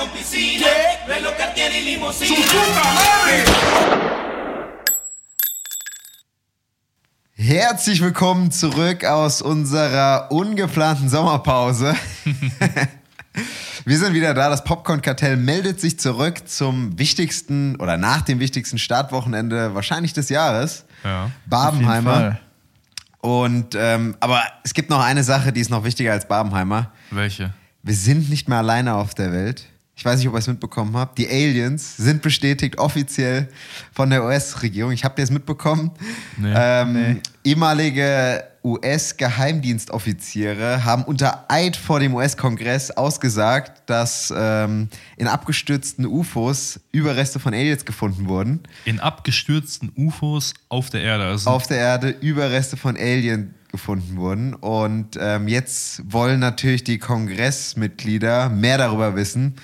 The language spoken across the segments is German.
con piscina, reloj Cartier y limusina. Herzlich willkommen zurück aus unserer ungeplanten Sommerpause. Wir sind wieder da. Das Popcorn-Kartell meldet sich zurück zum wichtigsten oder nach dem wichtigsten Startwochenende wahrscheinlich des Jahres. Ja, Babenheimer. Und ähm, aber es gibt noch eine Sache, die ist noch wichtiger als Babenheimer. Welche? Wir sind nicht mehr alleine auf der Welt. Ich weiß nicht, ob ihr es mitbekommen habt. Die Aliens sind bestätigt offiziell von der US-Regierung. Ich habe das mitbekommen. Nee. ähm, Ehemalige US-Geheimdienstoffiziere haben unter Eid vor dem US-Kongress ausgesagt, dass ähm, in abgestürzten UFOs Überreste von Aliens gefunden wurden. In abgestürzten UFOs auf der Erde. Also Auf der Erde Überreste von Alien gefunden wurden. Und ähm, jetzt wollen natürlich die Kongressmitglieder mehr darüber wissen.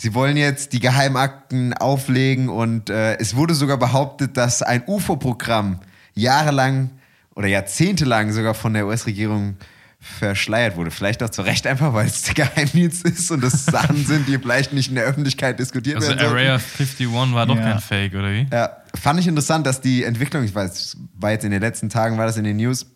Sie wollen jetzt die Geheimakten auflegen und äh, es wurde sogar behauptet, dass ein UFO-Programm jahrelang oder jahrzehntelang sogar von der US-Regierung verschleiert wurde. Vielleicht auch zu Recht einfach, weil es der Geheimdienst ist und das Sachen sind, die vielleicht nicht in der Öffentlichkeit diskutiert also werden. sollten. Area 51 war doch Ja. kein Fake, oder wie? Ja, fand ich interessant, dass die Entwicklung, ich weiß, war jetzt in den letzten Tagen, war das in den News,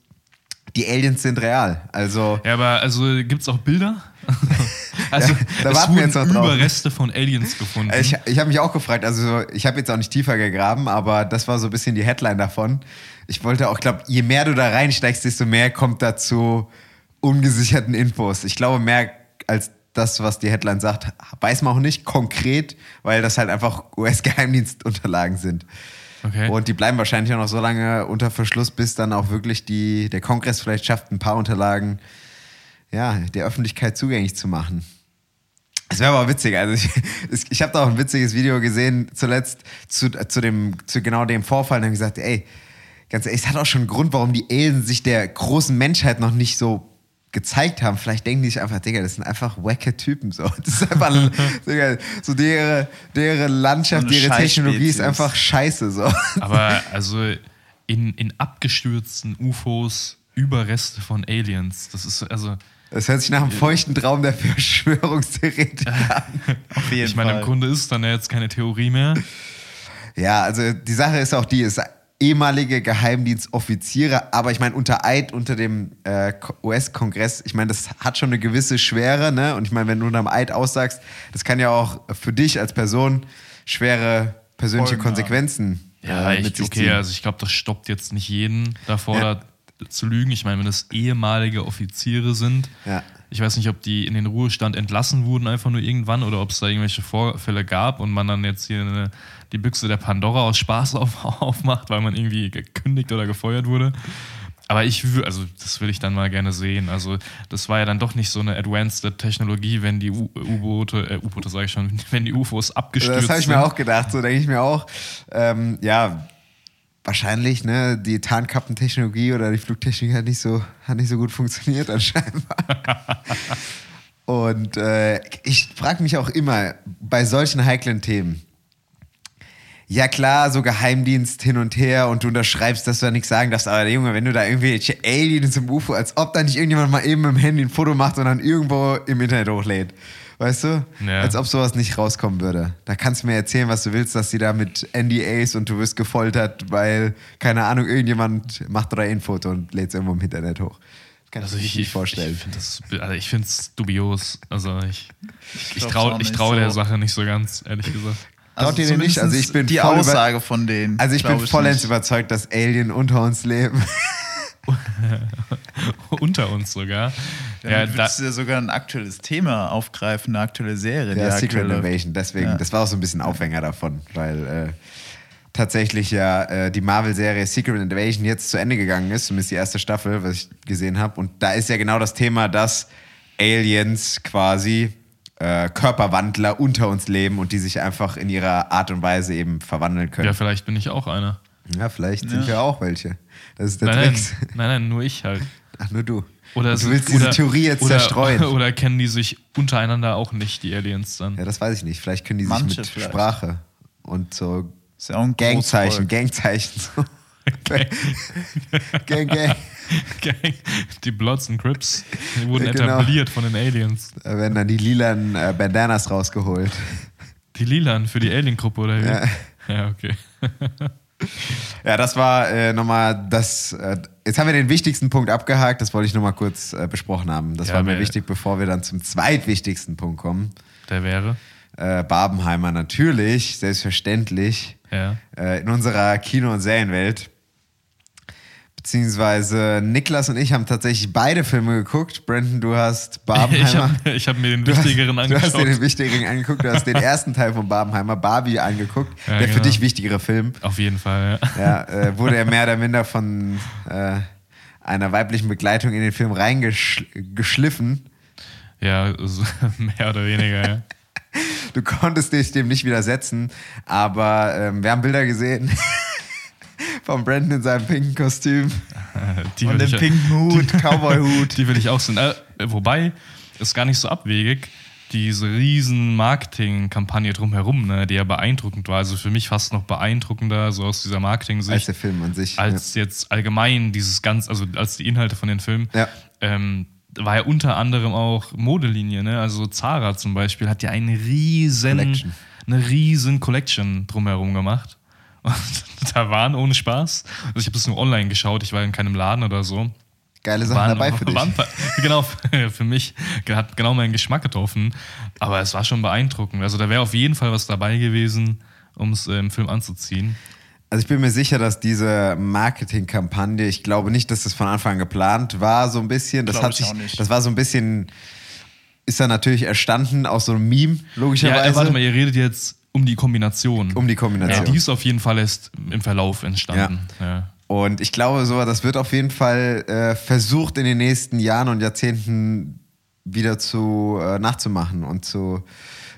die Aliens sind real. Also, Ja, aber also gibt's auch Bilder? also Ja, da es warten wir jetzt noch drauf. Überreste von Aliens gefunden. ich, ich habe mich auch gefragt, also ich habe jetzt auch nicht tiefer gegraben, aber das war so ein bisschen die Headline davon. Ich wollte auch, ich glaube, je mehr du da reinsteigst, desto mehr kommt dazu ungesicherten Infos. Ich glaube, mehr als das, was die Headline sagt, weiß man auch nicht konkret, weil das halt einfach US-Geheimdienstunterlagen sind. Okay. Und die bleiben wahrscheinlich auch noch so lange unter Verschluss, bis dann auch wirklich die, der Kongress vielleicht schafft, ein paar Unterlagen ja, der Öffentlichkeit zugänglich zu machen. Es wäre aber witzig. Also ich, ich habe da auch ein witziges Video gesehen, zuletzt zu, zu, dem, zu genau dem Vorfall und habe gesagt, ey, ganz ehrlich, es hat auch schon einen Grund, warum die Aliens sich der großen Menschheit noch nicht so gezeigt haben. Vielleicht denken die sich einfach, Digga, das sind einfach wacke Typen. So. Das ist einfach, Digga, so deren, deren Landschaft, So ihre Technologie ist einfach scheiße. So. aber also in, in abgestürzten UFOs Überreste von Aliens. Das ist also. Das hört sich nach einem feuchten Traum der Verschwörungstheoretiker an. Auf jeden Ich meine, Fall. im Grunde ist dann ja jetzt keine Theorie mehr. Ja, also die Sache ist auch die, es ist ehemalige Geheimdienstoffiziere, aber ich meine unter Eid unter dem äh, Ko- US-Kongress, ich meine, das hat schon eine gewisse Schwere, ne? Und ich meine, wenn du unterm Eid aussagst, das kann ja auch für dich als Person schwere persönliche haben. Konsequenzen Ja, äh, mit sich okay, ziehen. also ich glaube, das stoppt jetzt nicht jeden davor, Ja. da zu lügen. Ich meine, wenn das ehemalige Offiziere sind, Ja. Ich weiß nicht, ob die in den Ruhestand entlassen wurden einfach nur irgendwann oder ob es da irgendwelche Vorfälle gab und man dann jetzt hier eine, die Büchse der Pandora aus Spaß auf, aufmacht, weil man irgendwie gekündigt oder gefeuert wurde. Aber ich also das will ich dann mal gerne sehen. Also das war ja dann doch nicht so eine advanced Technologie, wenn die U-Boote, äh, U-Boote sage ich schon, wenn die UFOs abgestürzt Das habe ich sind. mir auch gedacht, so denke ich mir auch. Ähm, ja, wahrscheinlich, ne, die Tarnkappentechnologie oder die Flugtechnik hat nicht so, hat nicht so gut funktioniert anscheinend. Und äh, ich frage mich auch immer bei solchen heiklen Themen. Ja klar, so Geheimdienst hin und her und du unterschreibst, dass du da nichts sagen darfst, aber Junge, wenn du da irgendwelche Aliens im UFO, als ob da nicht irgendjemand mal eben im Handy ein Foto macht und dann irgendwo im Internet hochlädt. Weißt du? Ja. Als ob sowas nicht rauskommen würde. Da kannst du mir erzählen, was du willst, dass sie da mit NDAs und du wirst gefoltert, weil, keine Ahnung, irgendjemand macht da ein Foto und lädt es irgendwo im Internet hoch. Kann Also ich ich, mir nicht vorstellen. Ich, finde das, also ich finde es dubios. Also ich, ich, traue ich nicht trau der so. Sache nicht so ganz, ehrlich gesagt. Traut ihr denn nicht? Also ich bin die Aussage von denen. also ich bin vollends nicht. überzeugt, dass Alien unter uns leben. Unter uns sogar. Dann Ja, da, würdest du ja sogar ein aktuelles Thema aufgreifen, eine aktuelle Serie. Ja, Secret. Invasion, deswegen, Ja. das war auch so ein bisschen Aufhänger davon, weil äh, tatsächlich ja äh, die Marvel-Serie Secret Invasion jetzt zu Ende gegangen ist, zumindest die erste Staffel, was ich gesehen habe. Und da ist ja genau das Thema, dass Aliens quasi äh, Körperwandler unter uns leben und die sich einfach in ihrer Art und Weise eben verwandeln können. ja, vielleicht bin ich auch einer. Ja, vielleicht sind wir auch welche. Das ist der Nein, nein, Trick. nein, nein, nur ich halt. Ach, nur du. Oder du willst diese oder, Theorie jetzt oder, zerstreuen. Oder kennen die sich untereinander auch nicht, die Aliens dann? Ja, das weiß ich nicht. Vielleicht können die sich Manche mit vielleicht. Sprache und so Ist ja auch ein Gangzeichen. Gangzeichen. So. gang, gang. Gang. Die Bloods und Crips die wurden Ja, genau. etabliert von den Aliens. Da werden dann die lilanen äh, Bandanas rausgeholt. Die Lilan für die Alien-Gruppe, oder wie? Ja. ja okay. Ja, das war äh, nochmal das. Äh, jetzt haben wir den wichtigsten Punkt abgehakt, das wollte ich nochmal kurz äh, besprochen haben. Das Ja, war mir wichtig, bevor wir dann zum zweitwichtigsten Punkt kommen. Der wäre. Äh, Barbenheimer natürlich, selbstverständlich, Ja. äh, in unserer Kino- und Serienwelt. Beziehungsweise Niklas und ich haben tatsächlich beide Filme geguckt. Brandon, du hast Barbenheimer. Ich habe hab mir den Du hast, wichtigeren du hast angeschaut. dir den wichtigeren angeguckt, du hast den ersten Teil von Barbenheimer, Barbie, angeguckt. Ja, der für genau. dich wichtigere Film. Auf jeden Fall, ja. Ja, äh, wurde er mehr oder minder von äh, einer weiblichen Begleitung in den Film reingeschliffen. Ja, mehr oder weniger, ja. Du konntest dich dem nicht widersetzen, aber ähm, wir haben Bilder gesehen von Brandon in seinem pinken Kostüm. Die Und ich, pinken Hut, Cowboy-Hut. Die will ich auch sehen. Äh, wobei, ist gar nicht so abwegig. Diese riesen Marketingkampagne drumherum, ne, die ja beeindruckend war. Also für mich fast noch beeindruckender, so aus dieser Als Marketing-Sicht, der Film an sich. als jetzt allgemein dieses ganz, also als die Inhalte von den Filmen. Ja. Ähm, war ja unter anderem auch Modelinie, ne? Also Zara zum Beispiel hat ja eine riesen, Collection. eine riesen Collection drumherum gemacht. Und da waren ohne Spaß. Also ich habe das nur online geschaut, ich war in keinem Laden oder so. Geile Sachen dabei für dich. waren- genau, für mich hat genau meinen Geschmack getroffen. Aber es war schon beeindruckend. Also da wäre auf jeden Fall was dabei gewesen, um es im Film anzuziehen. Also ich bin mir sicher, dass diese Marketingkampagne, ich glaube nicht, dass das von Anfang an geplant war, so ein bisschen. Das hat ich sich, das war so ein bisschen, ist dann natürlich erstanden aus so einem Meme, logischerweise. Ja, warte mal, ihr redet jetzt um die Kombination. Um die Kombination. Ja, die ist auf jeden Fall erst im Verlauf entstanden. Ja. Und ich glaube, so, das wird auf jeden Fall äh, versucht in den nächsten Jahren und Jahrzehnten wieder zu äh, nachzumachen und zu,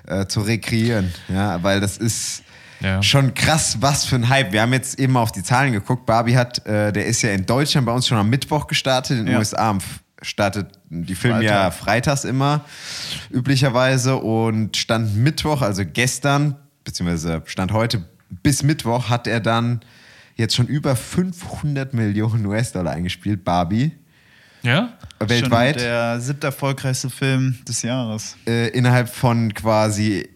äh, zu rekreieren. Ja, weil das ist Ja. schon krass, was für ein Hype. Wir haben jetzt eben auf die Zahlen geguckt. Barbie hat, äh, der ist ja in Deutschland bei uns schon am Mittwoch gestartet, in den Ja. USA am startet die Filme ja Freitag. freitags immer, üblicherweise. Und stand Mittwoch, also gestern, beziehungsweise stand heute bis Mittwoch, hat er dann jetzt schon über 500 Millionen US-Dollar eingespielt, Barbie. ja? Weltweit. Schon der siebte erfolgreichste Film des Jahres. äh, innerhalb von quasi,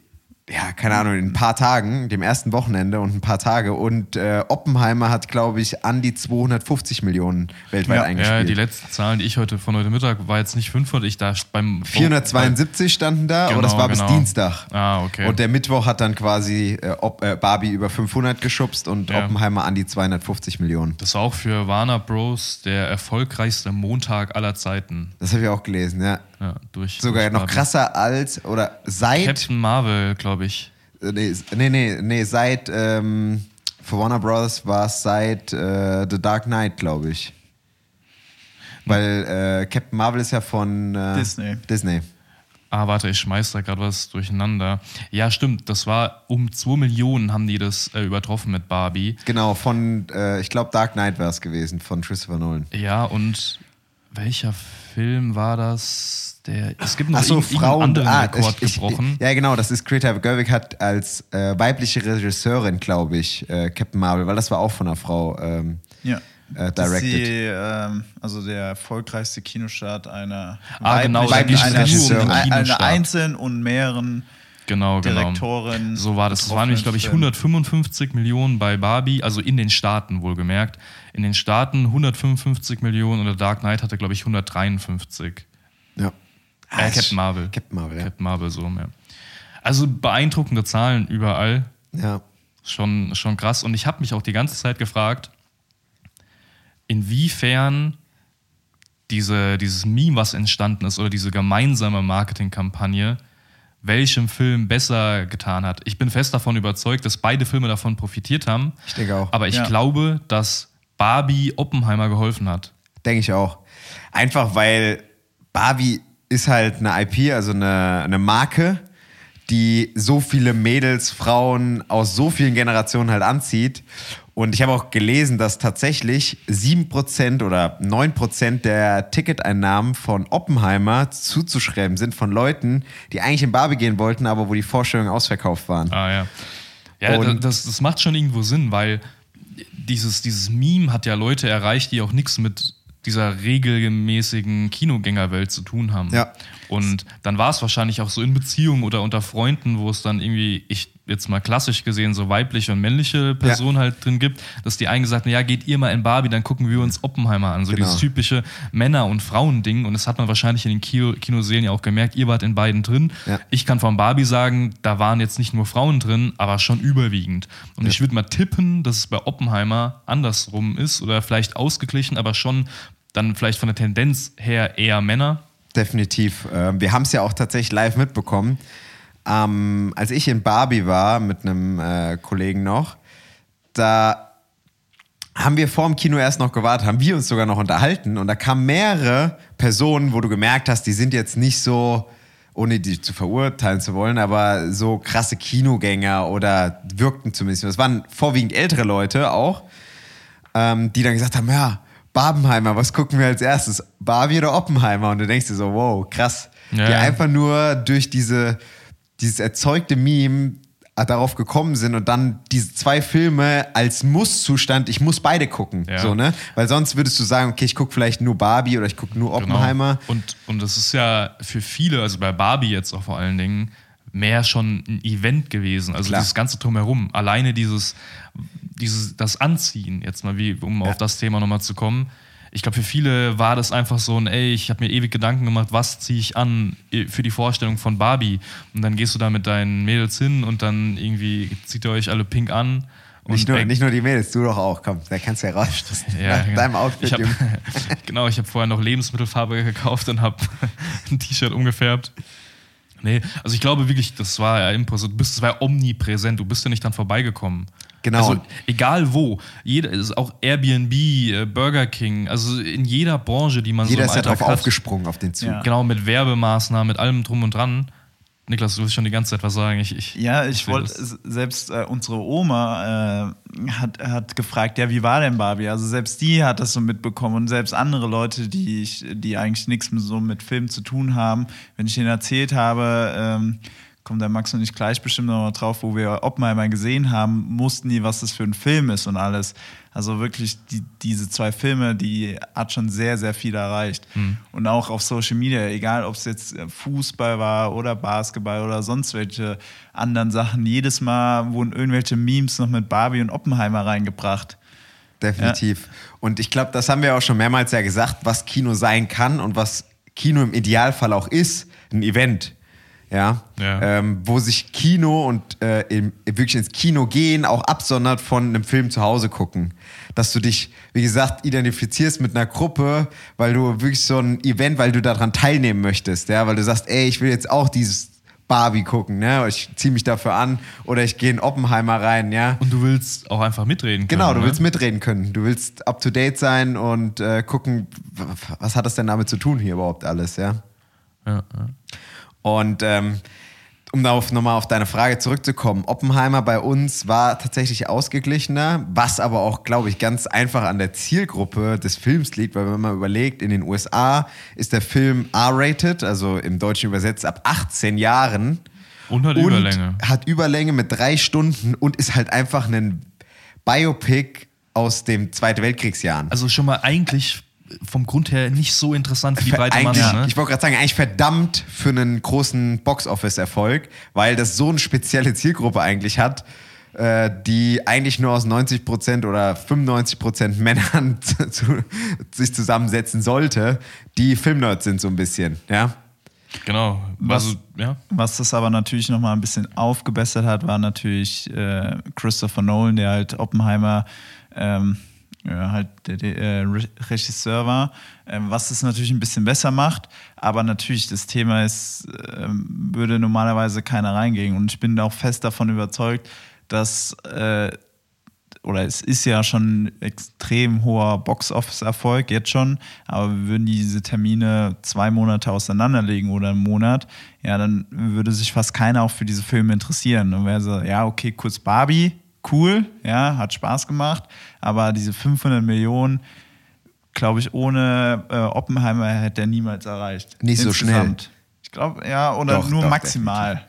ja, keine Ahnung, in ein paar Tagen, dem ersten Wochenende und ein paar Tage. Und äh, Oppenheimer hat, glaube ich, an die 250 Millionen weltweit Ja. eingespielt. Ja, die letzten Zahlen, die ich heute von heute Mittag, war jetzt nicht 500, ich da beim 472 standen da, aber Genau, das war bis genau. Dienstag. Ah, okay. Und der Mittwoch hat dann quasi äh, Op äh, Barbie über 500 geschubst und Ja. Oppenheimer an die 250 Millionen. Das war auch für Warner Bros. der erfolgreichste Montag aller Zeiten. Das habe ich auch gelesen, ja. Ja, durch, Sogar durch noch Barbie. krasser als, oder seit, Captain Marvel, glaube ich. äh, nee, nee, nee, nee, seit, ähm, für Warner Bros. war es seit äh, The Dark Knight, glaube ich. Weil äh, Captain Marvel ist ja von äh, Disney. Disney. Ah, warte, ich schmeiß da gerade was durcheinander. Ja, stimmt, das war um 2 Millionen haben die das äh, übertroffen mit Barbie. Genau, von, äh, ich glaube, Dark Knight war es gewesen, von Christopher Nolan. Ja, und welcher Film war das? Der, es gibt noch irgend- irgendeinen Frauen. anderen Ah, Rekord ich, ich, gebrochen. ja, genau, das ist Greta Gerwig hat als äh, weibliche Regisseurin, glaube ich, äh, Captain Marvel, weil das war auch von einer Frau ähm, Ja. äh, directed. die, ähm, also der erfolgreichste Kinostart einer Ah, genau, weiblichen- einer, Kinostart. einzelnen und mehreren Genau, genau. Direktoren. So war das. Das waren nämlich, glaube ich, betroffenen 155 Millionen bei Barbie, also in den Staaten wohlgemerkt. In den Staaten 155 Millionen und der Dark Knight hatte, glaube ich, 153. Äh, Captain Marvel. Captain Marvel, ja. Captain Marvel, so, ja. Also beeindruckende Zahlen überall. ja. Schon, schon krass. Und ich habe mich auch die ganze Zeit gefragt, inwiefern diese, dieses Meme, was entstanden ist, oder diese gemeinsame Marketingkampagne, welchem Film besser getan hat. Ich bin fest davon überzeugt, dass beide Filme davon profitiert haben. Ich denke auch. Aber ich Ja. glaube, dass Barbie Oppenheimer geholfen hat. Denke ich auch. Einfach weil Barbie ist halt eine IP, also eine, eine Marke, die so viele Mädels, Frauen aus so vielen Generationen halt anzieht. Und ich habe auch gelesen, dass tatsächlich 7% oder 9% der Ticketeinnahmen von Oppenheimer zuzuschreiben sind von Leuten, die eigentlich in Barbie gehen wollten, aber wo die Vorstellungen ausverkauft waren. Ah ja. Ja, Und- das, das macht schon irgendwo Sinn, weil dieses, dieses Meme hat ja Leute erreicht, die auch nichts mit dieser regelmäßigen Kinogängerwelt zu tun haben. Ja. Und dann war es wahrscheinlich auch so in Beziehungen oder unter Freunden, wo es dann irgendwie, ich jetzt mal klassisch gesehen, so weibliche und männliche Personen halt drin gibt, dass die einen gesagt haben, ja, geht ihr mal in Barbie, dann gucken wir uns Oppenheimer an. So Genau. dieses typische Männer- und Frauending. Und das hat man wahrscheinlich in den Kino Kinosälen ja auch gemerkt. Ihr wart in beiden drin. Ja. Ich kann von Barbie sagen, da waren jetzt nicht nur Frauen drin, aber schon überwiegend. Und ich würde mal tippen, dass es bei Oppenheimer andersrum ist oder vielleicht ausgeglichen, aber schon dann vielleicht von der Tendenz her eher Männer. Definitiv. Ähm, Wir haben es ja auch tatsächlich live mitbekommen. Ähm, als ich in Barbie war mit einem äh, Kollegen noch, da haben wir vor dem Kino erst noch gewartet, haben wir uns sogar noch unterhalten und da kamen mehrere Personen, wo du gemerkt hast, die sind jetzt nicht so, ohne die zu verurteilen zu wollen, aber so krasse Kinogänger oder wirkten zumindest. Das waren vorwiegend ältere Leute auch, ähm, die dann gesagt haben, ja, Barbenheimer, was gucken wir als erstes? Barbie oder Oppenheimer? Und du denkst dir so, wow, krass. Ja, die einfach nur durch diese, dieses erzeugte Meme darauf gekommen sind und dann diese zwei Filme als Muss-Zustand, ich muss beide gucken. Ja. So, ne? Weil sonst würdest du sagen, okay, ich gucke vielleicht nur Barbie oder ich gucke nur Oppenheimer. Genau. Und, und das ist ja für viele, also bei Barbie jetzt auch vor allen Dingen, mehr schon ein Event gewesen. Also Klar. dieses ganze Drumherum. Alleine dieses, dieses, das Anziehen, jetzt mal wie, um auf das Thema nochmal zu kommen. Ich glaube, für viele war das einfach so ein, ey, ich habe mir ewig Gedanken gemacht, was ziehe ich an für die Vorstellung von Barbie. Und dann gehst du da mit deinen Mädels hin und dann irgendwie zieht ihr euch alle pink an. Nicht nur, nicht nur die Mädels, du doch auch. Komm, da kannst du ja raus. ja, genau. deinem Outfit, Ich hab, genau, ich habe vorher noch Lebensmittelfarbe gekauft und habe ein T-Shirt umgefärbt. Nee, also ich glaube wirklich, das war ja Impuls. Du bist, das war omnipräsent. Du bist ja nicht dran vorbeigekommen. Genau. Also egal wo. Jeder ist auch Airbnb, äh, Burger King, also in jeder Branche, die man Jeder so ist im ja drauf hat. aufgesprungen auf den Zug. Ja. Genau, mit Werbemaßnahmen, mit allem drum und dran. Niklas, du willst schon die ganze Zeit was sagen. Ich, ich, Ja, ich wollte, selbst äh, unsere Oma äh, hat, hat gefragt, ja, wie war denn Barbie? Also selbst die hat das so mitbekommen und selbst andere Leute, die, ich, die eigentlich nichts mit, so mit Film zu tun haben, wenn ich denen erzählt habe, ähm, kommt der Max und ich gleich bestimmt noch mal drauf, wo wir Oppenheimer gesehen haben, mussten die, was das für ein Film ist und alles. Also wirklich, die, diese zwei Filme, die hat schon sehr, sehr viel erreicht. Und auch auf Social Media, egal ob es jetzt äh, Fußball war oder Basketball oder sonst welche anderen Sachen, jedes Mal wurden irgendwelche Memes noch mit Barbie und Oppenheimer reingebracht. Definitiv. Und ich glaube, das haben wir auch schon mehrmals ja gesagt, was Kino sein kann und was Kino im Idealfall auch ist, ein Event. Ja, Ja. Ähm, wo sich Kino und äh, im, wirklich ins Kino gehen auch absondert von einem Film zu Hause gucken. Dass du dich, wie gesagt, identifizierst mit einer Gruppe, weil du wirklich so ein Event, weil du daran teilnehmen möchtest, ja, weil du sagst, ey, ich will jetzt auch dieses Barbie gucken, ne? Ich ziehe mich dafür an oder ich gehe in Oppenheimer rein, ja. Und du willst auch einfach mitreden können. Genau, du ne? willst mitreden können. Du willst up to date sein und äh, gucken, was hat das denn damit zu tun hier überhaupt alles, ja? Ja, ja. Und ähm, um darauf nochmal auf deine Frage zurückzukommen, Oppenheimer bei uns war tatsächlich ausgeglichener, was aber auch, glaube ich, ganz einfach an der Zielgruppe des Films liegt, weil wenn man überlegt, in den USA ist der Film R-rated, also im Deutschen übersetzt ab 18 Jahren. Und hat Überlänge. Hat Überlänge mit drei Stunden und ist halt einfach ein Biopic aus dem Zweiten Weltkriegsjahren. Also schon mal eigentlich vom Grund her nicht so interessant für die breite eigentlich, Masse. Ne? Ich wollte gerade sagen, eigentlich verdammt für einen großen Box-Office-Erfolg, weil das so eine spezielle Zielgruppe eigentlich hat, äh, die eigentlich nur aus 90% oder 95% Männern zu, zu, sich zusammensetzen sollte, die Filmnerds sind so ein bisschen, ja. Genau. Was- Also, ja. Was das aber natürlich noch mal ein bisschen aufgebessert hat, war natürlich äh, Christopher Nolan, der halt Oppenheimer ähm, ja, halt der, der äh, Re- Regisseur war, ähm, was das natürlich ein bisschen besser macht. Aber natürlich, das Thema ist, ähm, würde normalerweise keiner reingehen. Und ich bin auch fest davon überzeugt, dass äh, oder es ist ja schon ein extrem hoher Box-Office-Erfolg jetzt schon, aber würden diese Termine zwei Monate auseinanderlegen oder einen Monat, ja, dann würde sich fast keiner auch für diese Filme interessieren. Und wäre so, ja, okay, kurz Barbie, cool, ja, hat Spaß gemacht, aber diese 500 Millionen, glaube ich, ohne äh, Oppenheimer hätte er niemals erreicht. Nicht so schnell. Ich glaube, ja, oder Doch, nur doch, maximal.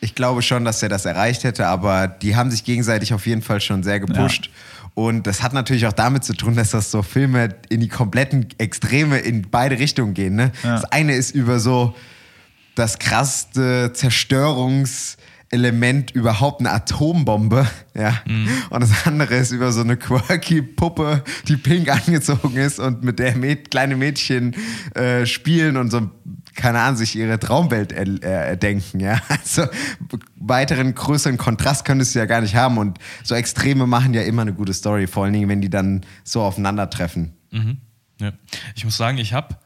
Ich glaube schon, dass er das erreicht hätte, aber die haben sich gegenseitig auf jeden Fall schon sehr gepusht. Und das hat natürlich auch damit zu tun, dass das so Filme in die kompletten Extreme in beide Richtungen gehen. Ne? Ja. Das eine ist über so das krasseste Zerstörungselement überhaupt eine Atombombe, ja. Und das andere ist über so eine quirky Puppe, die pink angezogen ist und mit der Mäd kleine Mädchen äh, spielen und so, keine Ahnung, sich ihre Traumwelt er erdenken, ja. Also weiteren größeren Kontrast könntest du ja gar nicht haben und so Extreme machen ja immer eine gute Story, vor allen Dingen, wenn die dann so aufeinandertreffen. Ja. Ich muss sagen, ich habe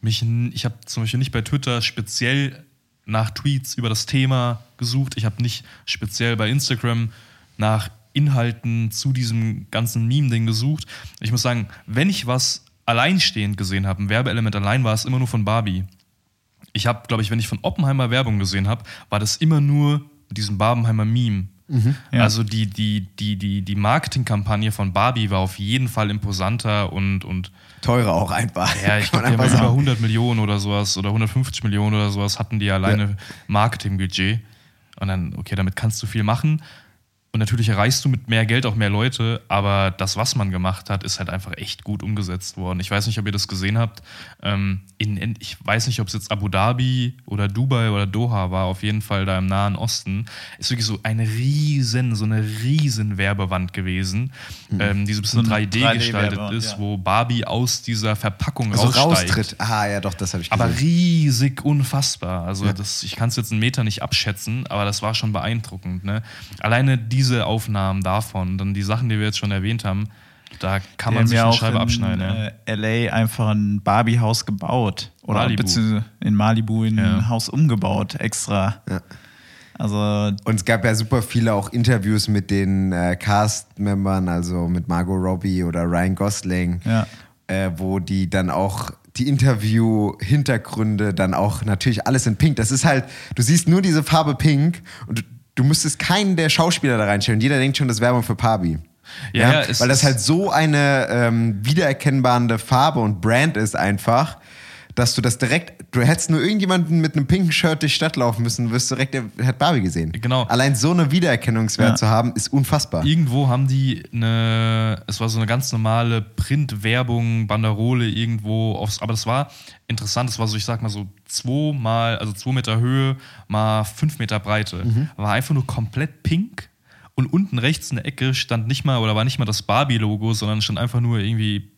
mich, ich habe zum Beispiel nicht bei Twitter speziell nach Tweets über das Thema gesucht. Ich habe nicht speziell bei Instagram nach Inhalten zu diesem ganzen Meme-Ding gesucht. Ich muss sagen, wenn ich was alleinstehend gesehen habe, ein Werbeelement allein, war es immer nur von Barbie. Ich habe, glaube ich, wenn ich von Oppenheimer Werbung gesehen habe, war das immer nur mit diesem Barbenheimer Meme. Ja. Also die, die, die, die, die Marketingkampagne von Barbie war auf jeden Fall imposanter und, und Teurer auch einfach. ja, ich glaube, die haben über sagen. 100 Millionen oder sowas oder 150 Millionen oder sowas hatten die alleine Marketingbudget. Und dann, okay, damit kannst du viel machen. Und natürlich erreichst du mit mehr Geld auch mehr Leute, aber das, was man gemacht hat, ist halt einfach echt gut umgesetzt worden. Ich weiß nicht, ob ihr das gesehen habt. Ähm, in, ich weiß nicht, ob es jetzt Abu Dhabi oder Dubai oder Doha war, auf jeden Fall da im Nahen Osten. Ist wirklich so eine riesen, so eine riesen Werbewand gewesen, ähm, die so ein bisschen So eine 3D, 3D gestaltet ist, ja. wo Barbie aus dieser Verpackung Also raussteigt. raustritt. Ah, ja, doch, das habe ich gesehen. Aber riesig unfassbar. Also das, ich kann es jetzt einen Meter nicht abschätzen, aber das war schon beeindruckend. Ne? Alleine diese Aufnahmen davon, dann die Sachen, die wir jetzt schon erwähnt haben, da kann man sich ja eine auch Scheibe in, abschneiden. Ja. Äh, LA einfach ein Barbie-Haus gebaut. Oder Malibu. beziehungsweise in Malibu in Ja. ein Haus umgebaut, extra. Ja. Also, Und es gab ja super viele auch Interviews mit den äh, Cast-Membern, also mit Margot Robbie oder Ryan Gosling, Ja. äh, wo die dann auch die Interview-Hintergründe dann auch natürlich alles in Pink. Das ist halt, du siehst nur diese Farbe Pink und du, müsstest keinen der Schauspieler da reinstellen. Jeder denkt schon, das Werbung für Barbie. Ja, ja, es weil das halt so eine ähm, wiedererkennbare Farbe und Brand ist einfach, dass du das direkt, du hättest nur irgendjemanden mit einem pinken Shirt durch die Stadt laufen müssen, wirst du direkt, der hat Barbie gesehen. Genau. Allein so eine Wiedererkennungswert Ja. zu haben, ist unfassbar. Irgendwo haben die eine, es war so eine ganz normale Printwerbung, Banderole irgendwo aufs, aber das war interessant, das war so, ich sag mal so zwei mal, also zwei Meter Höhe mal fünf Meter Breite. War einfach nur komplett pink und unten rechts in der Ecke stand nicht mal, oder war nicht mal das Barbie-Logo, sondern stand einfach nur irgendwie,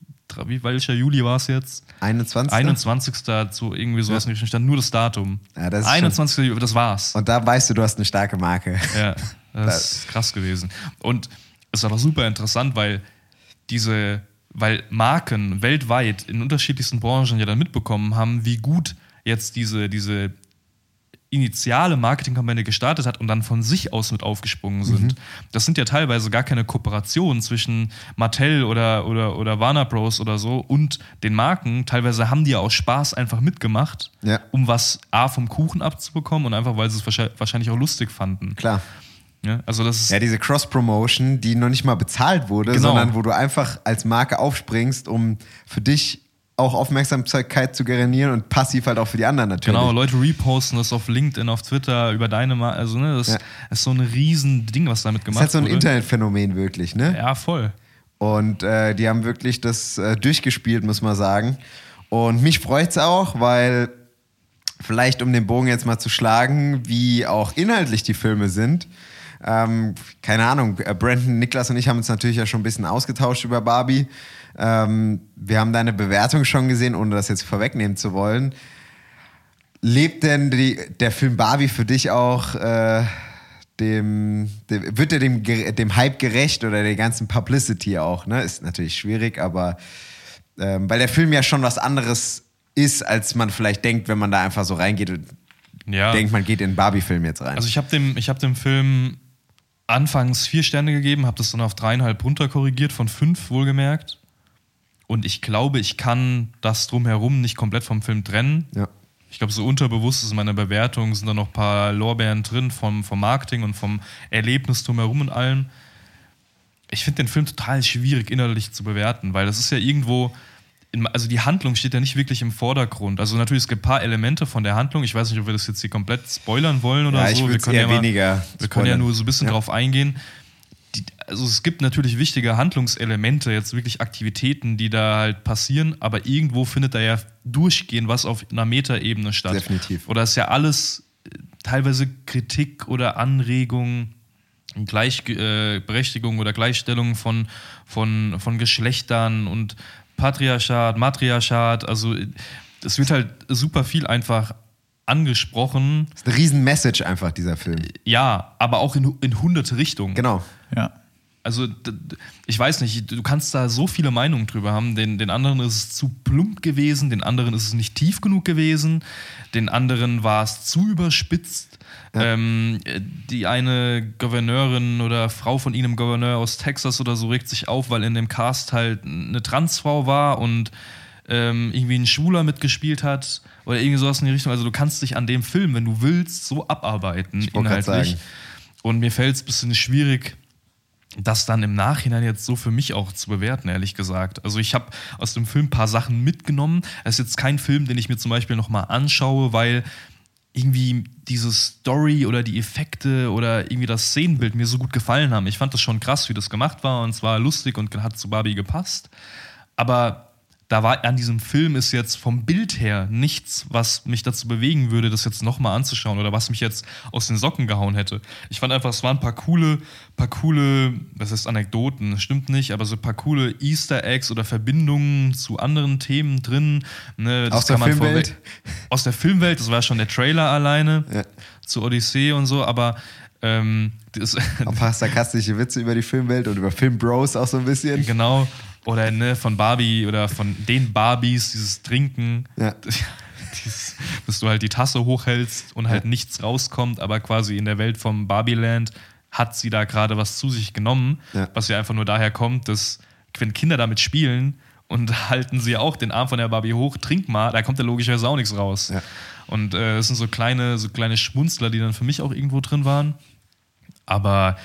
wie, welcher Juli war es jetzt? 21. 21. zu irgendwie sowas, ja. stand nur das Datum. Ja, das ist 21. Juli, das war's. Und da weißt du, du hast eine starke Marke. Ja, das ist krass gewesen. Und es war doch super interessant, weil diese, weil Marken weltweit in unterschiedlichsten Branchen ja dann mitbekommen haben, wie gut jetzt diese, diese initiale Marketingkampagne gestartet hat und dann von sich aus mit aufgesprungen sind. Das sind ja teilweise gar keine Kooperationen zwischen Mattel oder, oder, oder Warner Bros. oder so und den Marken. Teilweise haben die ja aus Spaß einfach mitgemacht, Ja. um was A vom Kuchen abzubekommen und einfach, weil sie es wahrscheinlich- wahrscheinlich auch lustig fanden. Klar. Ja, also das ist Ja, diese Cross-Promotion, die noch nicht mal bezahlt wurde, Genau. sondern wo du einfach als Marke aufspringst, um für dich auch Aufmerksamkeit zu generieren und passiv halt auch für die anderen natürlich. Genau, Leute reposten das auf LinkedIn, auf Twitter, über deine, Ma also ne, das Ja. ist so ein riesen Ding, was damit Das gemacht ist halt so ein wurde. Internetphänomen wirklich, ne? Ja, voll. Und äh, die haben wirklich das äh, durchgespielt, muss man sagen. Und mich freut's auch, weil vielleicht, um den Bogen jetzt mal zu schlagen, wie auch inhaltlich die Filme sind. Ähm, keine Ahnung, äh, Brandon, Niklas und ich haben uns natürlich ja schon ein bisschen ausgetauscht über Barbie. Ähm, wir haben deine Bewertung schon gesehen, ohne das jetzt vorwegnehmen zu wollen. Lebt denn die, der Film Barbie für dich auch äh, dem, dem, wird er dem, dem Hype gerecht oder der ganzen Publicity auch, ne? Ist natürlich schwierig, aber ähm, weil der Film ja schon was anderes ist, als man vielleicht denkt, wenn man da einfach so reingeht und Ja. denkt, man geht in einen Barbie-Film jetzt rein. Also ich habe dem, ich hab dem Film anfangs vier Sterne gegeben, habe das dann auf dreieinhalb runter korrigiert, von fünf wohlgemerkt. Und ich glaube, ich kann das drumherum nicht komplett vom Film trennen. ja. Ich glaube, so unterbewusst ist in meiner Bewertung, sind da noch ein paar Lorbeeren drin vom, vom Marketing und vom Erlebnis drumherum und allem. Ich finde den Film total schwierig innerlich zu bewerten, weil das ist ja irgendwo, also die Handlung steht ja nicht wirklich im Vordergrund. Also natürlich, es gibt ein paar Elemente von der Handlung. Ich weiß nicht, ob wir das jetzt hier komplett spoilern wollen oder Ja, ich so. Wir können eher ja mal, weniger Wir können ja nur so ein bisschen Ja. drauf eingehen. Die, also es gibt natürlich wichtige Handlungselemente, jetzt wirklich Aktivitäten, die da halt passieren, aber irgendwo findet da ja durchgehend was auf einer Metaebene statt. Definitiv. Oder ist ja alles äh, teilweise Kritik oder Anregung, Gleichberechtigung oder Gleichstellung von, von, von Geschlechtern und Patriarchat, Matriarchat, also es wird halt super viel einfach angesprochen. Das ist eine riesen Message einfach, dieser Film. Ja, aber auch in, in hunderte Richtungen. Genau. Ja. Also, ich weiß nicht, du kannst da so viele Meinungen drüber haben. Den, den anderen ist es zu plump gewesen, den anderen ist es nicht tief genug gewesen, den anderen war es zu überspitzt. Ähm, die eine Gouverneurin oder Frau von ihnen, Gouverneur aus Texas oder so, regt sich auf, weil in dem Cast halt eine Transfrau war und ähm, irgendwie ein Schwuler mitgespielt hat oder irgendwie sowas in die Richtung. Also, du kannst dich an dem Film, wenn du willst, so abarbeiten, Ich inhaltlich. Und mir fällt es ein bisschen schwierig, das dann im Nachhinein jetzt so für mich auch zu bewerten, ehrlich gesagt. Also ich habe aus dem Film ein paar Sachen mitgenommen. Es ist jetzt kein Film, den ich mir zum Beispiel nochmal anschaue, weil irgendwie diese Story oder die Effekte oder irgendwie das Szenenbild mir so gut gefallen haben. Ich fand das schon krass, wie das gemacht war und es war lustig und hat zu Barbie gepasst. Aber da war an diesem Film ist jetzt vom Bild her nichts, was mich dazu bewegen würde, das jetzt nochmal anzuschauen oder was mich jetzt aus den Socken gehauen hätte. Ich fand einfach, es waren ein paar coole, paar coole, das ist Anekdoten, das stimmt nicht, aber so ein paar coole Easter Eggs oder Verbindungen zu anderen Themen drin. Ne, das Aus der Filmwelt? Aus der Filmwelt, das war schon der Trailer alleine Ja. zu Odyssee und so, aber ähm, das, Ein paar sarkastische Witze über die Filmwelt und über Filmbros auch so ein bisschen. Genau. Oder ne, von Barbie oder von den Barbies, dieses Trinken. Ja. Dieses, dass du halt die Tasse hochhältst und halt Ja. nichts rauskommt, aber quasi in der Welt vom Barbieland hat sie da gerade was zu sich genommen, Ja. was ja einfach nur daher kommt, dass wenn Kinder damit spielen und halten sie auch den Arm von der Barbie hoch, trink mal, da kommt ja logischerweise auch nichts raus. Ja. Und äh, das sind so kleine, so kleine Schmunzler, die dann für mich auch irgendwo drin waren. Aber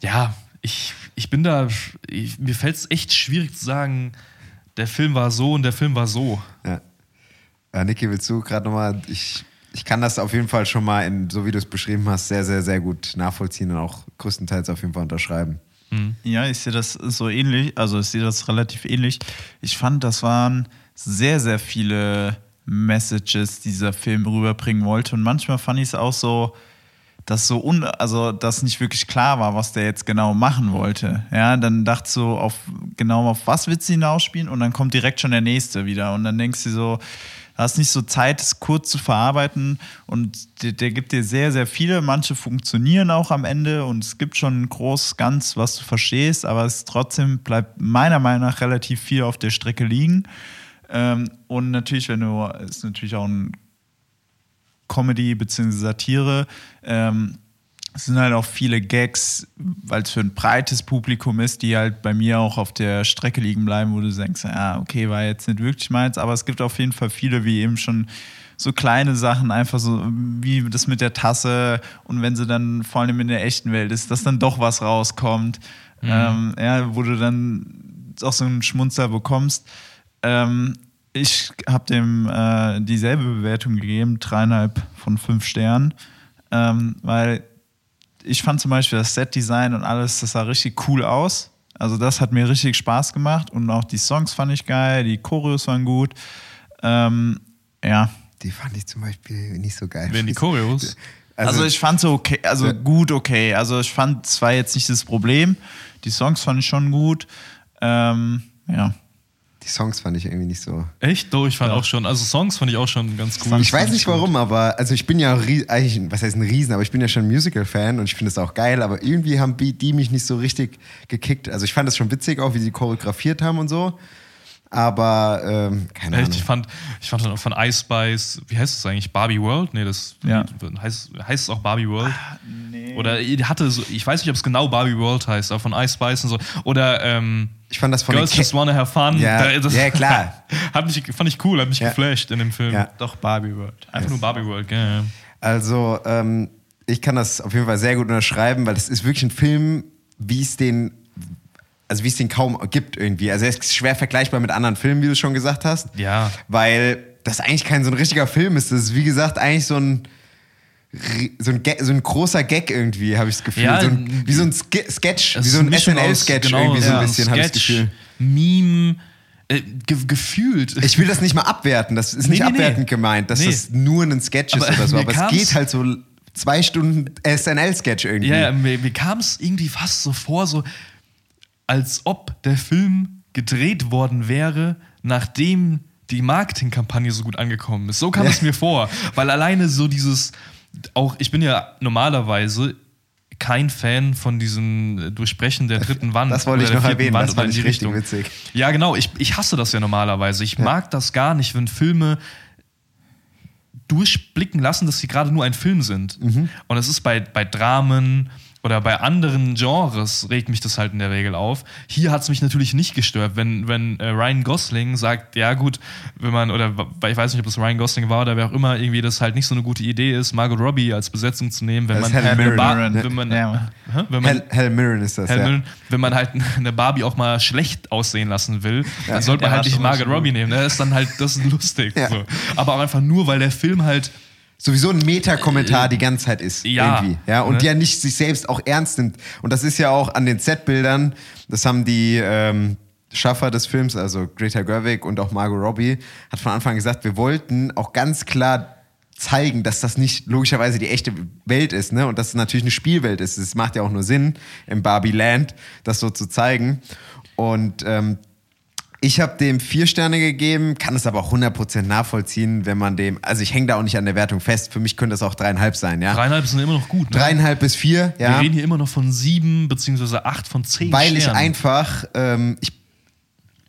ja, ich, ich bin da, ich, mir fällt es echt schwierig zu sagen, der Film war so und der Film war so. Ja. Äh, Niki, willst du gerade nochmal, ich, ich kann das auf jeden Fall schon mal, in, so wie du es beschrieben hast, sehr, sehr, sehr gut nachvollziehen und auch größtenteils auf jeden Fall unterschreiben. Ja, ich sehe das so ähnlich, also ich sehe das relativ ähnlich. Ich fand, das waren sehr, sehr viele Messages, die dieser Film rüberbringen wollte. Und manchmal fand ich es auch so, dass so un also dass nicht wirklich klar war, was der jetzt genau machen wollte. Ja, dann dachte so auf genau auf was wird sie hinausspielen und dann kommt direkt schon der nächste wieder und dann denkst du so, du hast nicht so Zeit, es kurz zu verarbeiten und der, der gibt dir sehr, sehr viele. Manche funktionieren auch am Ende und es gibt schon groß Ganz, was du verstehst, aber es trotzdem bleibt meiner Meinung nach relativ viel auf der Strecke liegen. Ähm, und natürlich, wenn du, ist natürlich auch ein Comedy bzw. Satire. Ähm, es sind halt auch viele Gags, weil es für ein breites Publikum ist, die halt bei mir auch auf der Strecke liegen bleiben, wo du denkst, ja, okay, war jetzt nicht wirklich meins, aber es gibt auf jeden Fall viele, wie eben schon so kleine Sachen, einfach so wie das mit der Tasse und wenn sie dann vor allem in der echten Welt ist, dass dann doch was rauskommt, ähm, ja, wo du dann auch so einen Schmunzer bekommst. Ähm, ich habe dem äh, dieselbe Bewertung gegeben, dreieinhalb von fünf Sternen, ähm, weil ich fand zum Beispiel das Set-Design und alles, das sah richtig cool aus. Also das hat mir richtig Spaß gemacht und auch die Songs fand ich geil, die Choreos waren gut. Ähm, ja. Die fand ich zum Beispiel nicht so geil. Wenn die Choreos. Also, ich fand so okay, also Ja. gut okay. Also ich fand, es war jetzt nicht das Problem. Die Songs fand ich schon gut. Ähm, ja. Die Songs fand ich irgendwie nicht so. Echt? Doch, ich fand Ja. auch schon, also Songs fand ich auch schon ganz cool. Ich weiß nicht warum, aber also ich bin ja eigentlich, was heißt ein Riesen, aber ich bin ja schon Musical-Fan und ich finde es auch geil, aber irgendwie haben die die mich nicht so richtig gekickt. Also ich fand das schon witzig auch, wie sie choreografiert haben und so. Aber ähm, keine Ahnung. ich fand, ich fand von Ice Spice, wie heißt es eigentlich? Barbie World? Nee, das Ja. heißt, heißt es auch Barbie World? Nee. Oder hatte so, ich weiß nicht, ob es genau Barbie World heißt, aber von Ice Spice und so. Oder ähm, Ich fand das von Girls Just Wanna Have Fun. Ja, ja, klar. hat mich, fand ich cool, hat mich Ja. geflasht in dem Film. Ja. Doch Barbie World. Einfach nur Barbie World, gell. Also, ähm, ich kann das auf jeden Fall sehr gut unterschreiben, weil das ist wirklich ein Film, wie es den, also wie es den kaum gibt irgendwie. Also er ist schwer vergleichbar mit anderen Filmen, wie du schon gesagt hast. Ja. Weil das eigentlich kein so ein richtiger Film ist. Das ist, wie gesagt, eigentlich so ein, so ein, so ein großer Gag irgendwie, habe ich das Gefühl. Ja, so ein, wie so ein Ske Sketch, wie so ein SNL-Sketch genau, irgendwie so ja, ein bisschen, habe ich das Sketch, Gefühl. Meme, äh, ge gefühlt. Ich will das nicht mal abwerten, das ist Nee, nicht nee, nee. abwertend gemeint, dass Nee. das nur ein Sketch ist Aber oder so, aber es geht halt so zwei Stunden SNL-Sketch irgendwie. Ja, mir, mir kam es irgendwie fast so vor, so als ob der Film gedreht worden wäre, nachdem die Marketingkampagne so gut angekommen ist. So kam es mir vor, weil alleine so dieses, auch ich bin ja normalerweise kein Fan von diesem äh, Durchbrechen der dritten Wand. Das wollte ich noch erwähnen, Wand das fand in ich die richtig Richtung. witzig. Ja, genau, ich, ich hasse das ja normalerweise. Ich mag das gar nicht, wenn Filme durchblicken lassen, dass sie gerade nur ein Film sind. Mhm. Und es ist bei, bei Dramen oder bei anderen Genres regt mich das halt in der Regel auf. Hier hat es mich natürlich nicht gestört, wenn, wenn äh, Ryan Gosling sagt, ja gut, wenn man, oder ich weiß nicht, ob das Ryan Gosling war oder wer auch immer, irgendwie das halt nicht so eine gute Idee ist, Margot Robbie als Besetzung zu nehmen, wenn Das man Helen eine Ba- Mirren. wenn man, Ja. Wenn man Hell, Hell Mirren ist das, Helen ja. Mirren, wenn man halt eine Barbie auch mal schlecht aussehen lassen will, dann sollte man war halt nicht Margot Robbie nehmen. Das ist dann halt, das ist lustig. Ja. So. Aber auch einfach nur, weil der Film halt sowieso ein Metakommentar die ganze Zeit ist. Ja. Irgendwie. Ja, und Ne? ja nicht sich selbst auch ernst nimmt. Und das ist ja auch an den Set-Bildern, das haben die ähm, Schaffer des Films, also Greta Gerwig und auch Margot Robbie, hat von Anfang an gesagt, wir wollten auch ganz klar zeigen, dass das nicht logischerweise die echte Welt ist, ne? Und dass es natürlich eine Spielwelt ist. Es macht ja auch nur Sinn, im Barbie Land das so zu zeigen. Und ähm, ich habe dem vier Sterne gegeben, kann es aber auch 100% nachvollziehen, wenn man dem, also ich hänge da auch nicht an der Wertung fest, für mich könnte es auch dreieinhalb sein, ja. dreieinhalb sind immer noch gut. Ne? Dreieinhalb bis vier, Wir ja. reden hier immer noch von sieben beziehungsweise acht von zehn Weil ich Sternen. einfach, ähm, ich,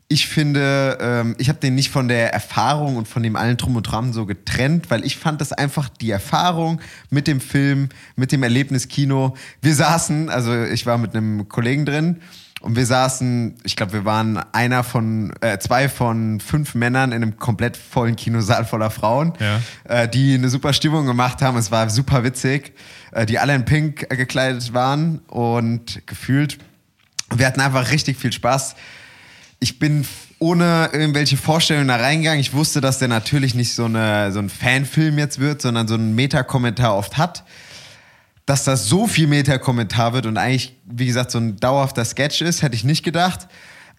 ich finde, ähm, ich habe den nicht von der Erfahrung und von dem allen Drum und Dran so getrennt, weil ich fand das einfach die Erfahrung mit dem Film, mit dem Erlebnis Kino. Wir saßen, also ich war mit einem Kollegen drin und wir saßen, ich glaube, wir waren einer von, äh, zwei von fünf Männern in einem komplett vollen Kinosaal voller Frauen, Ja. äh, die eine super Stimmung gemacht haben. Es war super witzig, äh, die alle in Pink äh, gekleidet waren und gefühlt wir hatten einfach richtig viel Spaß. Ich bin ohne irgendwelche Vorstellungen da reingegangen. Ich wusste, dass der natürlich nicht so, eine, so ein Fanfilm jetzt wird, sondern so einen Meta-Kommentar oft hat. Dass das so viel Meta-Kommentar wird und eigentlich, wie gesagt, so ein dauerhafter Sketch ist, hätte ich nicht gedacht.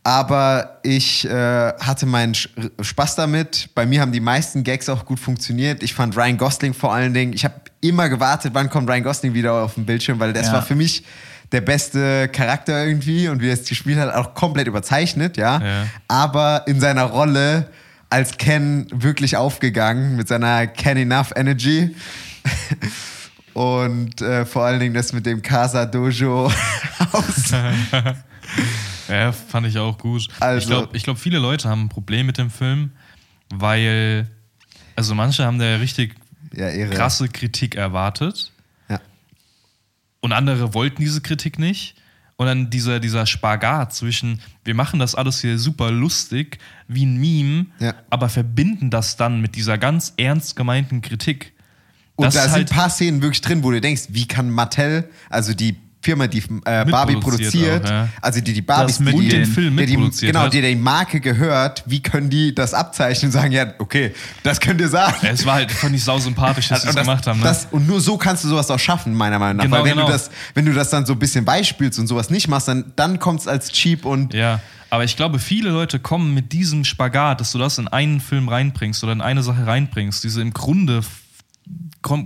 Aber ich äh, hatte meinen Sch- Spaß damit. Bei mir haben die meisten Gags auch gut funktioniert. Ich fand Ryan Gosling vor allen Dingen. Ich habe immer gewartet, wann kommt Ryan Gosling wieder auf den Bildschirm, weil das Ja. war für mich der beste Charakter irgendwie und wie er es gespielt hat, auch komplett überzeichnet, ja. Ja. Aber in seiner Rolle als Ken wirklich aufgegangen mit seiner Ken Enough Energy. Und äh, vor allen Dingen das mit dem Casa Dojo aus. Ja, fand ich auch gut. Also- ich glaube, glaub, viele Leute haben ein Problem mit dem Film, weil, also manche haben da ja richtig Ja, krasse Kritik erwartet Ja. und andere wollten diese Kritik nicht. Und dann dieser, dieser Spagat zwischen, wir machen das alles hier super lustig, wie ein Meme, Ja. aber verbinden das dann mit dieser ganz ernst gemeinten Kritik. Und Das da sind halt- ein paar Szenen wirklich drin, wo du denkst, wie kann Mattel, also die Firma, die äh, Barbie produziert, auch, ja. also die die Barbies Das mit die, den Film der die, Genau, hat. die der die Marke gehört, wie können die das abzeichnen und sagen, ja, okay, das könnt ihr sagen. Ja, es war halt, fand ich sau sympathisch, dass sie Und das gemacht haben. Ne? das, und nur so kannst du sowas auch schaffen, meiner Meinung nach. Genau, Weil wenn, genau. du das, wenn du das dann so ein bisschen beispielst und sowas nicht machst, dann, dann kommt es als cheap und Ja, aber ich glaube, viele Leute kommen mit diesem Spagat, dass du das in einen Film reinbringst oder in eine Sache reinbringst, diese im Grunde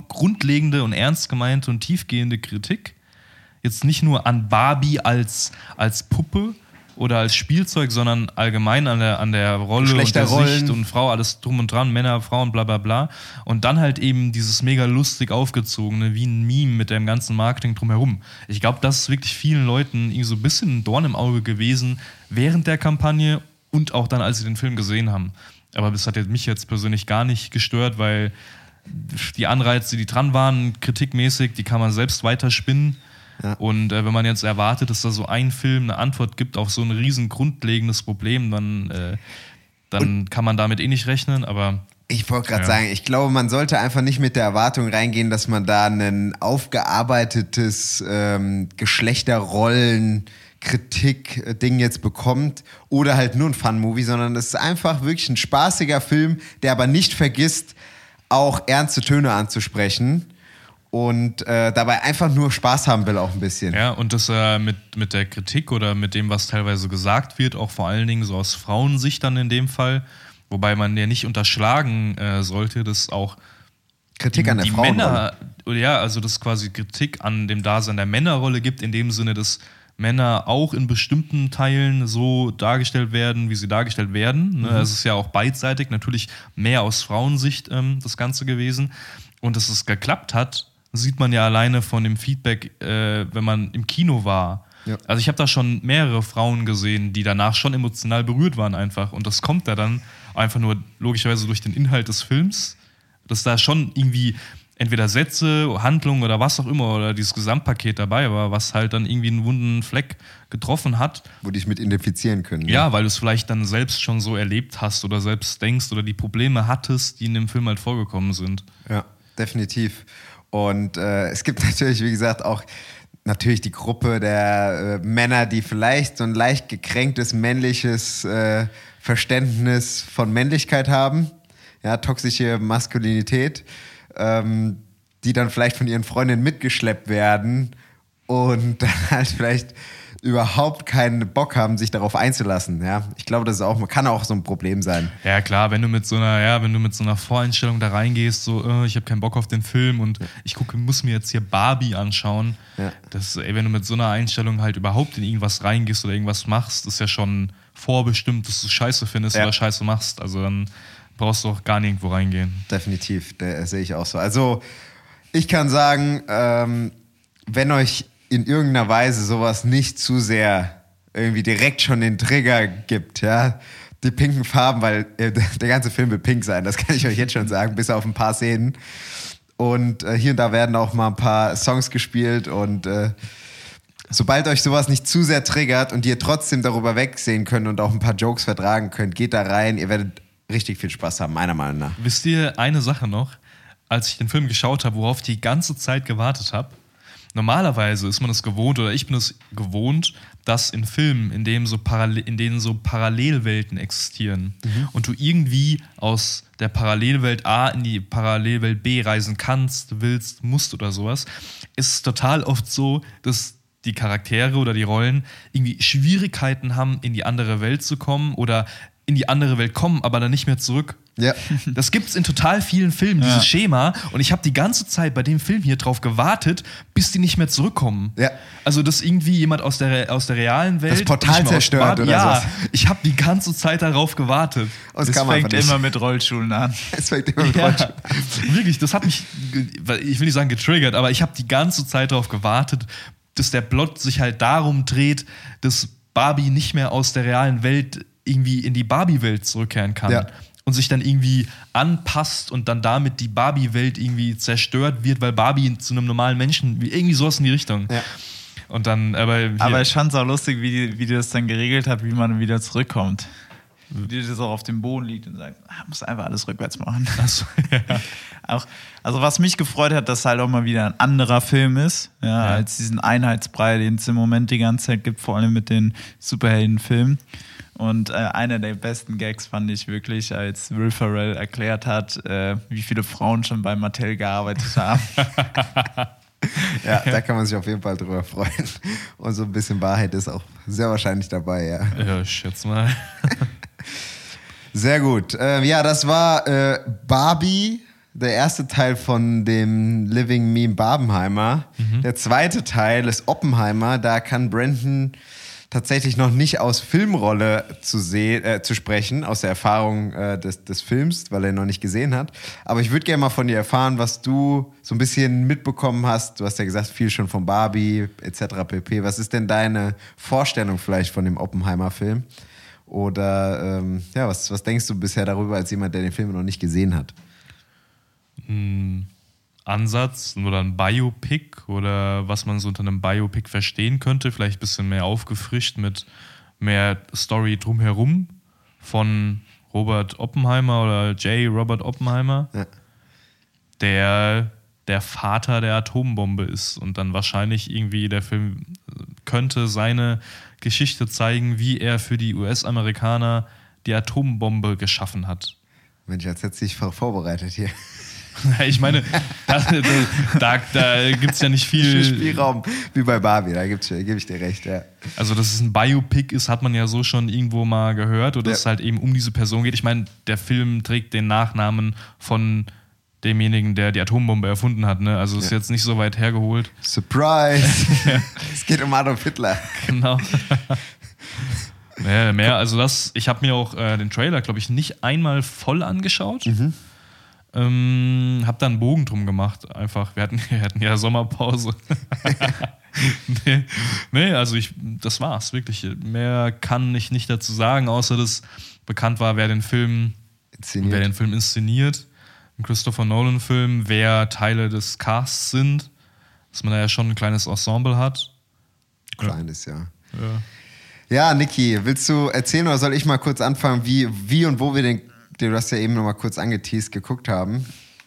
grundlegende und ernst gemeinte und tiefgehende Kritik, jetzt nicht nur an Barbie als, als Puppe oder als Spielzeug, sondern allgemein an der, an der Rolle und der Geschlechterrollen. Sicht und Frau, alles drum und dran, Männer, Frauen, bla bla bla. Und dann halt eben dieses mega lustig aufgezogene, wie ein Meme mit dem ganzen Marketing drumherum. Ich glaube, das ist wirklich vielen Leuten irgendwie so ein bisschen ein Dorn im Auge gewesen während der Kampagne und auch dann, als sie den Film gesehen haben. Aber das hat mich jetzt persönlich gar nicht gestört, weil die Anreize, die dran waren, kritikmäßig, die kann man selbst weiterspinnen. Und äh, wenn man jetzt erwartet, dass da so ein Film eine Antwort gibt auf so ein riesen grundlegendes Problem, dann, äh, dann kann man damit eh nicht rechnen. Aber Ich wollte gerade Ja. sagen, ich glaube, man sollte einfach nicht mit der Erwartung reingehen, dass man da ein aufgearbeitetes ähm, Geschlechterrollen-Kritik-Ding jetzt bekommt oder halt nur ein Fun-Movie, sondern es ist einfach wirklich ein spaßiger Film, der aber nicht vergisst, auch ernste Töne anzusprechen. und äh, dabei einfach nur Spaß haben will, auch ein bisschen. Ja, und dass er mit, mit der Kritik oder mit dem, was teilweise gesagt wird, auch vor allen Dingen so aus Frauensicht dann in dem Fall, wobei man ja nicht unterschlagen äh, sollte, dass auch Kritik an der die Frauenrolle. Männer, ja, also dass quasi Kritik an dem Dasein der Männerrolle gibt, in dem Sinne, dass Männer auch in bestimmten Teilen so dargestellt werden, wie sie dargestellt werden. Ne? Es ist ja auch beidseitig, natürlich mehr aus Frauensicht ähm, das Ganze gewesen. Und dass es geklappt hat, sieht man ja alleine von dem Feedback, äh, wenn man im Kino war. Ja. Also ich habe da schon mehrere Frauen gesehen, die danach schon emotional berührt waren einfach. Und das kommt ja dann einfach nur logischerweise durch den Inhalt des Films, dass da schon irgendwie entweder Sätze, Handlungen oder was auch immer oder dieses Gesamtpaket dabei war, was halt dann irgendwie einen wunden Fleck getroffen hat. Wo die sich mit identifizieren können. ne? Ja, weil du es vielleicht dann selbst schon so erlebt hast oder selbst denkst oder die Probleme hattest, die in dem Film halt vorgekommen sind. Ja, definitiv. Und äh, es gibt natürlich, wie gesagt, auch natürlich die Gruppe der äh, Männer, die vielleicht so ein leicht gekränktes männliches äh, Verständnis von Männlichkeit haben. Ja, toxische Maskulinität, ähm, die dann vielleicht von ihren Freundinnen mitgeschleppt werden und dann halt vielleicht überhaupt keinen Bock haben, sich darauf einzulassen. Ja, ich glaube, das ist auch, kann auch so ein Problem sein. Ja, klar, wenn du mit so einer, ja, wenn du mit so einer Voreinstellung da reingehst, so, äh, ich habe keinen Bock auf den Film und ich gucke, muss mir jetzt hier Barbie anschauen. Ja. Das, ey, wenn du mit so einer Einstellung halt überhaupt in irgendwas reingehst oder irgendwas machst, ist ja schon vorbestimmt, dass du Scheiße findest Ja. oder Scheiße machst. Also dann brauchst du auch gar nirgendwo reingehen. Definitiv, der, sehe ich auch so. Also ich kann sagen, ähm, wenn euch in irgendeiner Weise sowas nicht zu sehr irgendwie direkt schon den Trigger gibt, ja, die pinken Farben, weil äh, der ganze Film wird pink sein, das kann ich euch jetzt schon sagen, bis auf ein paar Szenen. Und äh, hier und da werden auch mal ein paar Songs gespielt und äh, sobald euch sowas nicht zu sehr triggert und ihr trotzdem darüber wegsehen könnt und auch ein paar Jokes vertragen könnt, geht da rein, ihr werdet richtig viel Spaß haben, meiner Meinung nach. Wisst ihr eine Sache noch? Als ich den Film geschaut habe, worauf ich die ganze Zeit gewartet habe, normalerweise ist man es gewohnt oder ich bin es gewohnt, dass in Filmen, in denen so, Parallel, in denen so Parallelwelten existieren und du irgendwie aus der Parallelwelt A in die Parallelwelt B reisen kannst, willst, musst oder sowas, ist es total oft so, dass die Charaktere oder die Rollen irgendwie Schwierigkeiten haben, in die andere Welt zu kommen oder in die andere Welt kommen, aber dann nicht mehr zurück. Ja. Das gibt es in total vielen Filmen, Ja. dieses Schema. Und ich habe die ganze Zeit bei dem Film hier drauf gewartet, bis die nicht mehr zurückkommen. Ja. Also, dass irgendwie jemand aus der, aus der realen Welt. Das Portal zerstört Bad- oder Ja, sowas. ich habe die ganze Zeit darauf gewartet. Und es fängt immer mit Rollschulen an. Es fängt immer mit Ja, Rollstuhl. wirklich, das hat mich, ich will nicht sagen getriggert, aber ich habe die ganze Zeit darauf gewartet, dass der Plot sich halt darum dreht, dass Barbie nicht mehr aus der realen Welt irgendwie in die Barbie-Welt zurückkehren kann. Ja. Und sich dann irgendwie anpasst und dann damit die Barbie-Welt irgendwie zerstört wird, weil Barbie zu einem normalen Menschen, wie- irgendwie sowas in die Richtung. Ja. Und dann, aber. Hier, Aber ich fand es auch lustig, wie, die, wie die das dann geregelt hat, wie man wieder zurückkommt. Wie das auch auf dem Boden liegt und sagt, ah, muss einfach alles rückwärts machen. Achso, ja. Auch, also was mich gefreut hat, dass halt auch mal wieder ein anderer Film ist, ja, als diesen Einheitsbrei, den es im Moment die ganze Zeit gibt, vor allem mit den Superheldenfilmen. Und äh, einer der besten Gags fand ich wirklich, als Will Ferrell erklärt hat, äh, wie viele Frauen schon bei Mattel gearbeitet haben. Ja, da kann man sich auf jeden Fall drüber freuen. Und so ein bisschen Wahrheit ist auch sehr wahrscheinlich dabei, ja. ja, ich schätze mal. Sehr gut. Äh, ja, das war äh, Barbie, der erste Teil von dem Living Meme Barbenheimer. Der zweite Teil ist Oppenheimer. Da kann Brandon tatsächlich noch nicht aus Filmrolle zu, sehen, äh, zu sprechen, aus der Erfahrung äh, des, des Films, weil er ihn noch nicht gesehen hat. Aber ich würde gerne mal von dir erfahren, was du so ein bisschen mitbekommen hast. Du hast ja gesagt, viel schon von Barbie etc. pp. Was ist denn deine Vorstellung vielleicht von dem Oppenheimer-Film? Oder ähm, ja, was, was denkst du bisher darüber als jemand, der den Film noch nicht gesehen hat? Ansatz oder ein Biopic oder was man so unter einem Biopic verstehen könnte, vielleicht ein bisschen mehr aufgefrischt mit mehr Story drumherum von Robert Oppenheimer oder J. Robert Oppenheimer, Ja. der der Vater der Atombombe ist und dann wahrscheinlich irgendwie der Film könnte seine Geschichte zeigen, wie er für die US-Amerikaner die Atombombe geschaffen hat. Mensch, jetzt hätte sich vor- vorbereitet hier. Ich meine, da, da, da, gibt es ja nicht viel. Spielraum wie bei Barbie, da gebe ich dir recht, ja. Also, dass es ein Biopic ist, hat man ja so schon irgendwo mal gehört oder Ja. dass es halt eben um diese Person geht. Ich meine, der Film trägt den Nachnamen von demjenigen, der die Atombombe erfunden hat. Ne? Also ist Ja. jetzt nicht so weit hergeholt. Surprise! es geht um Adolf Hitler. Genau. mehr, mehr, also das, ich habe mir auch äh, den Trailer, glaube ich, nicht einmal voll angeschaut. Ähm, hab da einen Bogen drum gemacht, einfach. Wir hatten, wir hatten ja Sommerpause. nee, nee, also ich, das war's, wirklich. Mehr kann ich nicht dazu sagen, außer dass bekannt war, wer den Film, Inszeniert. wer den Film inszeniert. Ein Christopher Nolan-Film, wer Teile des Casts sind. Dass man da ja schon ein kleines Ensemble hat. Kleines, ja. Ja. Ja, Niki, willst du erzählen oder soll ich mal kurz anfangen, wie, wie und wo wir den, du hast ja eben noch mal kurz angeteased, geguckt haben?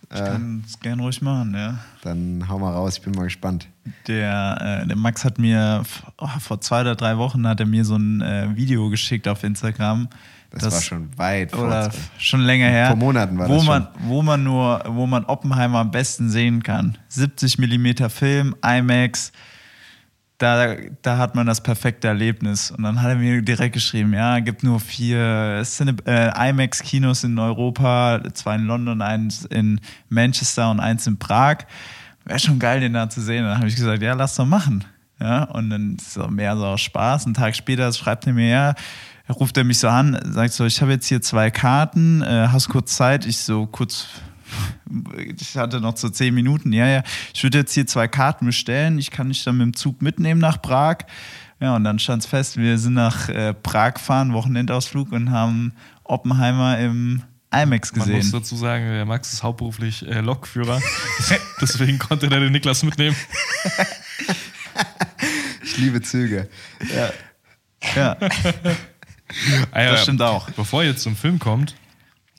Ich kann es gerne ruhig machen, ja. Dann hau mal raus, ich bin mal gespannt. Der, äh, der Max hat mir oh, vor zwei oder drei Wochen hat er mir so ein äh, Video geschickt auf Instagram. Das, war schon weit vor oder zwei- schon länger her. Vor Monaten war wo das man, Wo man nur, wo man Oppenheimer am besten sehen kann. 70 mm Film, IMAX. Da, da hat man das perfekte Erlebnis. Und dann hat er mir direkt geschrieben, ja, gibt nur vier äh, IMAX-Kinos in Europa, zwei in London, eins in Manchester und eins in Prag. Wäre schon geil, den da zu sehen. Dann habe ich gesagt, ja, lass doch machen. Ja, und dann so mehr so aus Spaß. Einen Tag später schreibt er mir, ja, ruft er mich so an, sagt so, ich habe jetzt hier zwei Karten, äh, hast kurz Zeit? Ich so kurz, ich hatte noch so zehn Minuten, ja, ja, ich würde jetzt hier zwei Karten bestellen, ich kann dich dann mit dem Zug mitnehmen nach Prag. Ja, und dann stand es fest, wir sind nach äh, Prag fahren, Wochenendausflug und haben Oppenheimer im IMAX Man muss gesehen. dazu sagen, der Max ist hauptberuflich äh, Lokführer. Deswegen konnte er den Niklas mitnehmen. Ich liebe Züge. Ja, Ah ja, Das stimmt auch. Bevor ihr jetzt zum Film kommt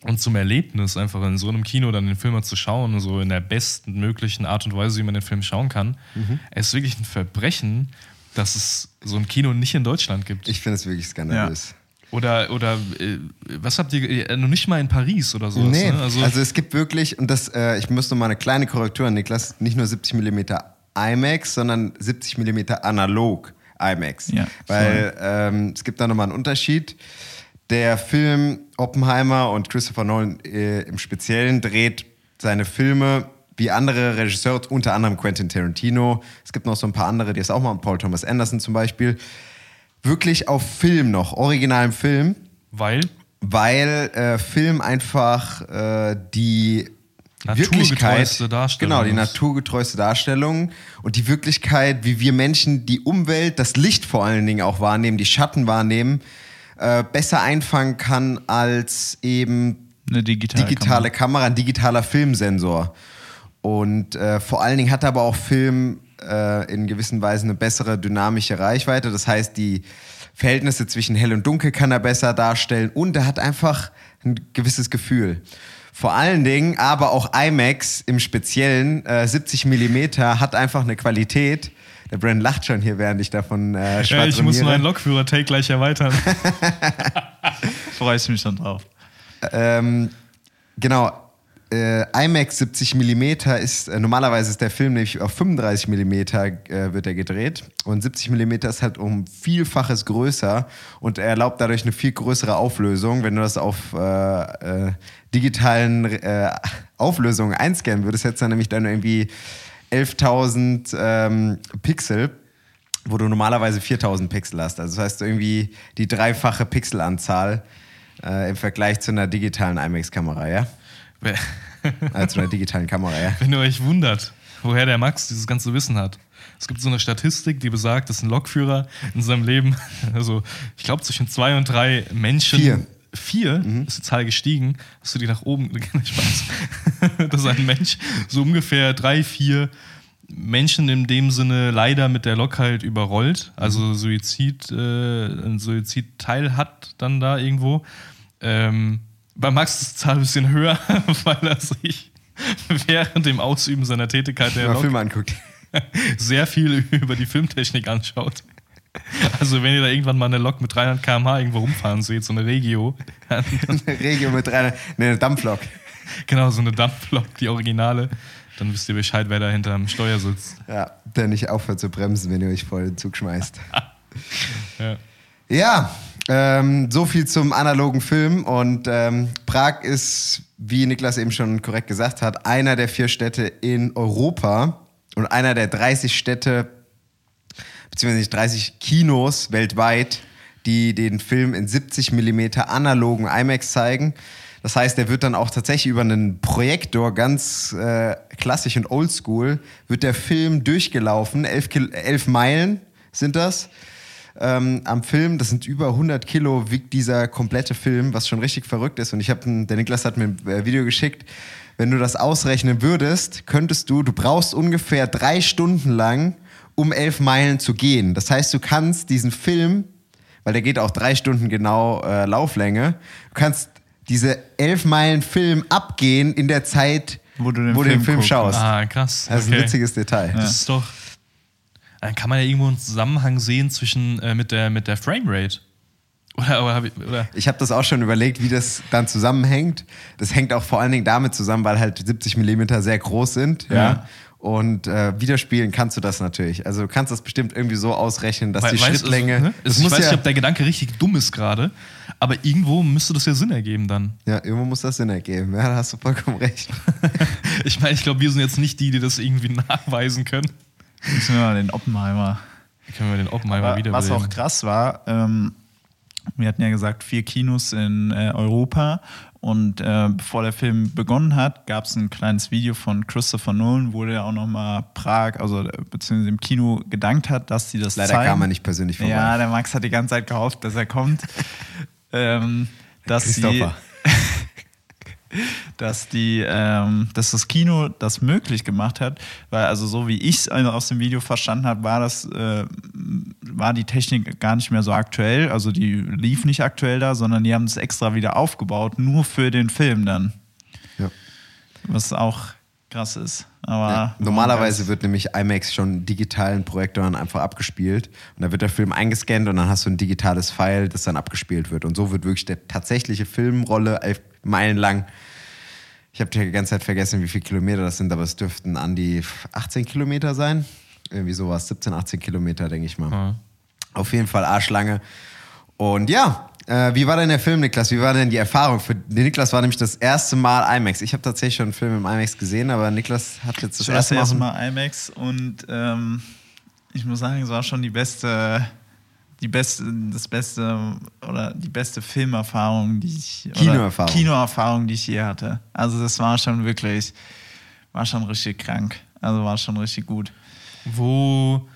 und zum Erlebnis, einfach in so einem Kino dann den Film mal zu schauen, so in der besten möglichen Art und Weise, wie man den Film schauen kann, Mhm. es ist wirklich ein Verbrechen, dass es so ein Kino nicht in Deutschland gibt. Ich finde es wirklich skandalös. Oder, oder äh, was habt ihr, äh, noch nicht mal in Paris oder so? Nee, Ne? also, Also, es gibt wirklich, und das, äh, ich muss noch mal eine kleine Korrektur an Niklas, nicht nur 70 mm IMAX, sondern 70 mm analog IMAX. Ja, Weil ähm, es gibt da nochmal einen Unterschied. Der Film Oppenheimer und Christopher Nolan äh, im Speziellen dreht seine Filme wie andere Regisseure, unter anderem Quentin Tarantino. Es gibt noch so ein paar andere, die es auch mal, Paul Thomas Anderson zum Beispiel, wirklich auf Film noch, originalem Film weil weil äh, Film einfach äh, die Wirklichkeit, genau, die ist. naturgetreueste Darstellung und die Wirklichkeit, wie wir Menschen die Umwelt, das Licht vor allen Dingen auch wahrnehmen, die Schatten wahrnehmen, äh, besser einfangen kann als eben eine digitale, digitale Kamera, ein digitaler Filmsensor. Und äh, vor allen Dingen hat aber auch Film äh, in gewissen Weisen eine bessere dynamische Reichweite. Das heißt, die Verhältnisse zwischen hell und dunkel kann er besser darstellen und er hat einfach ein gewisses Gefühl. Vor allen Dingen, aber auch IMAX im Speziellen, äh, 70 Millimeter hat einfach eine Qualität. Der Brand lacht schon hier, während ich davon äh, ja, ich muss schwadroniere. meinen Lokführer-Take gleich erweitern. Freue ich mich schon drauf. Ähm, genau. Äh, IMAX 70 mm ist, äh, normalerweise ist der Film nämlich auf 35 mm äh, wird er gedreht und 70 mm ist halt um Vielfaches größer und er erlaubt dadurch eine viel größere Auflösung. Wenn du das auf äh, äh, digitalen äh, Auflösungen einscannen würdest, hättest du dann nämlich dann irgendwie 11.000 ähm, Pixel wo du normalerweise 4000 Pixel hast. Also das heißt irgendwie die dreifache Pixelanzahl äh, im Vergleich zu einer digitalen IMAX-Kamera, ja? Äh, zu einer digitalen Kamera, ja? Wenn ihr euch wundert, woher der Max dieses ganze Wissen hat. Es gibt so eine Statistik, die besagt, dass ein Lokführer in seinem Leben, also ich glaube zwischen zwei und drei Menschen. Vier. Vier ist die Zahl gestiegen. Hast du die nach oben? Spaß. dass ein Mensch so ungefähr drei, vier Menschen in dem Sinne leider mit der Lok halt überrollt, also Suizid, äh, ein Suizidteil hat dann da irgendwo. Ähm, bei Max ist die Zahl ein bisschen höher, weil er sich während dem Ausüben seiner Tätigkeit der Filme anguckt. sehr viel über die Filmtechnik anschaut. Also wenn ihr da irgendwann mal eine Lok mit 300 km/h irgendwo rumfahren seht, so eine Regio, Eine Regio mit reiner, ne, eine Dampflok. Genau, so eine Dampflok, die Originale. Dann wisst ihr Bescheid, wer da hinterm Steuer sitzt. Ja, der nicht aufhört zu bremsen, wenn ihr euch vor den Zug schmeißt. Ja. Ja, ähm, so viel zum analogen Film. Und ähm, Prag ist, wie Niklas eben schon korrekt gesagt hat, einer der vier Städte in Europa und einer der 30 Städte, beziehungsweise nicht 30 Kinos weltweit, die den Film in 70 mm analogen IMAX zeigen. Das heißt, der wird dann auch tatsächlich über einen Projektor ganz äh, klassisch und oldschool, wird der Film durchgelaufen, elf, Kil elf Meilen sind das ähm, am Film. Das sind über 100 Kilo wiegt dieser komplette Film, was schon richtig verrückt ist. Und ich habe, der Niklas hat mir ein äh, Video geschickt. Wenn du das ausrechnen würdest, könntest du, du brauchst ungefähr drei Stunden lang, um elf Meilen zu gehen. Das heißt, du kannst diesen Film, weil der geht auch drei Stunden genau äh, Lauflänge, du kannst diese elf Meilen Film abgehen in der Zeit, Wo du den wo Film den Film schaust. Ah, krass. Das ist ein okay. witziges Detail. Das ist doch. Dann kann man ja irgendwo einen Zusammenhang sehen zwischen äh, mit der, mit der Framerate. Oder, oder, hab ich, oder Ich habe das auch schon überlegt, wie das dann zusammenhängt. Das hängt auch vor allen Dingen damit zusammen, weil halt 70 Millimeter sehr groß sind. Ja. Ja. Und äh, widerspielen kannst du das natürlich. Also du kannst das bestimmt irgendwie so ausrechnen, dass Wei- die weißt Schrittlänge. Also, ne? das ich muss weiß ja, nicht, ob der Gedanke richtig dumm ist gerade, aber irgendwo müsste das ja Sinn ergeben dann. ja, irgendwo muss das Sinn ergeben. Ja, da hast du vollkommen recht. Ich meine, ich glaube, wir sind jetzt nicht die, die das irgendwie nachweisen können. Müssen wir mal den Oppenheimer. Können wir den Oppenheimer wieder was auch krass war, ähm, wir hatten ja gesagt, vier Kinos in äh, Europa. Und äh, bevor der Film begonnen hat, gab es ein kleines Video von Christopher Nolan, wo der auch nochmal Prag, also äh, beziehungsweise im Kino gedankt hat, dass sie das Leider zeigen. kam er nicht persönlich vorbei. Ja, der Max hat die ganze Zeit gehofft, dass er kommt. ähm, dass sie, Christopher. dass die, ähm, dass das Kino das möglich gemacht hat, weil also so wie ich es aus dem Video verstanden habe, war das, äh, war die Technik gar nicht mehr so aktuell, also die lief nicht aktuell da, sondern die haben es extra wieder aufgebaut, nur für den Film dann, Ja. was auch krass ist. Aber Ja, normalerweise wird nämlich IMAX schon digitalen Projektoren einfach abgespielt und da wird der Film eingescannt und dann hast du ein digitales File, das dann abgespielt wird. Und so wird wirklich der tatsächliche Filmrolle elf Meilen lang. Ich habe die ganze Zeit vergessen, wie viele Kilometer das sind, aber es dürften an die 18 Kilometer sein. Irgendwie sowas, 17, 18 Kilometer, denke ich mal. Ja. Auf jeden Fall Arschlange. Und ja, äh, wie war denn der Film, Niklas? Wie war denn die Erfahrung? Für Niklas war nämlich das erste Mal IMAX. Ich habe tatsächlich schon einen Film im IMAX gesehen, aber Niklas hat jetzt das Das erste, erste erste Mal. Mal IMAX und ähm, ich muss sagen, es war schon die beste, die beste, das beste oder die beste Filmerfahrung, die ich Kinoerfahrung. Kinoerfahrung, die ich je hatte. Also das war schon wirklich, war schon richtig krank. Also war schon richtig gut. Wo,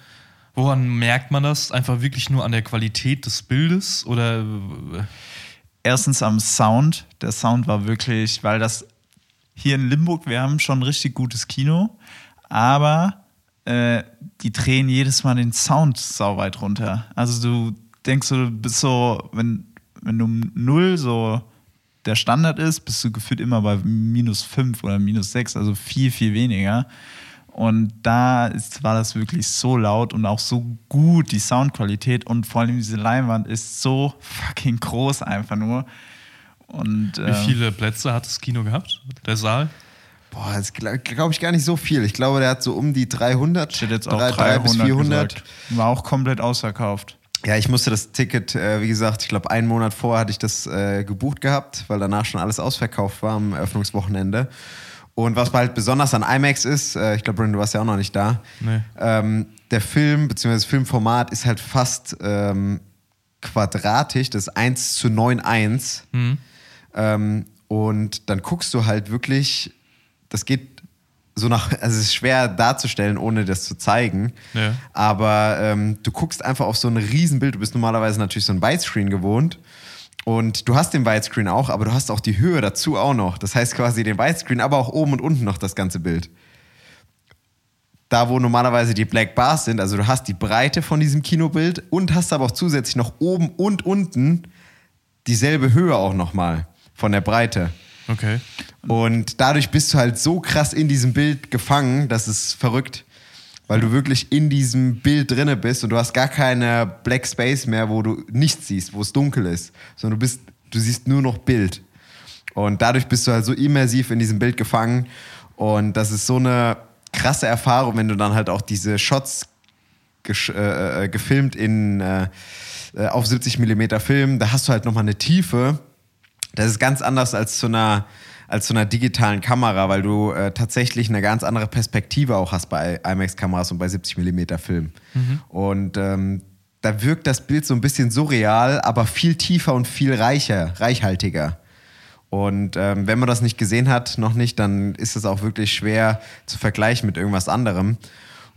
woran merkt man das? Einfach wirklich nur an der Qualität des Bildes? Oder Erstens am Sound. Der Sound war wirklich, weil das hier in Limburg, wir haben schon ein richtig gutes Kino, aber äh, die drehen jedes Mal den Sound sauweit runter. Also du denkst so, du bist so, wenn, wenn du null so der Standard ist, bist du gefühlt immer bei minus fünf oder minus sechs, also viel, viel weniger. Und da ist, war das wirklich so laut und auch so gut, die Soundqualität und vor allem diese Leinwand ist so fucking groß einfach nur. Und wie ähm, viele Plätze hat das Kino gehabt? Der Saal? Boah, das glaube glaub ich gar nicht so viel. Ich glaube, der hat so um die 300, steht jetzt auch drei- 300 drei bis 400. gesagt. War auch komplett ausverkauft. Ja, ich musste das Ticket, äh, wie gesagt, ich glaube, einen Monat vorher hatte ich das äh, gebucht gehabt, weil danach schon alles ausverkauft war am Eröffnungswochenende. Und was halt besonders an IMAX ist, äh, ich glaube, Brandon, du warst ja auch noch nicht da, Nee. ähm, der Film bzw. das Filmformat ist halt fast ähm, quadratisch, das ist 1 zu 9,1. Ähm, und dann guckst du halt wirklich, das geht so nach, also es ist schwer darzustellen, ohne das zu zeigen. Ja. Aber ähm, du guckst einfach auf so ein Riesenbild. Du bist normalerweise natürlich so ein Widescreen gewohnt. Und du hast den Widescreen auch, aber du hast auch die Höhe dazu auch noch. Das heißt quasi den Widescreen, aber auch oben und unten noch das ganze Bild. Da, wo normalerweise die Black Bars sind, also du hast die Breite von diesem Kinobild und hast aber auch zusätzlich noch oben und unten dieselbe Höhe auch nochmal von der Breite. Okay. Und dadurch bist du halt so krass in diesem Bild gefangen, das ist verrückt, weil du wirklich in diesem Bild drinne bist und du hast gar keine Black Space mehr, wo du nichts siehst, wo es dunkel ist, sondern du bist, du siehst nur noch Bild. Und dadurch bist du halt so immersiv in diesem Bild gefangen. Und das ist so eine krasse Erfahrung, wenn du dann halt auch diese Shots äh, äh, gefilmt in äh, äh, auf 70 mm Film, da hast du halt nochmal eine Tiefe. Das ist ganz anders als zu einer als zu einer digitalen Kamera, weil du äh, tatsächlich eine ganz andere Perspektive auch hast bei IMAX-Kameras und bei 70 mm Film. Und ähm, da wirkt das Bild so ein bisschen surreal, aber viel tiefer und viel reicher, reichhaltiger. Und ähm, wenn man das nicht gesehen hat, noch nicht, dann ist es auch wirklich schwer zu vergleichen mit irgendwas anderem.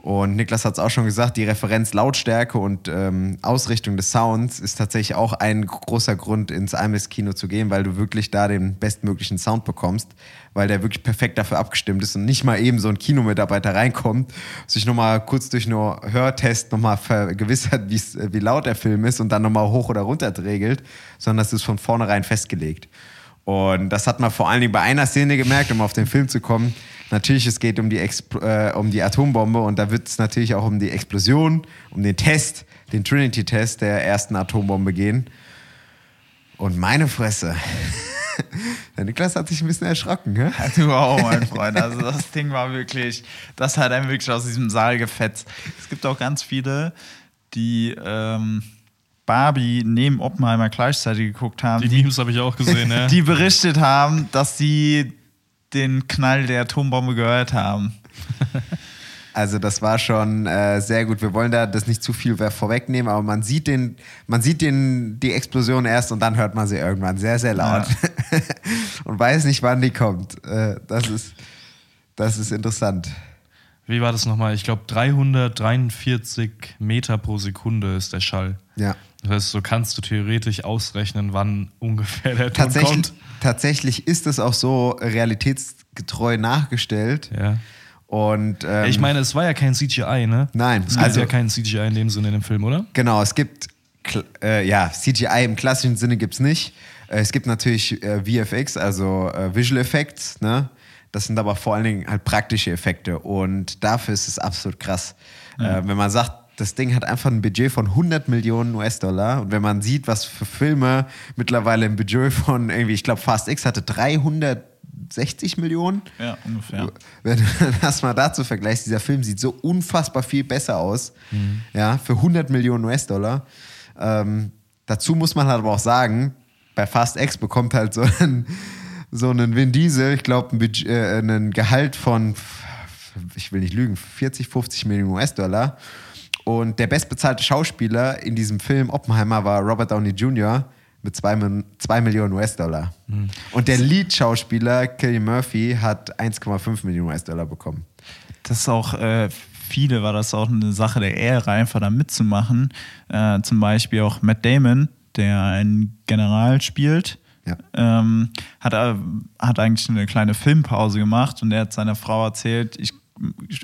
Und Niklas hat es auch schon gesagt, die Referenz Lautstärke und ähm, Ausrichtung des Sounds ist tatsächlich auch ein großer Grund, ins IMAX-Kino zu gehen, weil du wirklich da den bestmöglichen Sound bekommst, weil der wirklich perfekt dafür abgestimmt ist und nicht mal eben so ein Kinomitarbeiter reinkommt, sich nochmal kurz durch nur Hörtest nochmal vergewissert, wie's- wie laut der Film ist und dann nochmal hoch oder runter regelt, sondern das ist von vornherein festgelegt. Und das hat man vor allen Dingen bei einer Szene gemerkt, um auf den Film zu kommen. Natürlich, es geht um die, Expl äh, um die Atombombe und da wird es natürlich auch um die Explosion, um den Test, den Trinity-Test der ersten Atombombe gehen. Und meine Fresse. Der Niklas hat sich ein bisschen erschrocken, ne? Du auch, mein Freund. Also das Ding war wirklich, das hat einem wirklich aus diesem Saal gefetzt. Es gibt auch ganz viele, die ähm, Barbie neben Oppenheimer gleichzeitig geguckt haben, Die die, Memes habe ich auch gesehen, ja. die berichtet haben, dass sie den Knall der Atombombe gehört haben. Also das war schon äh, sehr gut. Wir wollen da das nicht zu viel vorwegnehmen, aber man sieht den, man sieht den, die Explosion erst und dann hört man sie irgendwann sehr, sehr laut und weiß nicht, wann die kommt. Äh, das ist, das ist interessant. Wie war das nochmal? Ich glaube, 343 Meter pro Sekunde ist der Schall. Ja. Das heißt, so kannst du theoretisch ausrechnen, wann ungefähr der Ton Tatsächlich, kommt. tatsächlich ist es auch so realitätsgetreu nachgestellt. Ja. Und ähm, ich meine, es war ja kein CGI, ne? Nein, Es gibt also- ja kein CGI in dem Sinne in dem Film, oder? Genau, es gibt, äh, ja, CGI im klassischen Sinne gibt es nicht. Äh, es gibt natürlich äh, VFX, also äh, Visual Effects, ne? Das sind aber vor allen Dingen halt praktische Effekte und dafür ist es absolut krass. Äh, wenn man sagt, das Ding hat einfach ein Budget von 100 Millionen US-Dollar und wenn man sieht, was für Filme mittlerweile ein Budget von irgendwie, ich glaube, Fast X hatte 360 Millionen. Ja, ungefähr. Wenn du das mal dazu vergleichst, dieser Film sieht so unfassbar viel besser aus. Ja, für 100 Millionen US-Dollar. Ähm, dazu muss man halt aber auch sagen, bei Fast X bekommt halt so ein, so einen Vin Diesel, ich glaube, ein, äh, einen Gehalt von, ich will nicht lügen, 40, 50 Millionen US-Dollar. Und der bestbezahlte Schauspieler in diesem Film Oppenheimer war Robert Downey Jr. mit 2 Millionen US-Dollar. Und der Lead-Schauspieler Killian Murphy hat 1,5 Millionen US-Dollar bekommen. Das ist auch, äh, viele war das auch eine Sache der Ehre, einfach da mitzumachen. Äh, zum Beispiel auch Matt Damon, der einen General spielt. Ja. Ähm, hat, äh, hat eigentlich eine kleine Filmpause gemacht und er hat seiner Frau erzählt, ich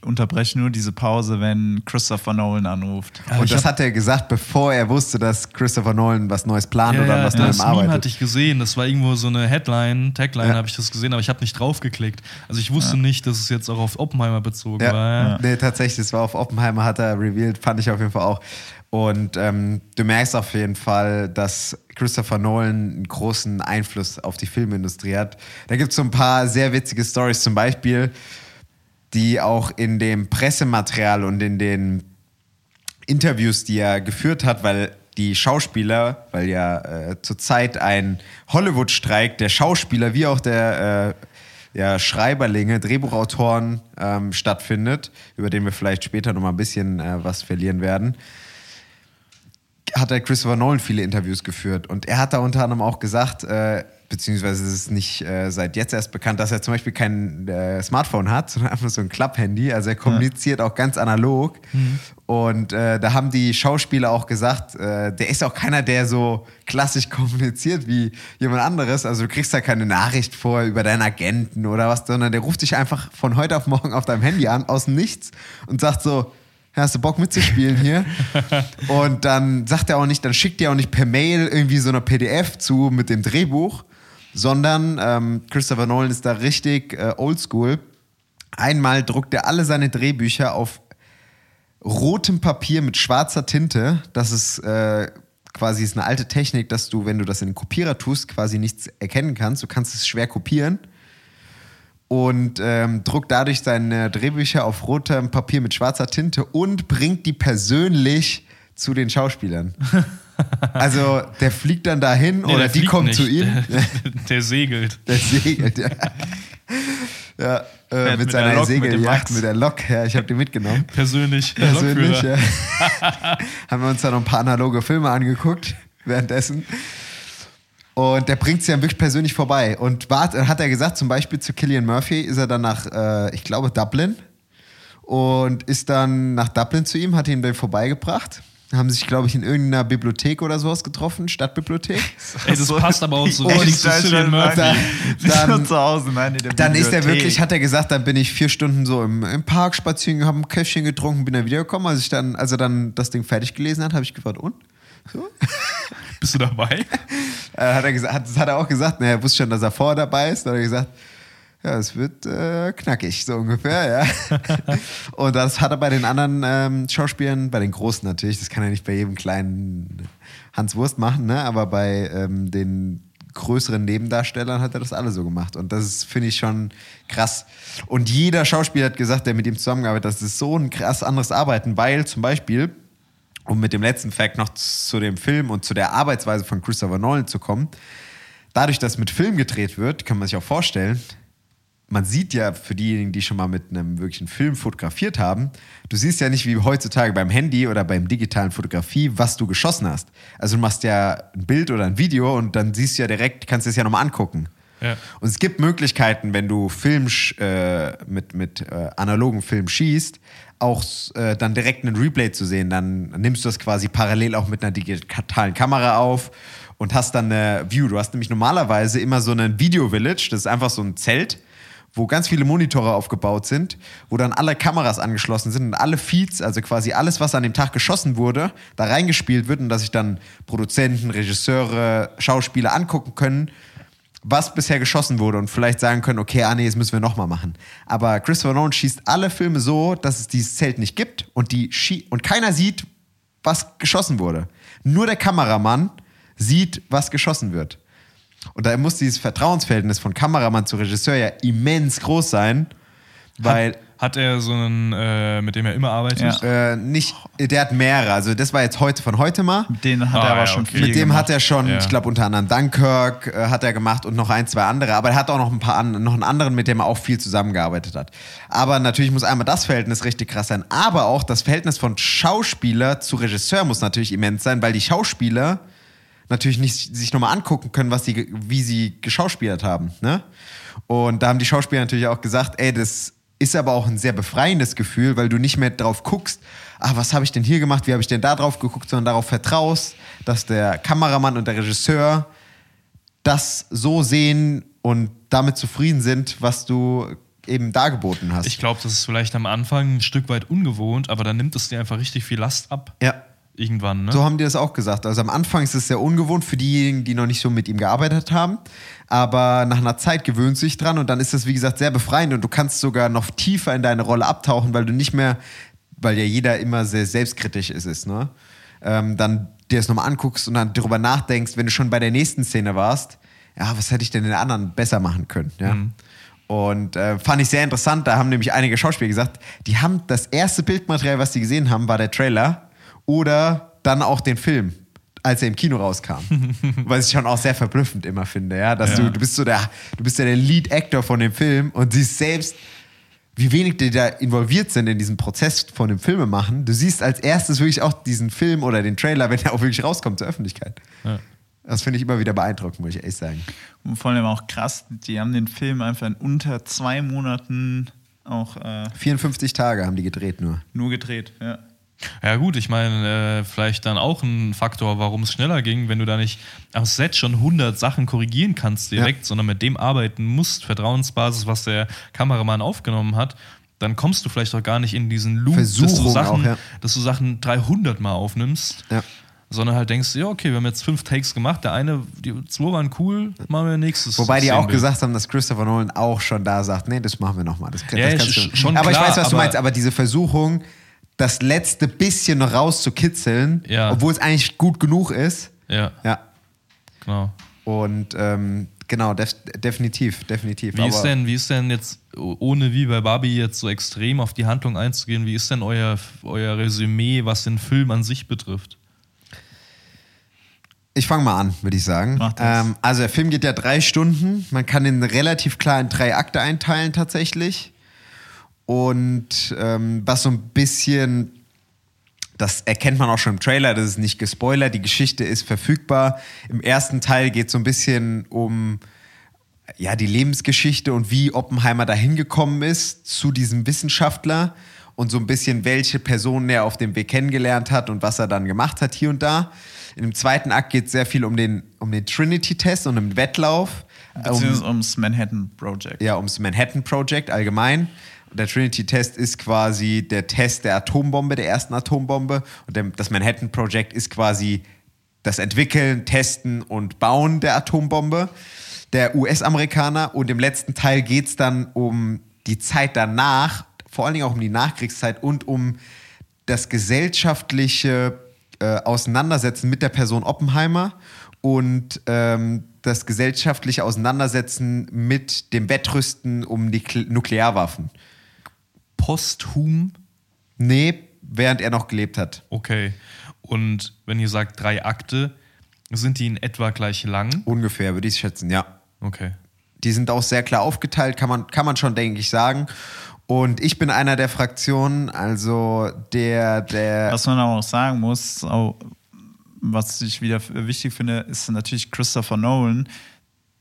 unterbreche nur diese Pause, wenn Christopher Nolan anruft. Ja, und das hab- hat er gesagt, bevor er wusste, dass Christopher Nolan was Neues plant oder an was ja, Neuem das Meme arbeitet. hatte ich gesehen. Das war irgendwo so eine Headline, Tagline Ja. habe ich das gesehen, aber ich habe nicht draufgeklickt. Also ich wusste nicht, dass es jetzt auch auf Oppenheimer bezogen Ja, war. nee, tatsächlich, das war auf Oppenheimer, hat er revealed, fand ich auf jeden Fall auch. Und ähm, du merkst auf jeden Fall, dass Christopher Nolan einen großen Einfluss auf die Filmindustrie hat. Da gibt es so ein paar sehr witzige Stories, zum Beispiel, die auch in dem Pressematerial und in den Interviews, die er geführt hat, weil die Schauspieler, weil ja äh, zurzeit ein Hollywood-Streik der Schauspieler wie auch der äh, ja, Schreiberlinge, Drehbuchautoren ähm, stattfindet, über den wir vielleicht später noch mal ein bisschen äh, was verlieren werden, hat der Christopher Nolan viele Interviews geführt. Und er hat da unter anderem auch gesagt, äh, beziehungsweise es ist nicht äh, seit jetzt erst bekannt, dass er zum Beispiel kein äh, Smartphone hat, sondern einfach so ein Klapp-Handy. Also er kommuniziert auch ganz analog. Und äh, da haben die Schauspieler auch gesagt, äh, der ist auch keiner, der so klassisch kommuniziert wie jemand anderes. Also du kriegst da keine Nachricht vor über deinen Agenten oder was, sondern der ruft dich einfach von heute auf morgen auf deinem Handy an, aus dem Nichts und sagt so, Hast du Bock mitzuspielen hier? Und dann sagt er auch nicht, dann schickt er auch nicht per Mail irgendwie so eine PDF zu mit dem Drehbuch, sondern ähm, Christopher Nolan ist da richtig äh, oldschool. Einmal druckt er alle seine Drehbücher auf rotem Papier mit schwarzer Tinte. Das ist äh, quasi ist eine alte Technik, dass du, wenn du das in den Kopierer tust, quasi nichts erkennen kannst. Du kannst es schwer kopieren und ähm, druckt dadurch seine Drehbücher auf rotem Papier mit schwarzer Tinte und bringt die persönlich zu den Schauspielern. Also der fliegt dann dahin Nee, oder der die kommen nicht. zu ihm. Der, der segelt. Der segelt, ja. ja äh, mit, mit seiner Lok, mit Segeljacht, Max. mit der Lok. Ja, ich habe die mitgenommen. Persönlich. der Persönlich, ja. Haben wir uns dann noch ein paar analoge Filme angeguckt währenddessen. Und der bringt sie dann wirklich persönlich vorbei. Und wart, hat er gesagt, zum Beispiel zu Killian Murphy ist er dann nach, äh, ich glaube, Dublin. Und ist dann nach Dublin zu ihm, hat ihn dann vorbeigebracht. Haben sich, glaube ich, in irgendeiner Bibliothek oder sowas getroffen, Stadtbibliothek. Ey, das passt aber auch so Und richtig zu Cillian schon- Murphy. Da, Sie ist dann, schon zu Hause, nein, in der dann ist er wirklich, hat er gesagt, dann bin ich vier Stunden so im, im Park spazieren, habe ein Käffchen getrunken, bin dann wiedergekommen. Als, ich dann, als er dann das Ding fertig gelesen hat, habe ich gefragt, und? Bist du dabei? Äh, hat er gesagt, hat, das hat er auch gesagt, ne, er wusste schon, dass er vorher dabei ist. Dann hat er gesagt, ja, es wird äh, knackig, so ungefähr, ja. Und das hat er bei den anderen ähm, Schauspielern, bei den Großen natürlich, das kann er nicht bei jedem kleinen Hans Wurst machen, ne? aber bei ähm, den größeren Nebendarstellern hat er das alle so gemacht. Und das finde ich, schon krass. Und jeder Schauspieler hat gesagt, der mit ihm zusammengearbeitet hat, das ist so ein krass anderes Arbeiten, weil zum Beispiel, um mit dem letzten Fact noch zu dem Film und zu der Arbeitsweise von Christopher Nolan zu kommen, dadurch, dass mit Film gedreht wird, kann man sich auch vorstellen, man sieht ja für diejenigen, die schon mal mit einem wirklichen Film fotografiert haben, du siehst ja nicht wie heutzutage beim Handy oder beim digitalen Fotografie, was du geschossen hast. Also du machst ja ein Bild oder ein Video und dann siehst du ja direkt, kannst du es ja nochmal angucken. Ja. Und es gibt Möglichkeiten, wenn du Film äh, mit, mit äh, analogen Film schießt, auch äh, dann direkt einen Replay zu sehen. Dann nimmst du das quasi parallel auch mit einer digitalen Kamera auf und hast dann eine View. Du hast nämlich normalerweise immer so einen Video Village, das ist einfach so ein Zelt, wo ganz viele Monitore aufgebaut sind, wo dann alle Kameras angeschlossen sind und alle Feeds, also quasi alles, was an dem Tag geschossen wurde, da reingespielt wird und dass sich dann Produzenten, Regisseure, Schauspieler angucken können, was bisher geschossen wurde und vielleicht sagen können, okay, ah nee, jetzt müssen wir nochmal machen. Aber Christopher Nolan schießt alle Filme so, dass es dieses Zelt nicht gibt und, die schie und keiner sieht, was geschossen wurde. Nur der Kameramann sieht, was geschossen wird. Und da muss dieses Vertrauensverhältnis von Kameramann zu Regisseur ja immens groß sein, weil Hat er so einen, äh, mit dem er immer arbeitet? Ja. äh, nicht, der hat mehrere. Also das war jetzt heute von heute mal. Den hat Ah, er aber ja, schon okay. viel Mit dem gemacht. hat er schon, Ja. ich glaube unter anderem Dunkirk äh, hat er gemacht und noch ein, zwei andere. Aber er hat auch noch ein paar an, noch einen anderen, mit dem er auch viel zusammengearbeitet hat. Aber natürlich muss einmal das Verhältnis richtig krass sein. Aber auch das Verhältnis von Schauspieler zu Regisseur muss natürlich immens sein, weil die Schauspieler natürlich nicht sich nochmal angucken können, was sie, wie sie geschauspielert haben. Ne? Und da haben die Schauspieler natürlich auch gesagt, ey, das ist aber auch ein sehr befreiendes Gefühl, weil du nicht mehr drauf guckst, ah, was habe ich denn hier gemacht, wie habe ich denn da drauf geguckt, sondern darauf vertraust, dass der Kameramann und der Regisseur das so sehen und damit zufrieden sind, was du eben dargeboten hast. Ich glaube, das ist vielleicht am Anfang ein Stück weit ungewohnt, aber dann nimmt es dir einfach richtig viel Last ab. ja. Irgendwann, ne? So haben die das auch gesagt. Also am Anfang ist es sehr ungewohnt für diejenigen, die noch nicht so mit ihm gearbeitet haben. Aber nach einer Zeit gewöhnt sich dran und dann ist es, wie gesagt, sehr befreiend und du kannst sogar noch tiefer in deine Rolle abtauchen, weil du nicht mehr, weil ja jeder immer sehr selbstkritisch ist, ist ne? Ähm, dann dir das nochmal anguckst und dann darüber nachdenkst, wenn du schon bei der nächsten Szene warst, ja, was hätte ich denn der anderen besser machen können, ja? Und äh, fand ich sehr interessant, da haben nämlich einige Schauspieler gesagt, die haben das erste Bildmaterial, was sie gesehen haben, war der Trailer oder dann auch den Film, als er im Kino rauskam. Was ich schon auch sehr verblüffend immer finde, ja, dass Ja. du, du bist so der, du bist ja der Lead Actor von dem Film und siehst selbst, wie wenig die da involviert sind in diesem Prozess von dem Filmemachen. Du siehst als erstes wirklich auch diesen Film oder den Trailer, wenn er auch wirklich rauskommt zur Öffentlichkeit. Ja. Das finde ich immer wieder beeindruckend, muss ich ehrlich sagen. Und vor allem auch krass, die haben den Film einfach in unter zwei Monaten auch äh, 54 Tage haben die gedreht nur. nur gedreht. Ja. Ja gut, ich meine, äh, vielleicht dann auch ein Faktor, warum es schneller ging, wenn du da nicht am Set schon 100 Sachen korrigieren kannst direkt, sondern mit dem arbeiten musst, Vertrauensbasis, was der Kameramann aufgenommen hat, dann kommst du vielleicht auch gar nicht in diesen Loop, dass du, Sachen, auch, ja. dass du Sachen 300 Mal aufnimmst, Ja. sondern halt denkst, ja okay, wir haben jetzt fünf Takes gemacht, der eine, die zwei waren cool, machen wir nächstes. Wobei die auch gesagt haben, dass Christopher Nolan auch schon da sagt, nee, das machen wir nochmal. Das, Ja, das sch- schon aber ich klar, weiß, was du meinst, aber diese Versuchung, das letzte bisschen noch rauszukitzeln, Ja. obwohl es eigentlich gut genug ist. Ja, Ja. genau. Und ähm, genau, def definitiv, definitiv. Wie ist, Aber- denn, wie ist denn jetzt, ohne wie bei Barbie jetzt so extrem auf die Handlung einzugehen, wie ist denn euer, euer Resümee, was den Film an sich betrifft? Ich fange mal an, würde ich sagen. Ähm, also der Film geht ja drei Stunden. Man kann ihn relativ klar in drei Akte einteilen tatsächlich. Und ähm, was so ein bisschen, das erkennt man auch schon im Trailer, das ist nicht gespoilert, die Geschichte ist verfügbar. Im ersten Teil geht es so ein bisschen um ja, die Lebensgeschichte und wie Oppenheimer dahin gekommen ist zu diesem Wissenschaftler und so ein bisschen, welche Personen er auf dem Weg kennengelernt hat und was er dann gemacht hat hier und da. In dem zweiten Akt geht es sehr viel um den, um den Trinity-Test und um den Wettlauf. Beziehungsweise Um, ums Manhattan Project. ja, ums Manhattan Project allgemein. Der Trinity-Test ist quasi der Test der Atombombe, der ersten Atombombe. Und das Manhattan Project ist quasi das Entwickeln, Testen und Bauen der Atombombe der US-Amerikaner. Und im letzten Teil geht es dann um die Zeit danach, vor allen Dingen auch um die Nachkriegszeit und um das gesellschaftliche äh, Auseinandersetzen mit der Person Oppenheimer und ähm, das gesellschaftliche Auseinandersetzen mit dem Wettrüsten um die Kl Nuklearwaffen. Posthum, Nee, während er noch gelebt hat. okay. Und wenn ihr sagt drei Akte, sind die in etwa gleich lang? Ungefähr, würde ich schätzen, ja. Okay. Die sind auch sehr klar aufgeteilt, kann man, kann man schon, denke ich, sagen. Und ich bin einer der Fraktionen, also der, der. Was man aber auch sagen muss, auch, was ich wieder wichtig finde, ist natürlich Christopher Nolan.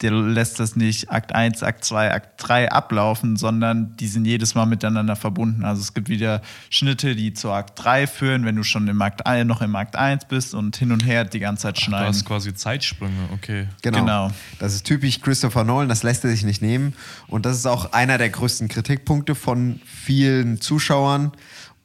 Der lässt das nicht Akt 1, Akt 2, Akt 3 ablaufen, sondern die sind jedes Mal miteinander verbunden. Also es gibt wieder Schnitte, die zu Akt 3 führen, wenn du schon im Akt, ein- noch im Akt 1 bist und hin und her die ganze Zeit Du schneiden. hast quasi Zeitsprünge, okay. Genau. Genau. Das ist typisch Christopher Nolan, das lässt er sich nicht nehmen. Und das ist auch einer der größten Kritikpunkte von vielen Zuschauern.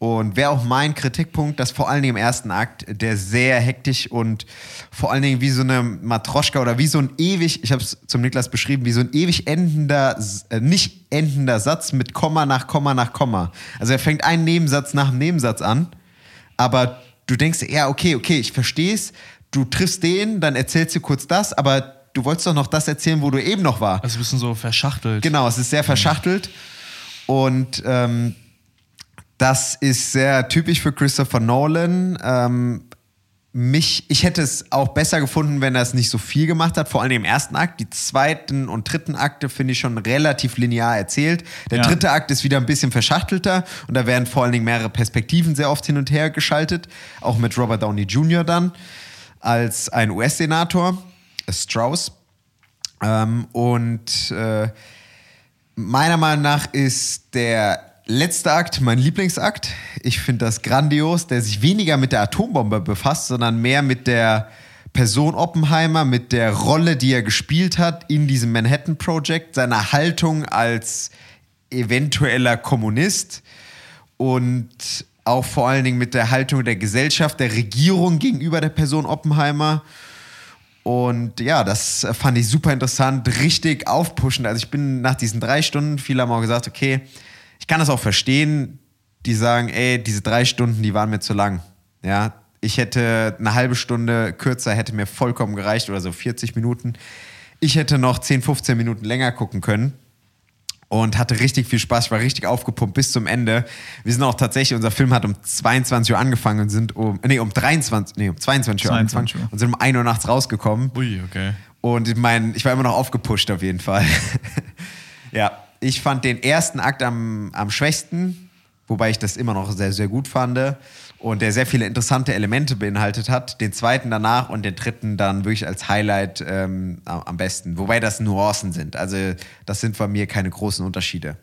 Und wäre auch mein Kritikpunkt, dass vor allen Dingen im ersten Akt, der sehr hektisch und vor allen Dingen wie so eine Matroschka oder wie so ein ewig, ich habe es zum Niklas beschrieben, wie so ein ewig endender, äh, nicht endender Satz mit Komma nach Komma nach Komma. Also er fängt einen Nebensatz nach dem Nebensatz an, aber du denkst, ja, okay, okay, ich verstehe es. Du triffst den, dann erzählst du kurz das, aber du wolltest doch noch das erzählen, wo du eben noch war. Also ein bisschen so verschachtelt. Genau, es ist sehr verschachtelt und ähm, das ist sehr typisch für Christopher Nolan. Ähm, mich, ich hätte es auch besser gefunden, wenn er es nicht so viel gemacht hat, vor allem im ersten Akt. Die zweiten und dritten Akte finde ich schon relativ linear erzählt. Der Ja. dritte Akt ist wieder ein bisschen verschachtelter und da werden vor allen Dingen mehrere Perspektiven sehr oft hin und her geschaltet, auch mit Robert Downey Jr. dann als ein US-Senator, Strauss. Ähm, und äh, meiner Meinung nach ist der letzte Akt mein Lieblingsakt. Ich finde das grandios, der sich weniger mit der Atombombe befasst, sondern mehr mit der Person Oppenheimer, mit der Rolle, die er gespielt hat in diesem Manhattan Project, seiner Haltung als eventueller Kommunist und auch vor allen Dingen mit der Haltung der Gesellschaft, der Regierung gegenüber der Person Oppenheimer. Und ja, das fand ich super interessant, richtig aufpushend. Also ich bin nach diesen drei Stunden, viele haben auch gesagt, okay, ich kann das auch verstehen, die sagen, ey, diese drei Stunden, die waren mir zu lang. Ja, ich hätte eine halbe Stunde kürzer, hätte mir vollkommen gereicht oder so 40 Minuten. Ich hätte noch 10, 15 Minuten länger gucken können und hatte richtig viel Spaß. Ich war richtig aufgepumpt bis zum Ende. Wir sind auch tatsächlich, unser Film hat um 22 Uhr angefangen und sind um, nee, um 23, nee, um 22 Uhr 22 angefangen Uhr. und sind um 1 Uhr nachts rausgekommen. Ui, okay. Und ich meine, ich war immer noch aufgepusht auf jeden Fall. ja, ich fand den ersten Akt am, am schwächsten, wobei ich das immer noch sehr, sehr gut fand und der sehr viele interessante Elemente beinhaltet hat. Den zweiten danach und den dritten dann wirklich als Highlight ähm, am besten. Wobei das Nuancen sind. Also das sind bei mir keine großen Unterschiede.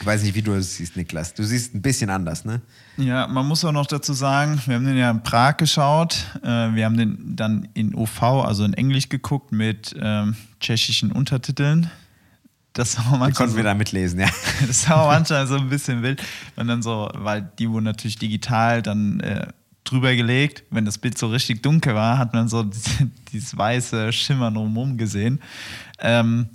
Ich weiß nicht, wie du es siehst, Niklas. Du siehst ein bisschen anders, ne? Ja, man muss auch noch dazu sagen, wir haben den ja in Prag geschaut. Äh, wir haben den dann in OV, also in Englisch geguckt mit ähm, tschechischen Untertiteln. Das war manchmal konnten so, wir da mitlesen, ja. das war manchmal so ein bisschen wild, wenn dann so, weil die wurden natürlich digital dann äh, drüber gelegt. Wenn das Bild so richtig dunkel war, hat man so diese, dieses weiße Schimmern drumherum gesehen. Ähm,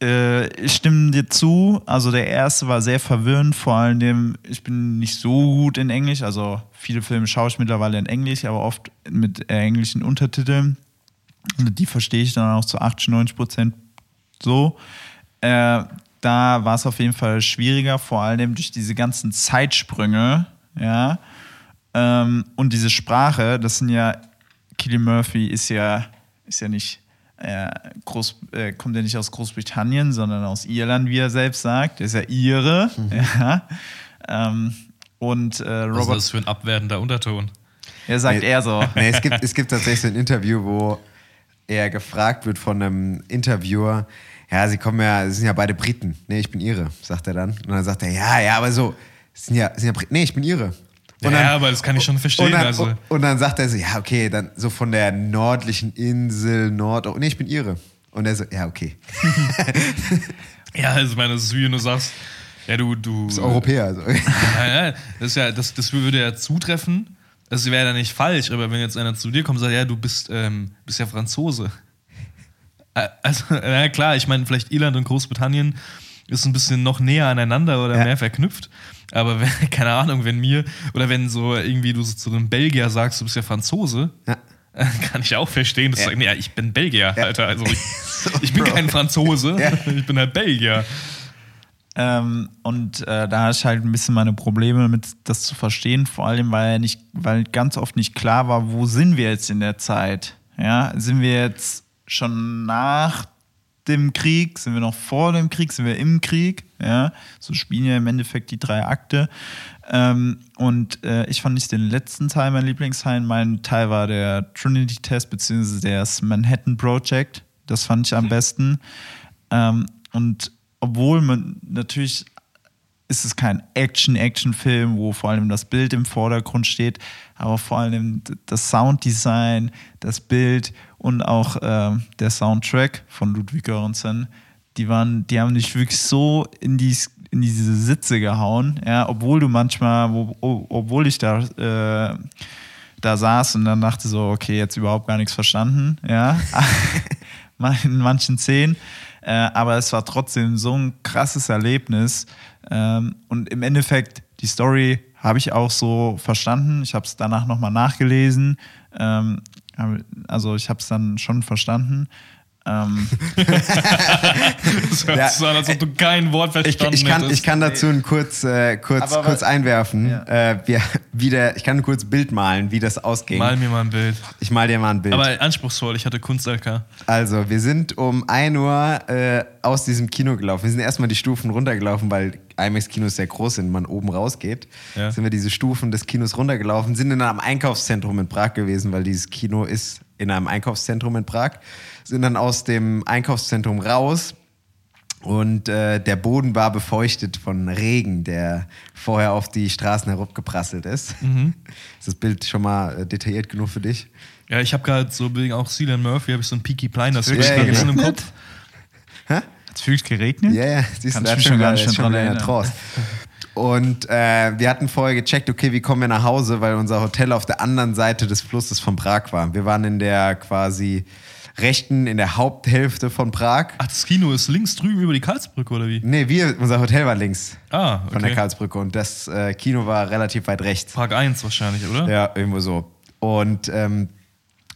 Äh, ich stimme dir zu. Also der erste war sehr verwirrend, vor allem ich bin nicht so gut in Englisch. Also viele Filme schaue ich mittlerweile in Englisch, aber oft mit äh, englischen Untertiteln. Und die verstehe ich dann auch zu 80, 90 Prozent so. Äh, da war es auf jeden Fall schwieriger, vor allem durch diese ganzen Zeitsprünge, ja. Ähm, und diese Sprache, das sind ja, Killian Murphy ist ja, ist ja nicht äh, Groß, äh, kommt ja nicht aus Großbritannien, sondern aus Irland, wie er selbst sagt. Er ist ja Ire. Mhm. Ja. Ähm, und äh, Robert. Was ist das für ein abwertender Unterton? Er sagt nee, er so. Nee, es gibt, es gibt tatsächlich so ein Interview, wo er gefragt wird von einem Interviewer, ja, sie kommen ja, sie sind ja beide Briten. Nee, ich bin Ihre, sagt er dann. Und dann sagt er, ja, ja, aber so, sind ja, sind ja Briten. Nee, ich bin Ihre. Und ja, dann, aber das kann ich schon verstehen. Und dann, also. und dann sagt er so, ja, okay, dann so von der nördlichen Insel, Nord, oh, nee, ich bin Ihre. Und er so, ja, okay. ja, also meine, das ist wie du sagst, ja, du, du. Das ist Europäer, also. ja, ja, das, ja, das, das würde ja zutreffen. Das wäre ja nicht falsch, aber wenn jetzt einer zu dir kommt und sagt, ja, du bist, ähm, bist ja Franzose. Also, ja klar, ich meine, vielleicht Irland und Großbritannien ist ein bisschen noch näher aneinander oder ja. mehr verknüpft. Aber wenn, keine Ahnung, wenn mir, oder wenn so irgendwie du zu einem Belgier sagst, du bist ja Franzose, ja. kann ich auch verstehen, dass ja. du sagst, ja, ich bin Belgier, Alter. Also ich, ich bin kein Franzose, ich bin halt Belgier. Ähm, und äh, da hatte ich halt ein bisschen meine Probleme mit das zu verstehen, vor allem weil nicht, weil ganz oft nicht klar war, wo sind wir jetzt in der Zeit? Ja, sind wir jetzt schon nach dem Krieg? Sind wir noch vor dem Krieg? Sind wir im Krieg? Ja, so spielen ja im Endeffekt die drei Akte. Ähm, und äh, ich fand nicht den letzten Teil mein Lieblingsteil. Mein Teil war der Trinity-Test, beziehungsweise das Manhattan Project. Das fand ich am mhm. besten. Ähm, und obwohl man natürlich ist es kein Action-Action-Film, wo vor allem das Bild im Vordergrund steht, aber vor allem das Sounddesign, das Bild und auch äh, der Soundtrack von Ludwig Göransson, die waren, die haben dich wirklich so in, die, in diese Sitze gehauen, ja, obwohl du manchmal, wo, obwohl ich da, äh, da saß und dann dachte so, okay, jetzt überhaupt gar nichts verstanden, ja, in manchen Szenen, äh, aber es war trotzdem so ein krasses Erlebnis, ähm, und im Endeffekt, die Story habe ich auch so verstanden. Ich habe es danach nochmal nachgelesen. Ähm, also ich habe es dann schon verstanden. Ähm, das hört ja, so an, als ob du kein Wort verstanden ich, ich kann, Ich kann dazu ein kurz, äh, kurz, kurz einwerfen. Ja. Äh, wir, wie der, ich kann ein kurzes Bild malen, wie das ausging. Mal mir mal ein Bild. Ich mal dir mal ein Bild. Aber anspruchsvoll, ich hatte Kunst-LK. Also, wir sind um 1 Uhr äh, aus diesem Kino gelaufen. Wir sind erstmal die Stufen runtergelaufen, weil IMAX-Kinos sehr groß sind, man oben rausgeht. Ja. Sind wir diese Stufen des Kinos runtergelaufen, sind in einem Einkaufszentrum in Prag gewesen, weil dieses Kino ist in einem Einkaufszentrum in Prag sind dann aus dem Einkaufszentrum raus und äh, der Boden war befeuchtet von Regen, der vorher auf die Straßen herabgeprasselt ist. Mhm. Ist das Bild schon mal äh, detailliert genug für dich? Ja, ich habe gerade so wegen auch Cillian Murphy, habe ich so ein Peaky Blinders ja, ja, genau. im Kopf. Es wirklich geregnet? Ja, ja, siehst du, da schon gar nicht dran erinnern. Und äh, wir hatten vorher gecheckt, okay, wie kommen wir nach Hause, weil unser Hotel auf der anderen Seite des Flusses von Prag war. Wir waren in der quasi rechten, in der Haupthälfte von Prag. Ach, das Kino ist links drüben über die Karlsbrücke, oder wie? Nee, wir, unser Hotel war links ah, okay. von der Karlsbrücke und das äh, Kino war relativ weit rechts. Prag 1 wahrscheinlich, oder? Ja, irgendwo so. Und ähm,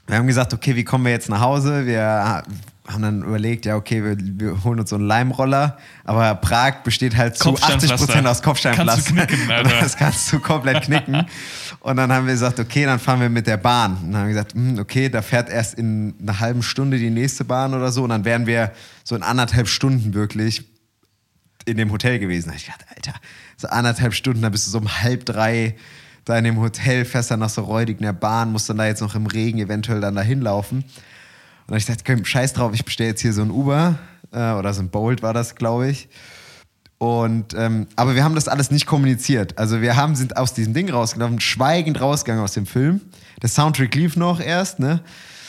wir haben gesagt, okay, wie kommen wir jetzt nach Hause? Wir haben dann überlegt, ja, okay, wir, wir holen uns so einen Leimroller, aber Prag besteht halt zu 80 Prozent aus Kopfsteinpflaster. Kannst knicken. Das kannst du komplett knicken. Und dann haben wir gesagt, okay, dann fahren wir mit der Bahn. Und dann haben wir gesagt, hm, okay, da fährt erst in einer halben Stunde die nächste Bahn oder so. Und dann wären wir so in anderthalb Stunden wirklich in dem Hotel gewesen. Da ich dachte, Alter, so anderthalb Stunden, da bist du so um halb drei da in dem Hotel, fährst dann nach so räudig in der Bahn, musst dann da jetzt noch im Regen eventuell dann dahin laufen. Und dann habe ich gesagt, komm, scheiß drauf, ich bestelle jetzt hier so ein Uber äh, oder so ein Bolt war das, glaube ich. Und, ähm, aber wir haben das alles nicht kommuniziert. Also wir haben, sind aus diesem Ding rausgelaufen, schweigend rausgegangen aus dem Film. Der Soundtrack lief noch erst, ne?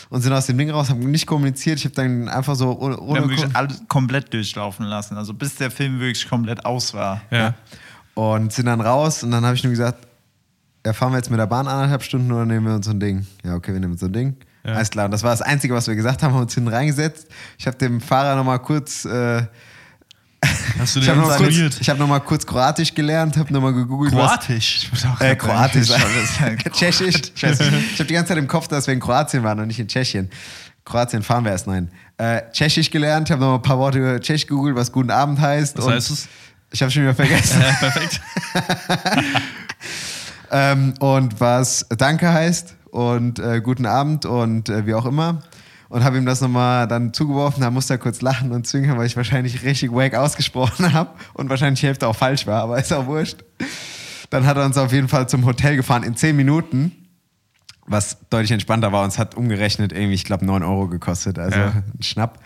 Und sind aus dem Ding raus, haben nicht kommuniziert. Ich habe dann einfach so ohne, ohne wir haben wirklich alles komplett durchlaufen lassen. Also bis der Film wirklich komplett aus war. Ja. ja. Und sind dann raus und dann habe ich nur gesagt, ja, fahren wir jetzt mit der Bahn anderthalb Stunden oder nehmen wir uns so ein Ding? Ja, okay, wir nehmen uns so ein Ding. Alles klar. Und das war das Einzige, was wir gesagt haben, haben uns hinten reingesetzt. Ich habe dem Fahrer nochmal kurz. Äh, Hast du ich den habe nochmal kurz, ich hab noch mal kurz Kroatisch gelernt, habe nochmal gegoogelt. Kroatisch. Was, äh, Kroatisch. Tschechisch. Ich, ich habe die ganze Zeit im Kopf, dass wir in Kroatien waren und nicht in Tschechien. Kroatien fahren wir erst, nein. Äh, Tschechisch gelernt, habe nochmal ein paar Worte über Tschechisch gegoogelt, was guten Abend heißt. Was heißt es? Ich habe schon wieder vergessen. Ja, perfekt. ähm, und was Danke heißt und äh, guten Abend und äh, wie auch immer. Und habe ihm das nochmal dann zugeworfen, da musste er kurz lachen und zwinkern, weil ich wahrscheinlich richtig wack ausgesprochen habe und wahrscheinlich die Hälfte auch falsch war, aber ist auch wurscht. Dann hat er uns auf jeden Fall zum Hotel gefahren in 10 Minuten, was deutlich entspannter war. Uns hat umgerechnet irgendwie, ich glaube, 9 Euro gekostet, also Ja. ein Schnapp.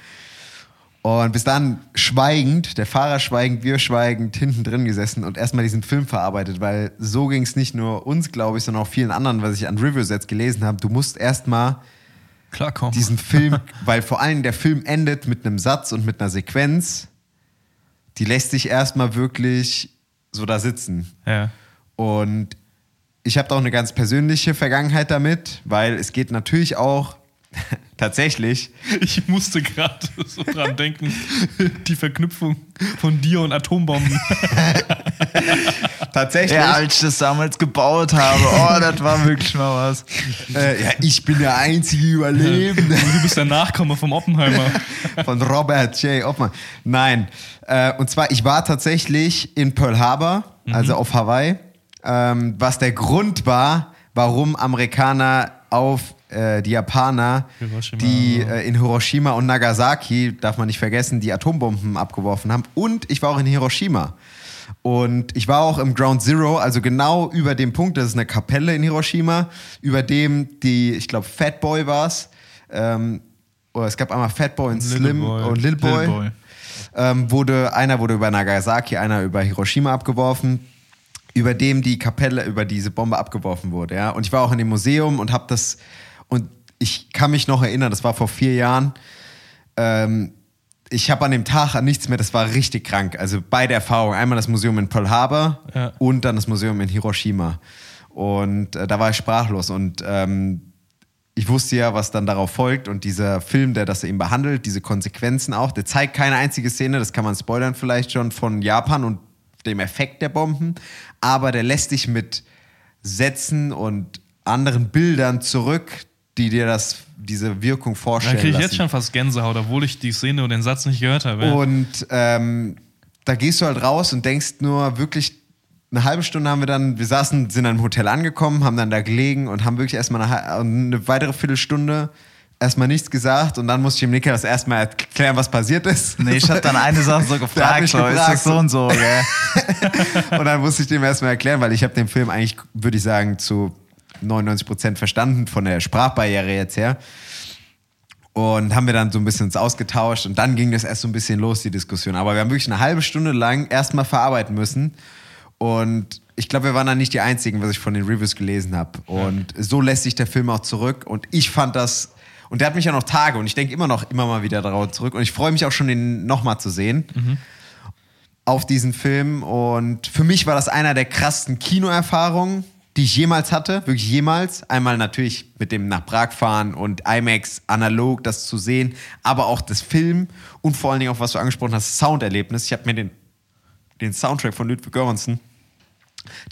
Und bis dann schweigend, der Fahrer schweigend, wir schweigend, hinten drin gesessen und erstmal diesen Film verarbeitet, weil so ging es nicht nur uns, glaube ich, sondern auch vielen anderen, was ich an Reviews jetzt gelesen habe. Du musst erstmal diesen Film, weil vor allem der Film endet mit einem Satz und mit einer Sequenz, die lässt sich erstmal wirklich so da sitzen. Ja. Und ich habe da auch eine ganz persönliche Vergangenheit damit, weil es geht natürlich auch tatsächlich Ich musste gerade so dran denken, die Verknüpfung von dir und Atombomben. tatsächlich Ja, als ich das damals gebaut habe, oh, das war wirklich mal was. äh, ja ich bin der einzige Überlebende Du bist der Nachkomme vom Oppenheimer. von Robert J. Oppenheimer. Nein, äh, und zwar ich war tatsächlich in Pearl Harbor, also auf Hawaii, ähm, was der Grund war, warum Amerikaner auf äh, die Japaner, Hiroshima. die äh, in Hiroshima und Nagasaki, darf man nicht vergessen, die Atombomben abgeworfen haben. Und ich war auch in Hiroshima. Und ich war auch im Ground Zero, also genau über dem Punkt, das ist eine Kapelle in Hiroshima, über dem die, ich glaube, Fatboy war es. Ähm, oder es gab einmal Fatboy und Little Slim Boy. und Lil Boy. Little Boy. Ähm, wurde, einer wurde über Nagasaki, einer über Hiroshima abgeworfen, über dem die Kapelle über diese Bombe abgeworfen wurde. Ja? Und ich war auch in dem Museum und habe das, und ich kann mich noch erinnern, das war vor vier Jahren. Ähm, ich habe an dem Tag an nichts mehr, das war richtig krank. Also beide Erfahrungen. Einmal das Museum in Pearl Harbor Ja. und dann das Museum in Hiroshima. Und äh, da war ich sprachlos. Und ähm, ich wusste ja, was dann darauf folgt. Und dieser Film, der das eben behandelt, diese Konsequenzen auch, der zeigt keine einzige Szene, das kann man spoilern vielleicht schon, von Japan und dem Effekt der Bomben. Aber der lässt dich mit Sätzen und anderen Bildern zurück, die dir das, diese Wirkung Da vorstellen kriege ich lassen. jetzt schon fast Gänsehaut, obwohl ich die Szene und den Satz nicht gehört habe. Und ähm, da gehst du halt raus und denkst nur wirklich, eine halbe Stunde haben wir dann, wir saßen, sind dann im Hotel angekommen, haben dann da gelegen und haben wirklich erstmal eine, eine weitere Viertelstunde erstmal nichts gesagt und dann musste ich dem Nicker das erstmal erklären, was passiert ist. Nee, ich hab dann eine Sache so gefragt, so, ist gefragt, das so und so, gell? und dann musste ich dem erstmal erklären, weil ich habe den Film eigentlich, würde ich sagen, zu 99% verstanden von der Sprachbarriere jetzt her. Und haben wir dann so ein bisschen uns ausgetauscht und dann ging das erst so ein bisschen los, die Diskussion. Aber wir haben wirklich eine halbe Stunde lang erstmal verarbeiten müssen. Und ich glaube, wir waren dann nicht die Einzigen, was ich von den Reviews gelesen habe. Und so lässt sich der Film auch zurück. Und ich fand das, und der hat mich ja noch Tage und ich denke immer noch immer mal wieder darauf zurück. Und ich freue mich auch schon, den nochmal zu sehen auf diesen Film. Und für mich war das einer der krassesten Kinoerfahrungen, die ich jemals hatte. Wirklich jemals. Einmal natürlich mit dem nach Prag fahren und IMAX analog das zu sehen, aber auch das Film und vor allen Dingen auch, was du angesprochen hast, das Sounderlebnis. Ich habe mir den, den Soundtrack von Ludwig Göransson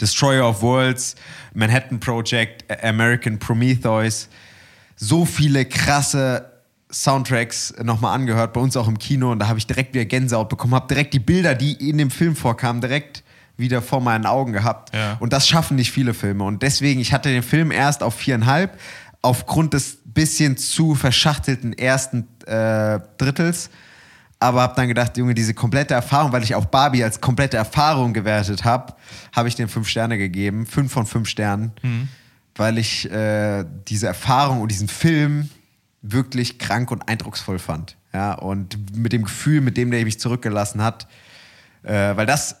Destroyer of Worlds, Manhattan Project, American Prometheus, so viele krasse Soundtracks nochmal angehört, bei uns auch im Kino und da habe ich direkt wieder Gänsehaut bekommen, habe direkt die Bilder, die in dem Film vorkamen, direkt wieder vor meinen Augen gehabt. Ja. Und das schaffen nicht viele Filme. Und deswegen, ich hatte den Film erst auf viereinhalb, aufgrund des bisschen zu verschachtelten ersten äh, Drittels. Aber habe dann gedacht, Junge, diese komplette Erfahrung, weil ich auch Barbie als komplette Erfahrung gewertet habe, habe ich den fünf Sterne gegeben. Fünf von fünf Sternen. Weil ich äh, diese Erfahrung und diesen Film wirklich krank und eindrucksvoll fand. Ja, und mit dem Gefühl, mit dem der mich zurückgelassen hat, äh, weil das,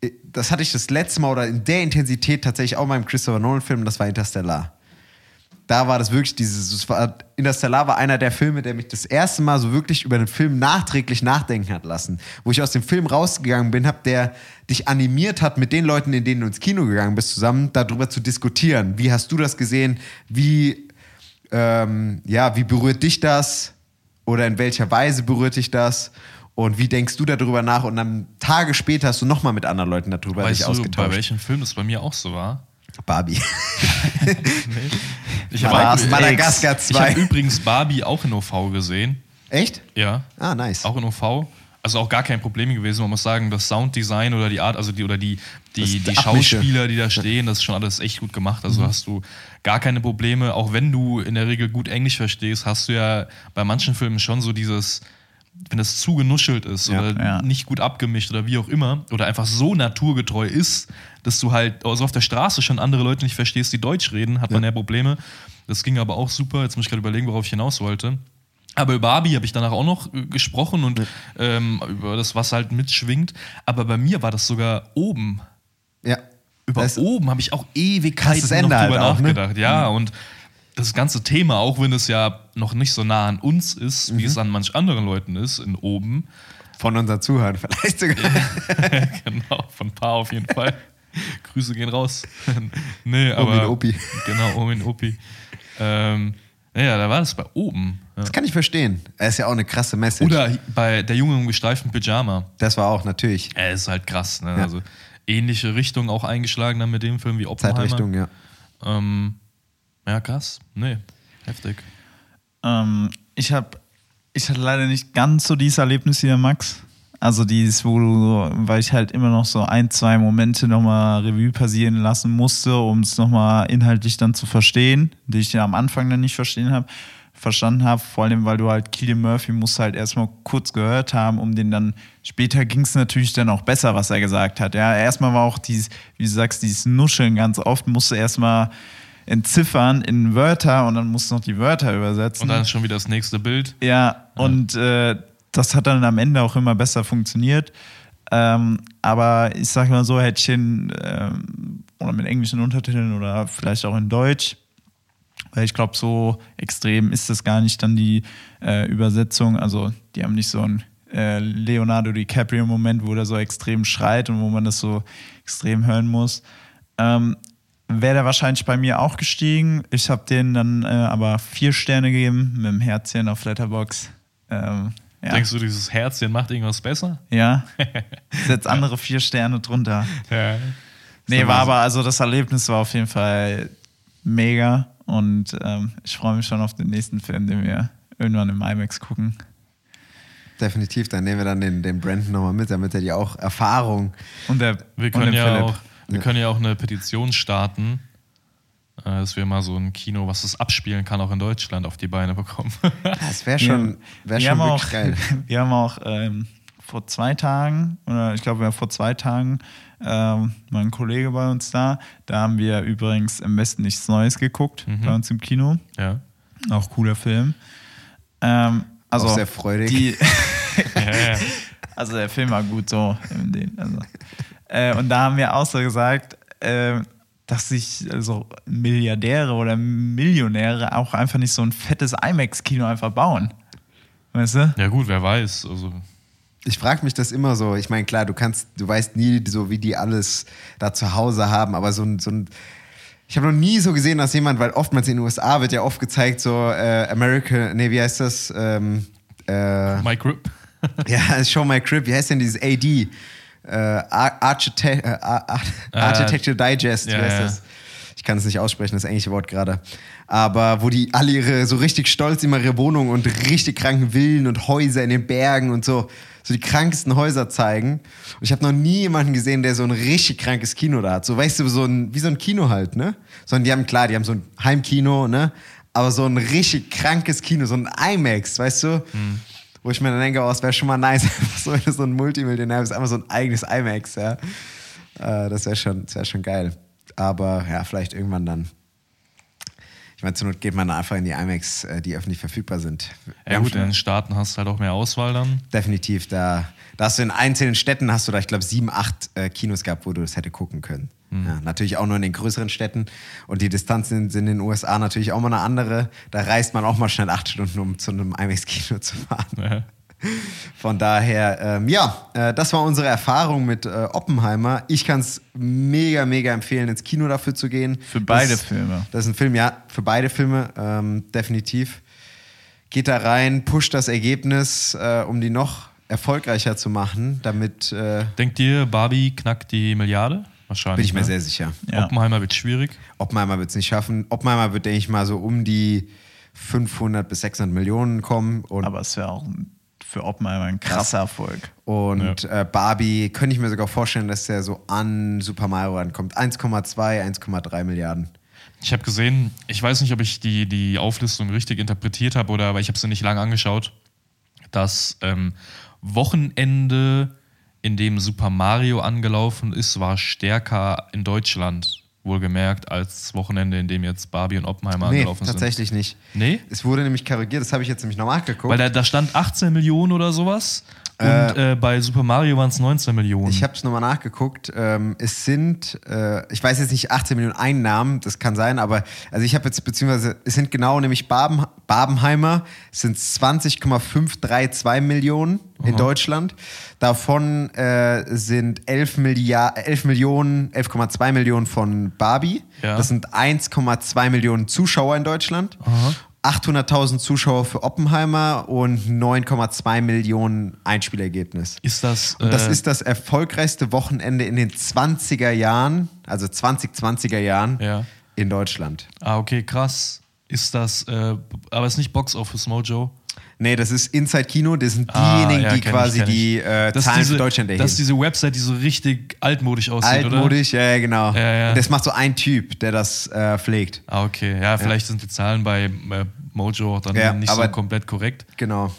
äh, das hatte ich das letzte Mal oder in der Intensität tatsächlich auch mal im Christopher Nolan-Film, das war Interstellar. Da war das wirklich dieses, es war, Interstellar war einer der Filme, der mich das erste Mal so wirklich über den Film nachträglich nachdenken hat lassen. Wo ich aus dem Film rausgegangen bin, hab der dich animiert hat, mit den Leuten, in denen du ins Kino gegangen bist, zusammen darüber zu diskutieren. Wie hast du das gesehen? Wie Ähm, ja, wie berührt dich das? Oder in welcher Weise berührt dich das? Und wie denkst du darüber nach? Und dann Tage später hast du nochmal mit anderen Leuten darüber Weißt dich du, bei ausgetauscht. welchem Film das bei mir auch so war? Barbie. Ich hab- Madagaskar Ich 2. habe übrigens Barbie auch in OV gesehen. Echt? Ja. Ah, nice. Auch in OV. Also auch gar kein Problem gewesen. Man muss sagen, das Sounddesign oder die Art, also die oder die, die, die. Schauspieler, die da stehen, das ist schon alles echt gut gemacht. Also Mhm. hast du gar keine Probleme. Auch wenn du in der Regel gut Englisch verstehst, hast du ja bei manchen Filmen schon so dieses, wenn das zu genuschelt ist Ja. oder Ja. nicht gut abgemischt oder wie auch immer oder einfach so naturgetreu ist, dass du halt also auf der Straße schon andere Leute nicht verstehst, die Deutsch reden, hat man ja Probleme. Das ging aber auch super. Jetzt muss ich gerade überlegen, worauf ich hinaus wollte. Aber über Barbie habe ich danach auch noch äh, gesprochen und ähm, über das, was halt mitschwingt. Aber bei mir war das sogar oben. ja. Über Das- oben habe ich auch Ewigkeiten noch Ende drüber halt auch, ne? nachgedacht. Ja, und das ganze Thema, auch wenn es ja noch nicht so nah an uns ist, Mhm. wie es an manch anderen Leuten ist, in oben, Von unseren Zuhörern vielleicht sogar. genau, von ein paar auf jeden Fall. Grüße gehen raus. nee, aber. Omi und Opi. Genau, Omi und Opi. Ähm, naja, da war das bei oben. Ja. Das kann ich verstehen. Er ist ja auch eine krasse Message. Oder bei der Junge im gestreiften Pyjama. das war auch natürlich Er ist halt krass. Ne? Ja. Also ähnliche Richtung auch eingeschlagen dann mit dem Film wie Oppenheimer. Zeitrichtung, ja. Ähm, ja, krass. Nee, heftig. Ähm, ich habe, ich hatte leider nicht ganz so dieses Erlebnis wie der Max. Also dieses, wo du, weil ich halt immer noch so ein, zwei Momente nochmal Revue passieren lassen musste, um es nochmal inhaltlich dann zu verstehen, die ich ja am Anfang dann nicht verstehen habe, verstanden habe. Vor allem, weil du halt Killian Murphy musst halt erstmal kurz gehört haben, um den dann, später ging es natürlich dann auch besser, was er gesagt hat. Ja, erstmal war auch dieses, wie du sagst, dieses Nuscheln ganz oft, musste erstmal entziffern in Wörter und dann musst du noch die Wörter übersetzen. Und dann ist schon wieder das nächste Bild. Ja, und äh, das hat dann am Ende auch immer besser funktioniert. Ähm, aber ich sag mal so, hätte ich ihn ähm, oder mit englischen Untertiteln oder vielleicht auch in Deutsch, weil ich glaube, so extrem ist das gar nicht dann die äh, Übersetzung. Also die haben nicht so einen äh, Leonardo DiCaprio-Moment, wo der so extrem schreit und wo man das so extrem hören muss. Ähm, Wäre der wahrscheinlich bei mir auch gestiegen. Ich habe den dann äh, aber vier Sterne gegeben mit dem Herzchen auf Letterbox. Ähm, ja. Denkst du, dieses Herzchen macht irgendwas besser? Ja. Setz andere vier Sterne drunter. Ja. Nee, war aber, also das Erlebnis war auf jeden Fall mega und ähm, ich freue mich schon auf den nächsten Film, den wir irgendwann im IMAX gucken. Definitiv. Dann nehmen wir dann den, den Brandon nochmal mit, damit er die auch Erfahrung. Und der Wir und können den ja Philipp. auch, wir Ja. können ja auch eine Petition starten, dass wir mal so ein Kino, was das abspielen kann, auch in Deutschland auf die Beine bekommen. Das wäre schon, wär wir schon wirklich auch, geil. Wir haben auch ähm, vor zwei Tagen, oder ich glaube, wir haben vor zwei Tagen ähm, war ein Kollege bei uns da. Da haben wir übrigens im Westen nichts Neues geguckt Mhm. bei uns im Kino. ja. Auch cooler Film. Ähm, also Auch sehr freudig. Die, Ja, also der Film war gut so. in den- Also. Äh, und da haben wir auch so gesagt, äh, dass sich also Milliardäre oder Millionäre auch einfach nicht so ein fettes IMAX-Kino einfach bauen. Weißt du? ja, gut, wer weiß. Also, Ich frage mich das immer so. Ich meine, klar, du kannst, du weißt nie, so wie die alles da zu Hause haben, aber so ein, so ein ich habe noch nie so gesehen, dass jemand, weil oftmals in den USA wird ja oft gezeigt, so äh, American, nee, wie heißt das? Ähm, äh, My Grip. ja, Show My Crib, wie heißt denn dieses AD? Äh, Ar- Archite äh, Ar- Architecture Digest, ja, ja. das? Ich kann es nicht aussprechen, das englische Wort gerade. Aber wo die alle ihre, so richtig stolz immer ihre Wohnungen und richtig kranken Villen und Häuser in den Bergen und so, so die krankesten Häuser zeigen. Und ich habe noch nie jemanden gesehen, der so ein richtig krankes Kino da hat. So, weißt du, so ein, wie so ein Kino halt, ne? Sondern die haben, klar, die haben so ein Heimkino, ne? Aber so ein richtig krankes Kino, so ein IMAX, weißt du? Wo ich mir dann denke, oh, es wäre schon mal nice, einfach so, wenn du so ein Multimillionär bist, einfach so ein eigenes IMAX, ja. Äh, das wäre schon, das wär schon geil. Aber ja, vielleicht irgendwann dann. Ich meine, zur Not geht man einfach in die IMAX, äh, die öffentlich verfügbar sind. Ja, gut, in den Staaten hast du halt auch mehr Auswahl dann. definitiv. Da, da hast du in einzelnen Städten, hast du da, ich glaube, sieben, acht äh, Kinos gehabt, wo du das hätte gucken können. Ja, natürlich auch nur in den größeren Städten. Und die Distanzen sind in den USA natürlich auch mal eine andere. Da reist man auch mal schnell acht Stunden, um zu einem IMAX-Kino zu fahren. Ja. Von daher, ähm, ja, äh, das war unsere Erfahrung mit äh, Oppenheimer. Ich kann es mega, mega empfehlen, ins Kino dafür zu gehen. Für beide das, Filme. Das ist ein Film, ja, für beide Filme, ähm, definitiv. Geht da rein, pusht das Ergebnis, äh, um die noch erfolgreicher zu machen, damit äh, Denkt ihr, Barbie knackt die Milliarde? Wahrscheinlich. bin ich mir ne? sehr sicher. Ja. Oppenheimer wird schwierig. Oppenheimer wird es nicht schaffen. Oppenheimer wird, denke ich mal, so um die 500 bis 600 Millionen kommen. Und, Aber es wäre auch für Oppenheimer ein krasser Erfolg. und äh, Barbie könnte ich mir sogar vorstellen, dass der so an Super Mario rankommt. 1,2, 1,3 Milliarden. Ich habe gesehen, ich weiß nicht, ob ich die, die Auflistung richtig interpretiert habe oder aber ich habe sie nicht lange angeschaut, das ähm, Wochenende, in dem Super Mario angelaufen ist, war stärker in Deutschland, wohlgemerkt, als das Wochenende, in dem jetzt Barbie und Oppenheimer Nee, angelaufen tatsächlich nicht. sind. Nee? Es wurde nämlich korrigiert, das habe ich jetzt nämlich noch nachgeguckt. Weil da, da stand 18 Millionen oder sowas und äh, bei Super Mario waren es 19 Millionen. Ich habe es nochmal nachgeguckt. Ähm, es sind, äh, ich weiß jetzt nicht 18 Millionen Einnahmen, das kann sein, aber also ich habe jetzt, beziehungsweise es sind genau nämlich Baben, Babenheimer, es sind 20,532 Millionen in Deutschland. Davon äh, sind 11, Milliard, 11 Millionen, 11,2 Millionen von Barbie. Ja. Das sind 1,2 Millionen Zuschauer in Deutschland. 800.000 Zuschauer für Oppenheimer und 9,2 Millionen Einspielergebnis. ist das, Und das äh, ist das erfolgreichste Wochenende in den 20er Jahren, also 2020er Jahren Ja. in Deutschland. Ah, okay, krass. Ist das, äh, aber ist nicht Box Office Mojo? Nee, das ist Inside Kino, das sind Ah, diejenigen, ja, die quasi ich. die äh, Zahlen diese, für Deutschland erheben. Das ist diese Website, die so richtig altmodisch aussieht, oder? Altmodisch, ja, genau. Ja, ja. Das macht so ein Typ, der das äh, pflegt. Ah, okay. Ja, vielleicht sind die Zahlen bei äh, Mojo auch dann nicht so komplett korrekt. Genau.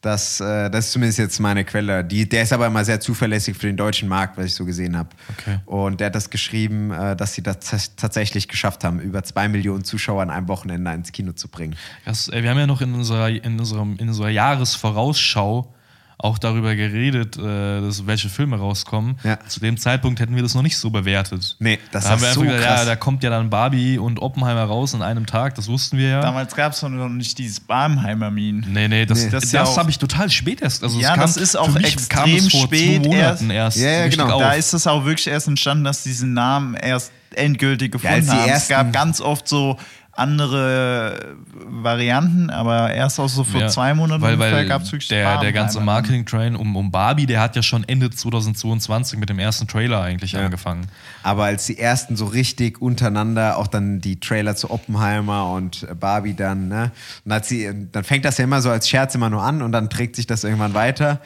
Das, äh, das ist zumindest jetzt meine Quelle. Die, der ist aber immer sehr zuverlässig für den deutschen Markt, was ich so gesehen habe. Okay. Und der hat das geschrieben, äh, dass sie das tats- tatsächlich geschafft haben, über zwei Millionen Zuschauer an einem Wochenende ins Kino zu bringen. Das, äh, wir haben ja noch in unserer, in unserem, in unserer Jahresvorausschau auch darüber geredet, äh, dass welche Filme rauskommen. Ja. Zu dem Zeitpunkt hätten wir das noch nicht so bewertet. Nee, das da haben ist wir so gesagt, krass. ja, da kommt ja dann Barbie und Oppenheimer raus an einem Tag, das wussten wir ja. Damals gab es noch nicht dieses Barmheimer-Meme. Nee, nee, das, Nee. das, Das ja auch- habe ich total spät erst. Also es Ja, kam, das ist auch für mich kam extrem es vor spät zwei Monaten erst. Ja, ja, genau. auf. Da ist es auch wirklich erst entstanden, dass diesen Namen erst endgültig gefunden die haben. Es gab ganz oft so andere Varianten, aber erst auch so vor Ja, zwei Monaten weil, weil gab es wirklich der, der ganze. Marketing-Train um, um Barbie, der hat ja schon Ende 2022 mit dem ersten Trailer eigentlich angefangen. Aber als die ersten so richtig untereinander, auch dann die Trailer zu Oppenheimer und Barbie dann, ne? Und hat sie, dann fängt das ja immer so als Scherz immer nur an und dann trägt sich das irgendwann weiter.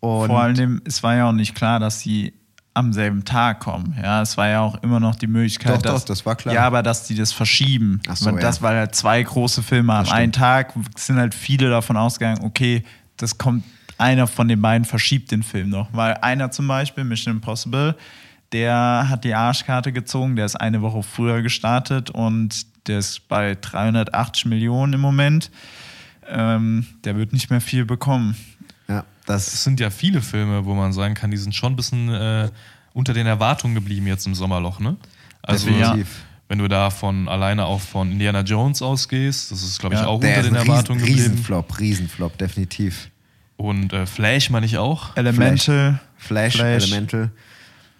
Und Vor allem, es war ja auch nicht klar, dass sie am selben Tag kommen. Ja, es war ja auch immer noch die Möglichkeit, Doch, doch, dass, das war klar. Ja, aber dass die das verschieben. Ach so, Weil ja. Das war halt zwei große Filme an einem Tag. Sind halt viele davon ausgegangen, okay, das kommt, einer von den beiden verschiebt den Film noch. Weil einer zum Beispiel, Mission Impossible, der hat die Arschkarte gezogen, der ist eine Woche früher gestartet und der ist bei 380 Millionen im Moment. Ähm, der wird nicht mehr viel bekommen. Ja, das Es sind ja viele Filme, wo man sagen kann, die sind schon ein bisschen äh, unter den Erwartungen geblieben jetzt im Sommerloch, ne? Also, Definitiv. wenn du da von alleine auch von Indiana Jones ausgehst, das ist, glaube ich, Ja, auch unter den Erwartungen Riesen, geblieben. Riesenflop, Riesenflop, definitiv. Und äh, Flash meine ich auch. Elemental. Flash, Flash. Elemental.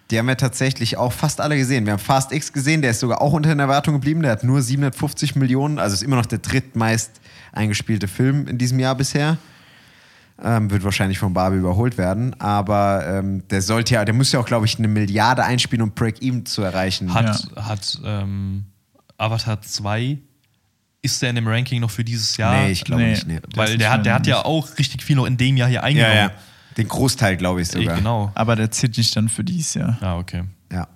Die haben wir tatsächlich auch fast alle gesehen. Wir haben Fast X gesehen, der ist sogar auch unter den Erwartungen geblieben. Der hat nur 750 Millionen, also ist immer noch der drittmeist eingespielte Film in diesem Jahr bisher. Ähm, wird wahrscheinlich von Barbie überholt werden, aber ähm, der sollte ja, der muss ja auch, glaube ich, eine Milliarde einspielen, um Break-Even zu erreichen. Hat, hat ähm, Avatar 2, ist der in dem Ranking noch für dieses Jahr? nee, ich glaube nee. nicht. Nee. Weil der hat, der hat ja auch richtig viel noch in dem Jahr hier eingenommen. Ja, ja. Den Großteil, glaube ich sogar. Genau. Aber der zählt nicht dann für dies Jahr. Ja, okay. Ja.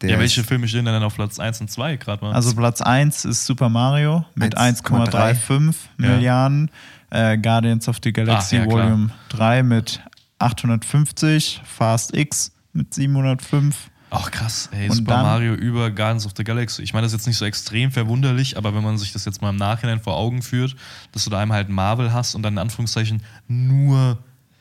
Der Ja, welche Filme stehen denn dann auf Platz 1 und 2 gerade mal? Also Platz 1 ist Super Mario mit 1,3 1,35 Ja. Milliarden. Äh, Guardians of the Galaxy Ah, ja, klar. Volume 3 mit 850. Fast X mit 705. Ach krass, ey, Und Super dann- Mario über Guardians of the Galaxy. Ich meine, das ist jetzt nicht so extrem verwunderlich, aber wenn man sich das jetzt mal im Nachhinein vor Augen führt, dass du da einmal halt Marvel hast und dann in Anführungszeichen nur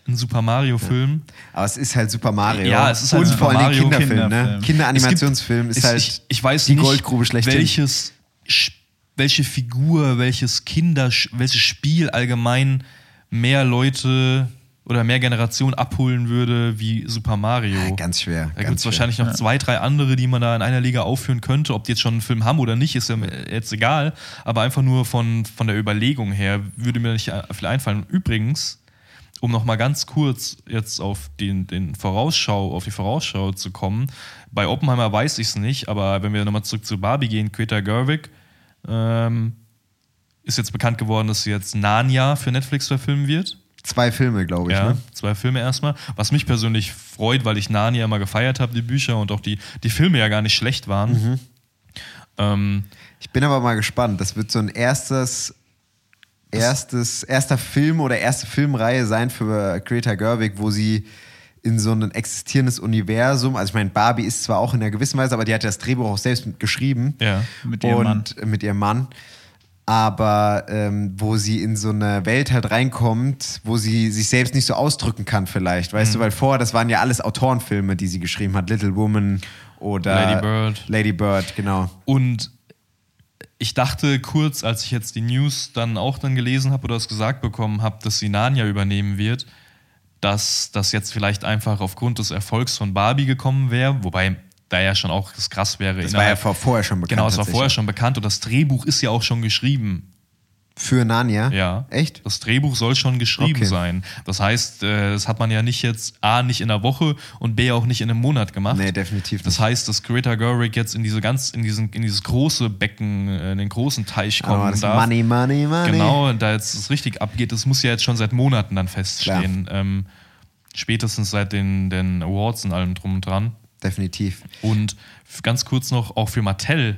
ein Super Mario-Film. aber es ist halt Super Mario. Ja, es ist halt Und Super vor allem Mario, Kinderfilm, ne? Kinderfilm. Kinderanimationsfilm Es ist gibt- halt ich, ich weiß die nicht, Goldgrube schlechthin. welches, Sch- welche Figur, welches Kinder, welches Spiel allgemein mehr Leute oder mehr Generationen abholen würde wie Super Mario. Ja, ganz schwer. Da gibt es wahrscheinlich noch zwei, drei andere, die man da in einer Liga aufführen könnte. Ob die jetzt schon einen Film haben oder nicht, ist ja jetzt egal. Aber einfach nur von, von der Überlegung her würde mir nicht viel einfallen. Übrigens, um noch mal ganz kurz jetzt auf den, den Vorausschau, auf die Vorausschau zu kommen. Bei Oppenheimer weiß ich es nicht, aber wenn wir nochmal zurück zu Barbie gehen, Greta Gerwig ähm, ist jetzt bekannt geworden, dass sie jetzt Narnia für Netflix verfilmen wird. Zwei Filme, glaube ich. Ja, Ne? zwei Filme erstmal. Was mich persönlich freut, weil ich Narnia immer gefeiert habe, die Bücher und auch die, die Filme ja gar nicht schlecht waren. Mhm. Ähm, Ich bin aber mal gespannt. Das wird so ein erstes, erstes, erster Film oder erste Filmreihe sein für Greta Gerwig, wo sie in so ein existierendes Universum, also ich meine, Barbie ist zwar auch in einer gewissen Weise, aber die hat das Drehbuch auch selbst geschrieben. Ja. Mit ihrem und mit ihrem Mann. Aber ähm, wo sie in so eine Welt halt reinkommt, wo sie sich selbst nicht so ausdrücken kann, vielleicht. Weißt Mhm. du, weil vorher, das waren ja alles Autorenfilme, die sie geschrieben hat. Little Woman oder Lady Bird. Lady Bird, genau. Und ich dachte kurz, als ich jetzt die News dann auch dann gelesen habe oder es gesagt bekommen habe, dass sie Narnia übernehmen wird, dass das jetzt vielleicht einfach aufgrund des Erfolgs von Barbie gekommen wäre, wobei da ja schon auch das krass wäre. Das war ja vorher schon bekannt. Genau, es war vorher schon bekannt und das Drehbuch ist ja auch schon geschrieben. Für Narnia? Ja. Echt? Das Drehbuch soll schon geschrieben Okay. sein. Das heißt, äh, das hat man ja nicht jetzt A, nicht in einer Woche und B, auch nicht in einem Monat gemacht. Nee, definitiv Das nicht. heißt, dass Greta Gerwig jetzt in diese ganz, in diesen, in dieses große Becken, äh, in den großen Teich kommen Aber das darf. Money, Money, Money. Genau, und da jetzt es richtig abgeht, das muss ja jetzt schon seit Monaten dann feststehen. Ähm, spätestens seit den, den Awards und allem drum und dran. Definitiv. Und ganz kurz noch, auch für Mattel.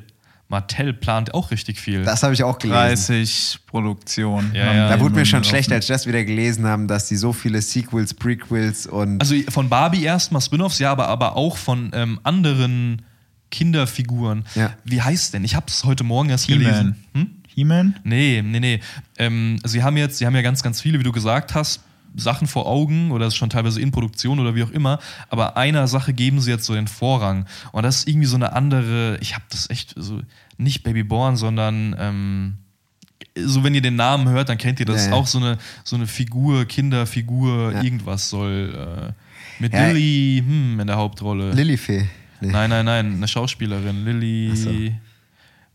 Mattel plant auch richtig viel. Das habe ich auch gelesen. 30 Produktionen. Ja, ja. Da wurde mir schon schlecht, als ich das wieder gelesen haben, dass die so viele Sequels, Prequels und Also von Barbie erstmal Spin-offs, ja, aber, aber auch von ähm, anderen Kinderfiguren. Ja. Wie heißt denn? Ich habe es heute Morgen erst He-Man. gelesen. Hm? He-Man? Nee, nee, nee. Ähm, sie haben jetzt, sie haben ja ganz, ganz viele, wie du gesagt hast, Sachen vor Augen oder ist schon teilweise in Produktion oder wie auch immer, aber einer Sache geben sie jetzt so den Vorrang. Und das ist irgendwie so eine andere, ich habe das echt so, nicht Babyborn, sondern ähm, so, wenn ihr den Namen hört, dann kennt ihr das. Ja, ja. Auch so eine, so eine Figur, Kinderfigur, Ja. irgendwas soll äh, mit. Lilly hm, in der Hauptrolle. Lilifee. Nee. Nein, nein, nein, eine Schauspielerin. Lilly. So.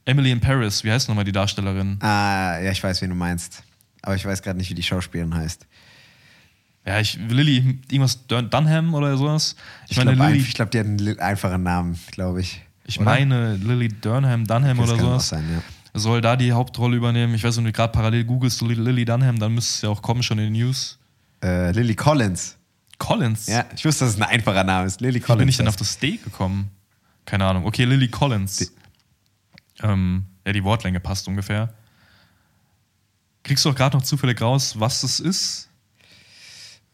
Emily in Paris, wie heißt nochmal die Darstellerin? Ah, ja, ich weiß, wen du meinst. Aber ich weiß gerade nicht, wie die Schauspielerin heißt. Ja, ich, Lilly, irgendwas Dun Dunham oder sowas. Ich, Ich meine, glaube, Lilly, ich glaub, die hat einen einfachen Namen, glaube ich. ich Oder? meine, Lilly Dunham, Dunham Das oder sowas. sein, ja. Soll da die Hauptrolle übernehmen. Ich weiß wenn du gerade parallel googelst, Lilly Lilly Dunham, dann müsste es ja auch kommen, schon in den News. Äh, Lily Collins. Collins? Ja, ich wusste, dass es ein einfacher Name ist. Lily Wie Collins. bin ich denn auf das Steak gekommen? Keine Ahnung. Okay, Lily Collins. Ähm, ja, die Wortlänge passt ungefähr. Kriegst du auch gerade noch zufällig raus, was das ist?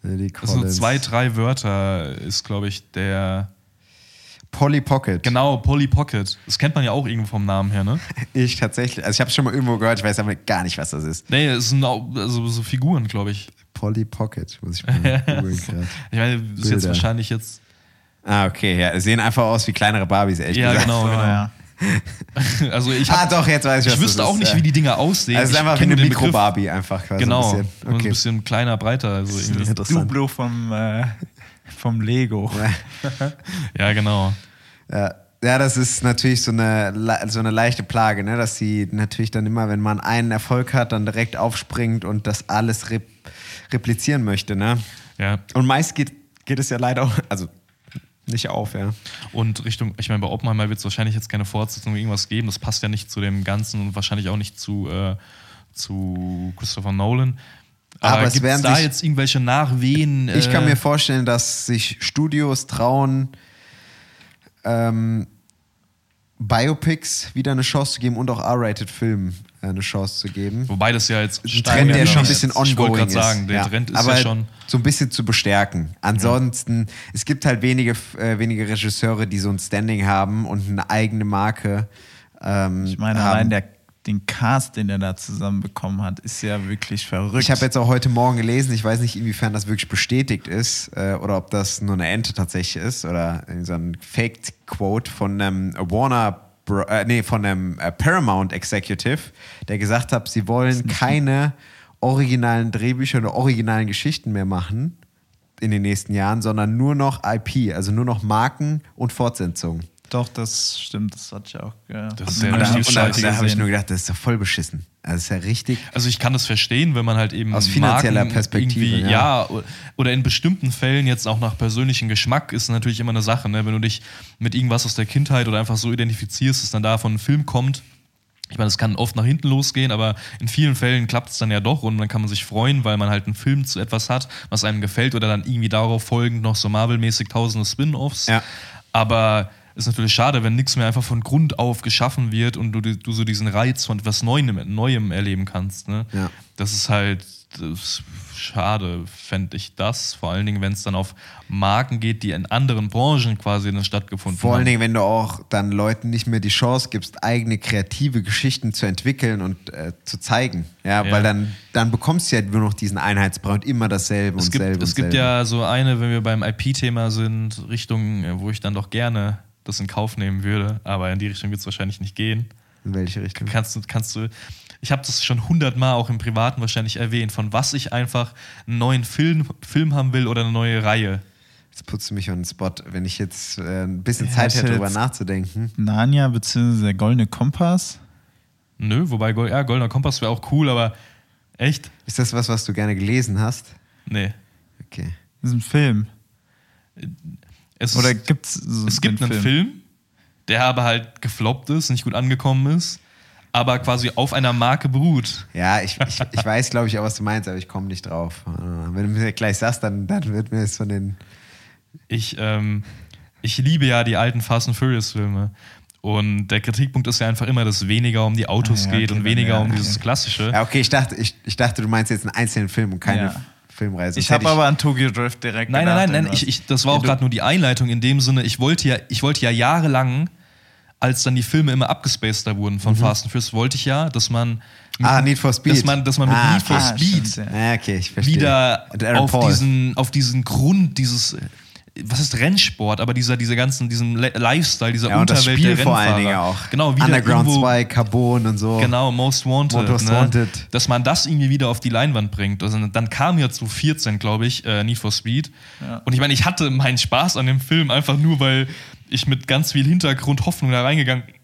Lily Das sind Collins. so zwei, drei Wörter, ist, glaube ich, der. Polly Pocket. Genau, Polly Pocket. Das kennt man ja auch irgendwo vom Namen her, ne? Ich tatsächlich. Also ich habe es schon mal irgendwo gehört, ich weiß aber gar nicht, was das ist. Nee, es sind auch, also so Figuren, glaube ich. Polly Pocket, muss ich mal googeln. Ich meine, das ist jetzt wahrscheinlich jetzt. Ah, okay, ja. Sehen einfach aus wie kleinere Barbies, ehrlich Ja, gesagt. genau, So, genau. ja. Also ich, Ah, hab, doch, jetzt weiß ich, was ich wüsste das auch ist, nicht, ja. wie die Dinger aussehen. Also es ist einfach wie eine. Mikro-Barbie einfach. quasi Genau. Ein bisschen. Okay. ein bisschen kleiner, breiter. Also Das ist interessant. Duplo vom, äh, vom Lego. Ja, genau. Ja. ja, das ist natürlich so eine, so eine leichte Plage, ne? dass sie natürlich dann immer, wenn man einen Erfolg hat, dann direkt aufspringt und das alles rep replizieren möchte. Ne? Ja. Und meist geht, geht es ja leider auch, also nicht auf, ja. Und Richtung, ich meine, bei Oppenheimer wird es wahrscheinlich jetzt keine Fortsetzung irgendwas geben. Das passt ja nicht zu dem Ganzen und wahrscheinlich auch nicht zu, äh, zu Christopher Nolan. Aber Aber es werden da sich- jetzt irgendwelche Nachwehen? Ich kann äh, mir vorstellen, dass sich Studios trauen, ähm, Biopics wieder eine Chance zu geben und auch R-Rated-Filmen äh, eine Chance zu geben. Wobei das ja jetzt Ein Trend, der schon ein bisschen Ich wollte ongoing gerade ist. sagen, der ja. Trend ist Aber ja schon. so ein bisschen zu bestärken. Ansonsten, es gibt halt wenige, äh, wenige Regisseure, die so ein Standing haben und eine eigene Marke. Ähm, Ich meine, haben. allein der, den Cast, den er da zusammenbekommen hat, ist ja wirklich verrückt. Ich habe jetzt auch heute Morgen gelesen, ich weiß nicht, inwiefern das wirklich bestätigt ist äh, oder ob das nur eine Ente tatsächlich ist oder so ein Faked-Quote von einem Warner, Bro äh, nee, von einem äh, Paramount Executive, der gesagt hat, sie wollen keine originalen Drehbücher oder originalen Geschichten mehr machen in den nächsten Jahren, sondern nur noch IP, also nur noch Marken und Fortsetzungen. Doch, das stimmt, das hatte ich auch. Ja. Das ja Und da, und da, da habe ich nur gedacht, das ist doch voll beschissen. Also ist ja richtig. Also ich kann das verstehen, wenn man halt eben Aus finanzieller Marken Perspektive, ja. ja. oder in bestimmten Fällen jetzt auch nach persönlichem Geschmack ist natürlich immer eine Sache, ne? wenn du dich mit irgendwas aus der Kindheit oder einfach so identifizierst, dass dann davon ein Film kommt. Ich meine, es kann oft nach hinten losgehen, aber in vielen Fällen klappt es dann ja doch und dann kann man sich freuen, weil man halt einen Film zu etwas hat, was einem gefällt oder dann irgendwie darauf folgend noch so Marvel-mäßig tausende Spin-Offs. Ja. Aber ist natürlich schade, wenn nichts mehr einfach von Grund auf geschaffen wird und du, du so diesen Reiz von etwas Neuem, Neuem erleben kannst. Ne? Ja. Das ist halt das ist schade, fände ich das. Vor allen Dingen, wenn es dann auf Marken geht, die in anderen Branchen quasi dann stattgefunden Vor allen haben. Dingen, wenn du auch dann Leuten nicht mehr die Chance gibst, eigene kreative Geschichten zu entwickeln und äh, zu zeigen. Ja, Ja. weil dann, dann bekommst du ja nur noch diesen Einheitsbrei und immer dasselbe es und gibt, selbe es gibt selbe. ja so eine, wenn wir beim IP-Thema sind, Richtung, äh, wo ich dann doch gerne das in Kauf nehmen würde, aber in die Richtung wird es wahrscheinlich nicht gehen. In welche Richtung? Kannst du, kannst du, ich habe das schon hundertmal auch im Privaten wahrscheinlich erwähnt, von was ich einfach einen neuen Film, Film haben will oder eine neue Reihe. Jetzt putzt du mich on den Spot. Wenn ich jetzt äh, ein bisschen Ja, Zeit hätte, darüber nachzudenken. Narnia bzw. der Goldene Kompass. Nö, wobei ja, Goldener Kompass wäre auch cool, aber echt? Ist das was, was du gerne gelesen hast? Nee. Okay. Das ist ein Film. Es, Oder ist, gibt's so es gibt einen Film. der aber halt gefloppt ist, nicht gut angekommen ist, aber quasi auf einer Marke beruht. Ja, ich, ich, ich weiß, glaube ich, auch, was du meinst, aber ich komme nicht drauf. Äh, Wenn du mir gleich sagst, dann, dann wird mir es von den. Ich, ähm, ich liebe ja die alten Fast and Furious Filme. Und der Kritikpunkt ist ja einfach immer, dass es weniger um die Autos Ah, ja, geht okay, und weniger ja, um dieses Klassische. Ja, okay, ich dachte, ich, ich dachte, du meinst jetzt einen einzelnen Film und keine. Filmreise. Ich habe aber an Tokyo Drift direkt Nein, nein, gedacht, nein, nein. irgendwas. Ich, ich, das war auch gerade nur die Einleitung in dem Sinne, ich wollte ja, ich wollte ja jahrelang, als dann die Filme immer abgespaceder wurden von Fast and Furious, wollte ich ja, dass man mit, Ah, Need for Speed. dass man, dass man mit Ah, Need for ah, Speed stimmt, ja. Ja, okay, ich verstehe. wieder auf diesen, auf diesen Grund, dieses, was ist Rennsport, aber dieser, dieser ganzen, diesen Le- Lifestyle, dieser ja, und das Unterwelt Spiel der vor allen Dingen auch. Genau, wieder Underground irgendwo, 2, Carbon und so. Genau, Most Wanted. Most ne? Wanted. Dass man das irgendwie wieder auf die Leinwand bringt. Also, dann kam ja zu 14, glaube ich, äh, Need for Speed. Und ich meine, ich hatte meinen Spaß an dem Film einfach nur, weil ich mit ganz viel Hintergrund Hoffnung da reingegangen bin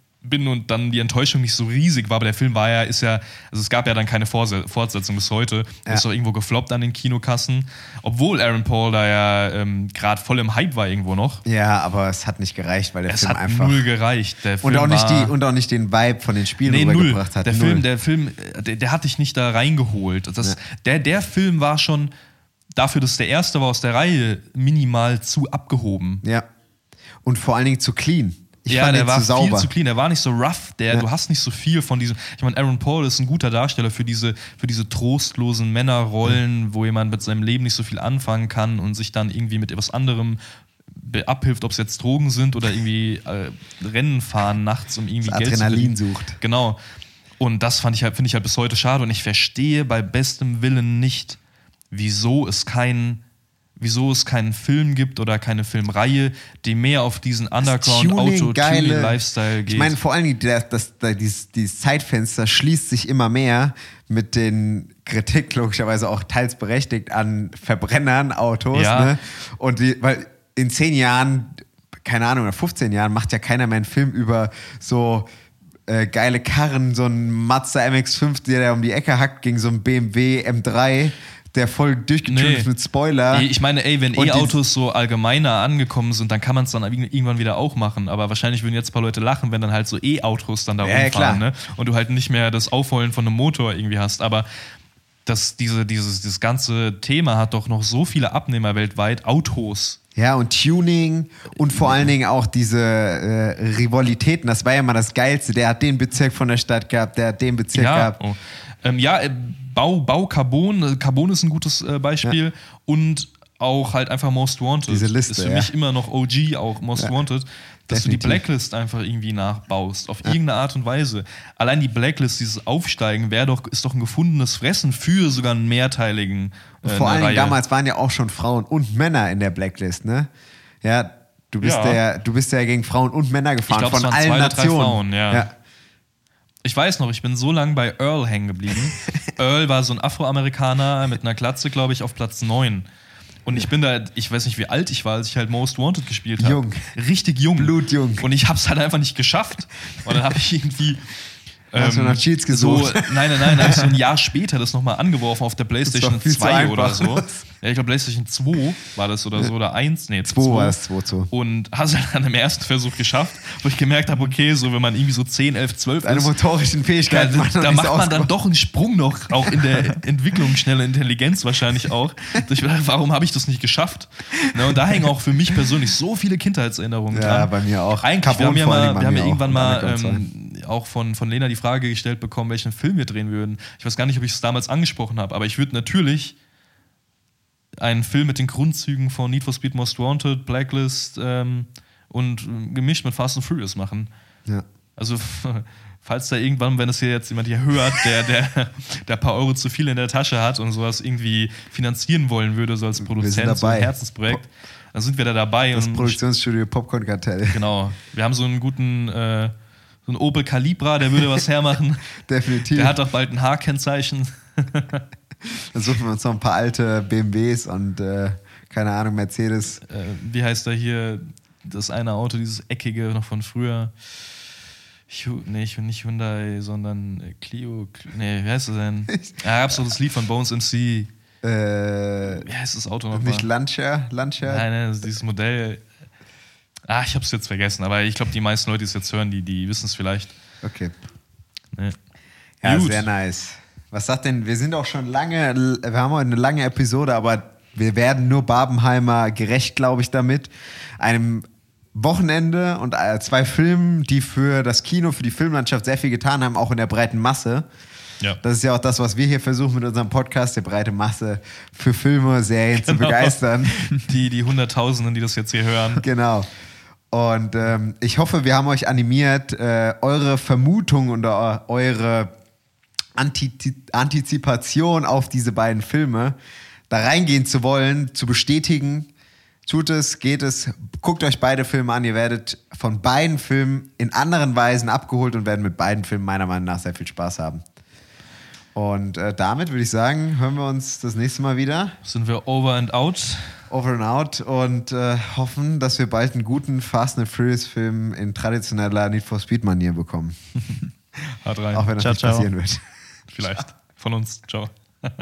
und dann die Enttäuschung nicht so riesig war. Aber der Film war ja, ist ja, also es gab ja dann keine Fortsetzung bis heute. Ja. Ist doch irgendwo gefloppt an den Kinokassen. Obwohl Aaron Paul da ja ähm, gerade voll im Hype war irgendwo noch. Ja, aber es hat nicht gereicht, weil der Es Film hat einfach. null gereicht. Der und, Film auch nicht die, und auch nicht den Vibe von den Spielen Nee, null. rübergebracht hat. Der Null. Film, der Film, äh, der, der hat dich nicht da reingeholt. Das, der, der Film war schon dafür, dass der erste war aus der Reihe, minimal zu abgehoben. Ja. Und vor allen Dingen zu clean. Ich ja, fand der war zu sauber. viel zu clean, der war nicht so rough, der, Ja. du hast nicht so viel von diesem. Ich meine, Aaron Paul ist ein guter Darsteller für diese, für diese trostlosen Männerrollen, wo jemand mit seinem Leben nicht so viel anfangen kann und sich dann irgendwie mit etwas anderem abhilft, ob es jetzt Drogen sind oder irgendwie äh, Rennen fahren nachts, um irgendwie Das Geld Adrenalin zu sucht. Genau. Und das fand ich halt, finde ich halt bis heute schade und ich verstehe bei bestem Willen nicht, wieso es keinen wieso es keinen Film gibt oder keine Filmreihe, die mehr auf diesen Underground-Auto-Lifestyle geht. Ich meine, vor allen Dingen, das, das, das, dieses, dieses Zeitfenster schließt sich immer mehr mit den Kritik, logischerweise auch teils berechtigt, an Verbrennern, Autos. Ja. Ne? Und die, weil in zehn Jahren, keine Ahnung, oder 15 Jahren macht ja keiner mehr einen Film über so äh, geile Karren, so ein Mazda MX-5, der da um die Ecke hackt, gegen so einen BMW M3, der voll durchgetüncht Nee. mit Spoiler. Ich meine, ey, wenn E-Autos so allgemeiner angekommen sind, dann kann man es dann irgendwann wieder auch machen. Aber wahrscheinlich würden jetzt ein paar Leute lachen, wenn dann halt so E-Autos dann da Ja, ja, rumfahren, klar. ne? Und du halt nicht mehr das Aufheulen von einem Motor irgendwie hast. Aber das, diese, dieses, dieses ganze Thema hat doch noch so viele Abnehmer weltweit. Autos. Ja, und Tuning und vor allen Dingen auch diese äh, Rivalitäten. Das war ja mal das Geilste. Der hat den Bezirk von der Stadt gehabt, der hat den Bezirk Ja, gehabt. oh. ähm, ja äh, Bau, Bau Carbon. Äh, Carbon ist ein gutes äh, Beispiel. Und auch halt einfach Most Wanted. Diese Liste, Ist für ja. mich immer noch OG, auch Most Ja, Wanted. Dass du die definitiv. Blacklist einfach irgendwie nachbaust. Auf irgendeine Art und Weise. Allein die Blacklist, dieses Aufsteigen, wäre doch, ist doch ein gefundenes Fressen für sogar einen mehrteiligen. Äh, Vor Reihe. damals waren ja auch schon Frauen und Männer in der Blacklist, ne? Ja, du bist Ja. ja, du bist ja gegen Frauen und Männer gefahren glaub, von allen zwei Nationen. Frauen, ja. Ich weiß noch, ich bin so lange bei Earl hängen geblieben. Earl war so ein Afroamerikaner mit einer Glatze, glaube ich, auf Platz 9. Und ich bin da, ich weiß nicht, wie alt ich war, als ich halt Most Wanted gespielt habe. Jung. Richtig jung. Blutjung. Und ich habe es halt einfach nicht geschafft. Und dann habe ich irgendwie. Hast du nach Cheats so, gesucht? nein, nein, nein, habe ich so ein Jahr später das nochmal angeworfen auf der PlayStation doch viel zu 2 oder so. Ja, ich glaube PlayStation 2 war das oder so, oder 1, nee, 2 war es, 2 zu. Und hast halt dann im ersten Versuch geschafft, wo ich gemerkt habe, okay, so wenn man irgendwie so 10, 11, 12 Deine ist, motorischen da, Fähigkeiten da, noch da macht so man dann doch einen Sprung noch, auch in der Entwicklung, schnelle Intelligenz wahrscheinlich auch. Ich dachte, warum habe ich das nicht geschafft? Ne, und da hängen auch für mich persönlich so viele Kindheitserinnerungen Ja, dran. bei mir auch. Eigentlich, wir haben ja, mal, wir haben ja irgendwann mal ähm, auch von, von Lena die Frage gestellt bekommen, welchen Film wir drehen würden. Ich weiß gar nicht, ob ich es damals angesprochen habe, aber ich würde natürlich einen Film mit den Grundzügen von Need for Speed Most Wanted, Blacklist ähm, und ähm, gemischt mit Fast and Furious machen. Ja. Also, falls da irgendwann, wenn es hier jetzt jemand hier hört, der, der, der ein paar Euro zu viel in der Tasche hat und sowas irgendwie finanzieren wollen würde, so als Produzent, so ein. Herzensprojekt, dann sind wir da dabei. Das Produktionsstudio Popcorn Kartell. Genau. Wir haben so einen guten, äh, so einen Opel Calibra, der würde was hermachen. Definitiv. Der hat auch bald ein H-Kennzeichen. Dann suchen wir uns noch ein paar alte BMWs und äh, keine Ahnung, Mercedes. Äh, wie heißt da hier das eine Auto, dieses eckige noch von früher? Nee, ich bin nicht Hyundai, sondern äh, Clio. Cl- Nee, wie heißt das denn? Ja, gab's doch das Lied von Bones MC. Äh, Wie heißt das Auto nochmal? nicht Lancia? Lancia? Nein, nein, dieses Modell. Ah, ich hab's jetzt vergessen, aber ich glaube, die meisten Leute, die es jetzt hören, die, die wissen es vielleicht. Okay. Nee. Ja, Gut. sehr nice. Was sagt denn, wir sind auch schon lange, wir haben heute eine lange Episode, aber wir werden nur Barbenheimer gerecht, glaube ich, damit. Einem Wochenende und äh, zwei Filmen, die für das Kino, für die Filmlandschaft sehr viel getan haben, auch in der breiten Masse. Ja. Das ist ja auch das, was wir hier versuchen mit unserem Podcast, die breite Masse für Filme, Serien zu Genau. begeistern. Die, die Hunderttausenden, die das jetzt hier hören. Genau. Und ähm, ich hoffe, wir haben euch animiert, äh, eure Vermutung und eu- eure Antizi Antizipation auf diese beiden Filme da reingehen zu wollen, zu bestätigen. Tut es, geht es, guckt euch beide Filme an. Ihr werdet von beiden Filmen in anderen Weisen abgeholt und werden mit beiden Filmen meiner Meinung nach sehr viel Spaß haben. Und äh, damit würde ich sagen, hören wir uns das nächste Mal wieder. Sind wir over and out? Over and out und äh, hoffen, dass wir bald einen guten Fast and Furious Film in traditioneller Need for Speed Manier bekommen. Hat rein. Auch wenn das Ciao, nicht ciao. passieren wird. Vielleicht. Von uns. Ciao.